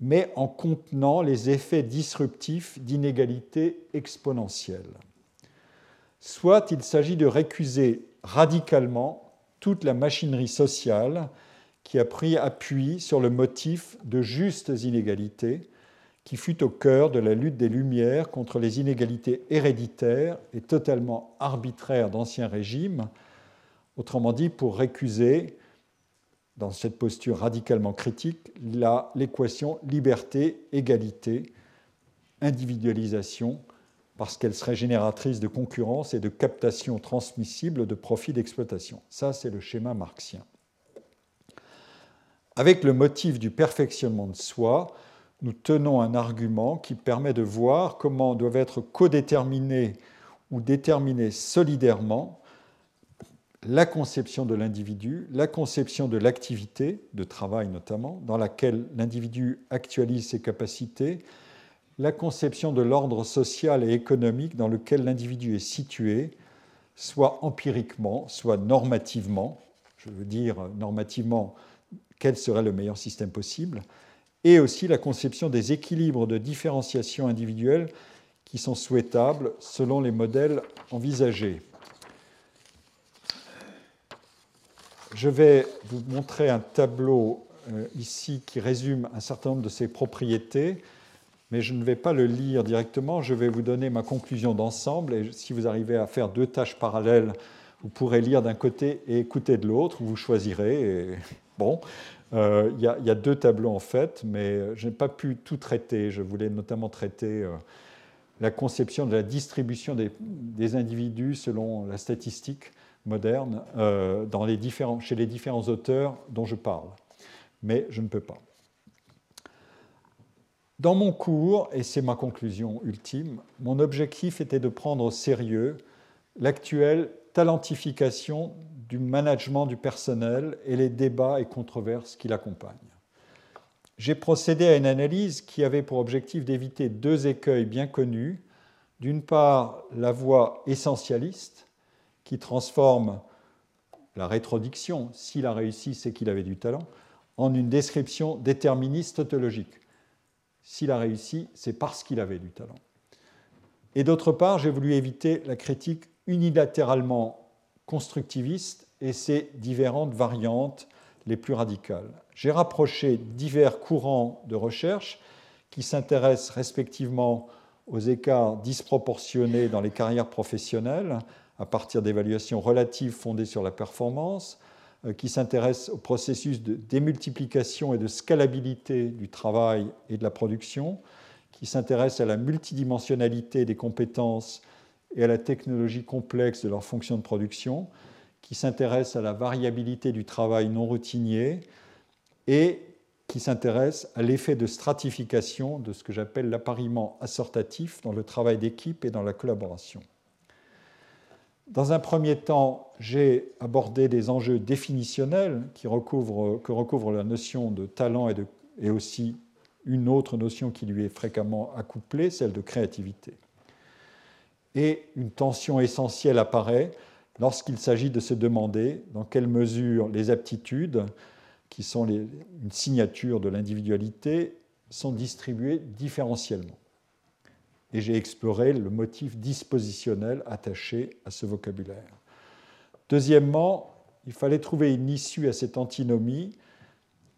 mais en contenant les effets disruptifs d'inégalités exponentielles. Soit il s'agit de récuser radicalement toute la machinerie sociale qui a pris appui sur le motif de justes inégalités, qui fut au cœur de la lutte des Lumières contre les inégalités héréditaires et totalement arbitraires d'anciens régimes, autrement dit pour récuser dans cette posture radicalement critique, l'équation liberté-égalité, individualisation, parce qu'elle serait génératrice de concurrence et de captation transmissible de profits d'exploitation. Ça, c'est le schéma marxien. Avec le motif du perfectionnement de soi, nous tenons un argument qui permet de voir comment doivent être codéterminés ou déterminés solidairement la conception de l'individu, la conception de l'activité, de travail notamment, dans laquelle l'individu actualise ses capacités, la conception de l'ordre social et économique dans lequel l'individu est situé, soit empiriquement, soit normativement, je veux dire normativement quel serait le meilleur système possible, et aussi la conception des équilibres de différenciation individuelle qui sont souhaitables selon les modèles envisagés. Je vais vous montrer un tableau euh, ici qui résume un certain nombre de ces propriétés, mais je ne vais pas le lire directement, je vais vous donner ma conclusion d'ensemble, et si vous arrivez à faire deux tâches parallèles, vous pourrez lire d'un côté et écouter de l'autre, vous choisirez. Bon, euh, il y, a deux tableaux en fait, mais je n'ai pas pu tout traiter. Je voulais notamment traiter euh, la conception de la distribution des individus selon la statistique moderne euh, dans les chez les différents auteurs dont je parle. Mais je ne peux pas. Dans mon cours, et c'est ma conclusion ultime, mon objectif était de prendre au sérieux l'actuelle talentification du management du personnel et les débats et controverses qui l'accompagnent. J'ai procédé à une analyse qui avait pour objectif d'éviter deux écueils bien connus. D'une part, la voie essentialiste, qui transforme la rétrodiction, s'il a réussi, c'est qu'il avait du talent, en une description déterministe tautologique. S'il a réussi, c'est parce qu'il avait du talent. Et d'autre part, j'ai voulu éviter la critique unilatéralement constructiviste et ses différentes variantes les plus radicales. J'ai rapproché divers courants de recherche qui s'intéressent respectivement aux écarts disproportionnés dans les carrières professionnelles à partir d'évaluations relatives fondées sur la performance, euh, qui s'intéressent au processus de démultiplication et de scalabilité du travail et de la production, qui s'intéressent à la multidimensionnalité des compétences et à la technologie complexe de leur fonction de production, qui s'intéressent à la variabilité du travail non routinier et qui s'intéresse à l'effet de stratification de ce que j'appelle l'appariement assortatif dans le travail d'équipe et dans la collaboration. Dans un premier temps, j'ai abordé des enjeux définitionnels qui recouvrent, que recouvre la notion de talent et, aussi une autre notion qui lui est fréquemment accouplée, celle de créativité. Et une tension essentielle apparaît lorsqu'il s'agit de se demander dans quelle mesure les aptitudes, qui sont une signature de l'individualité, sont distribuées différentiellement. Et j'ai exploré le motif dispositionnel attaché à ce vocabulaire. Deuxièmement, il fallait trouver une issue à cette antinomie,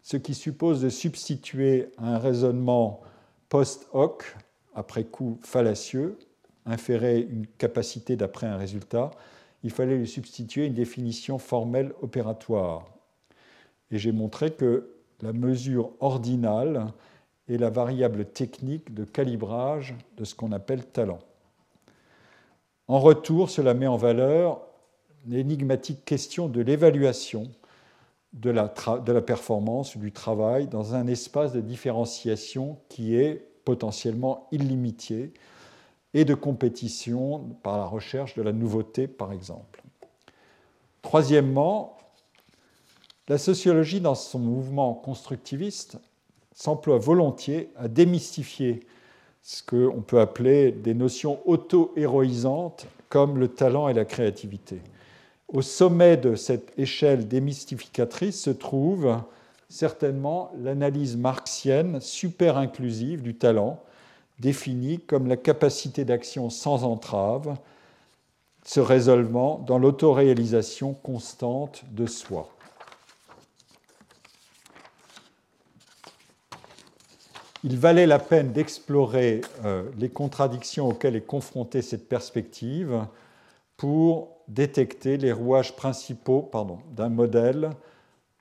ce qui suppose de substituer un raisonnement post hoc, après coup fallacieux, inférer une capacité d'après un résultat, il fallait lui substituer une définition formelle opératoire. Et j'ai montré que la mesure ordinale est la variable technique de calibrage de ce qu'on appelle talent. En retour, cela met en valeur l'énigmatique question de l'évaluation de la, de la performance du travail dans un espace de différenciation qui est potentiellement illimité et de compétition par la recherche de la nouveauté, par exemple. Troisièmement, la sociologie, dans son mouvement constructiviste, s'emploie volontiers à démystifier ce qu'on peut appeler des notions auto-héroïsantes comme le talent et la créativité. Au sommet de cette échelle démystificatrice se trouve certainement l'analyse marxienne super inclusive du talent, définie comme la capacité d'action sans entrave, se résolvant dans l'autoréalisation constante de soi. Il valait la peine d'explorer euh, les contradictions auxquelles est confrontée cette perspective pour détecter les rouages principaux d'un modèle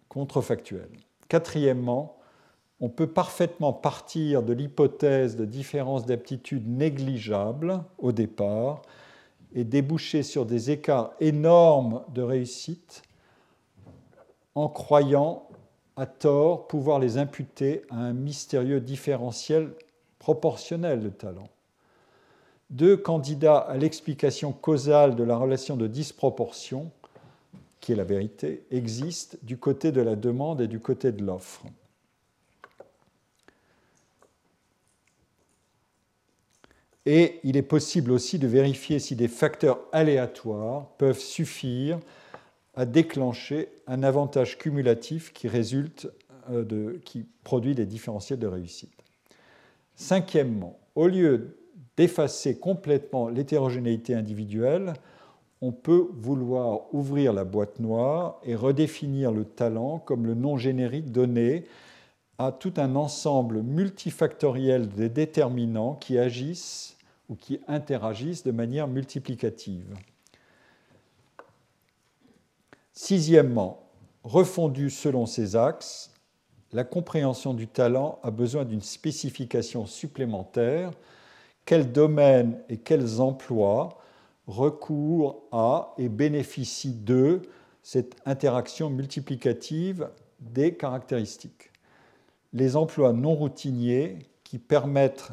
contrefactuel. Quatrièmement, on peut parfaitement partir de l'hypothèse de différences d'aptitude négligeables au départ et déboucher sur des écarts énormes de réussite en croyant à tort pouvoir les imputer à un mystérieux différentiel proportionnel de talent. Deux candidats à l'explication causale de la relation de disproportion, qui est la vérité, existent du côté de la demande et du côté de l'offre. Et il est possible aussi de vérifier si des facteurs aléatoires peuvent suffire à déclencher un avantage cumulatif qui résulte euh, qui produit des différentiels de réussite. Cinquièmement, au lieu d'effacer complètement l'hétérogénéité individuelle, on peut vouloir ouvrir la boîte noire et redéfinir le talent comme le nom générique donné à tout un ensemble multifactoriel de déterminants qui agissent ou qui interagissent de manière multiplicative. Sixièmement, refondu selon ces axes, la compréhension du talent a besoin d'une spécification supplémentaire. Quels domaines et quels emplois recourent à et bénéficient de cette interaction multiplicative des caractéristiques? Les emplois non routiniers qui permettent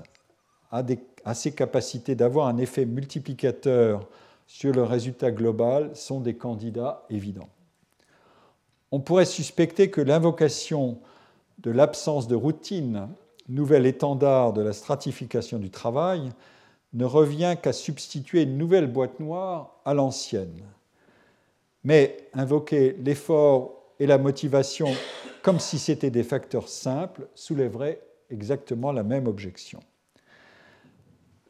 à ces capacités d'avoir un effet multiplicateur sur le résultat global sont des candidats évidents. On pourrait suspecter que l'invocation de l'absence de routine, nouvel étendard de la stratification du travail, ne revient qu'à substituer une nouvelle boîte noire à l'ancienne. Mais invoquer l'effort et la motivation comme si c'était des facteurs simples soulèverait exactement la même objection.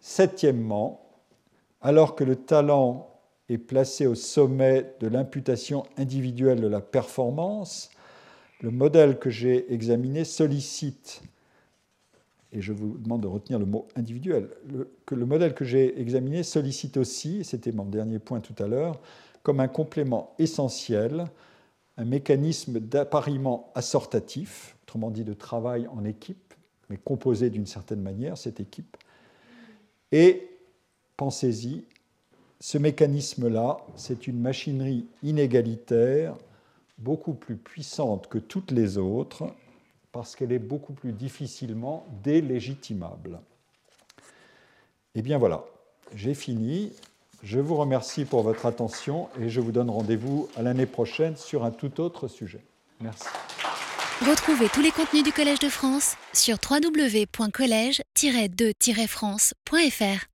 Septièmement, alors que le talent est placé au sommet de l'imputation individuelle de la performance, le modèle que j'ai examiné sollicite et je vous demande de retenir le mot individuel, que le modèle que j'ai examiné sollicite aussi, c'était mon dernier point tout à l'heure, comme un complément essentiel, un mécanisme d'appariement assortatif, autrement dit de travail en équipe, mais composé d'une certaine manière, cette équipe. Et pensez-y, ce mécanisme-là, c'est une machinerie inégalitaire, beaucoup plus puissante que toutes les autres, parce qu'elle est beaucoup plus difficilement délégitimable. Et eh bien voilà, j'ai fini. Je vous remercie pour votre attention et je vous donne rendez-vous à l'année prochaine sur un tout autre sujet. Merci. Retrouvez tous les contenus du Collège de France sur www.colège-2-france.fr.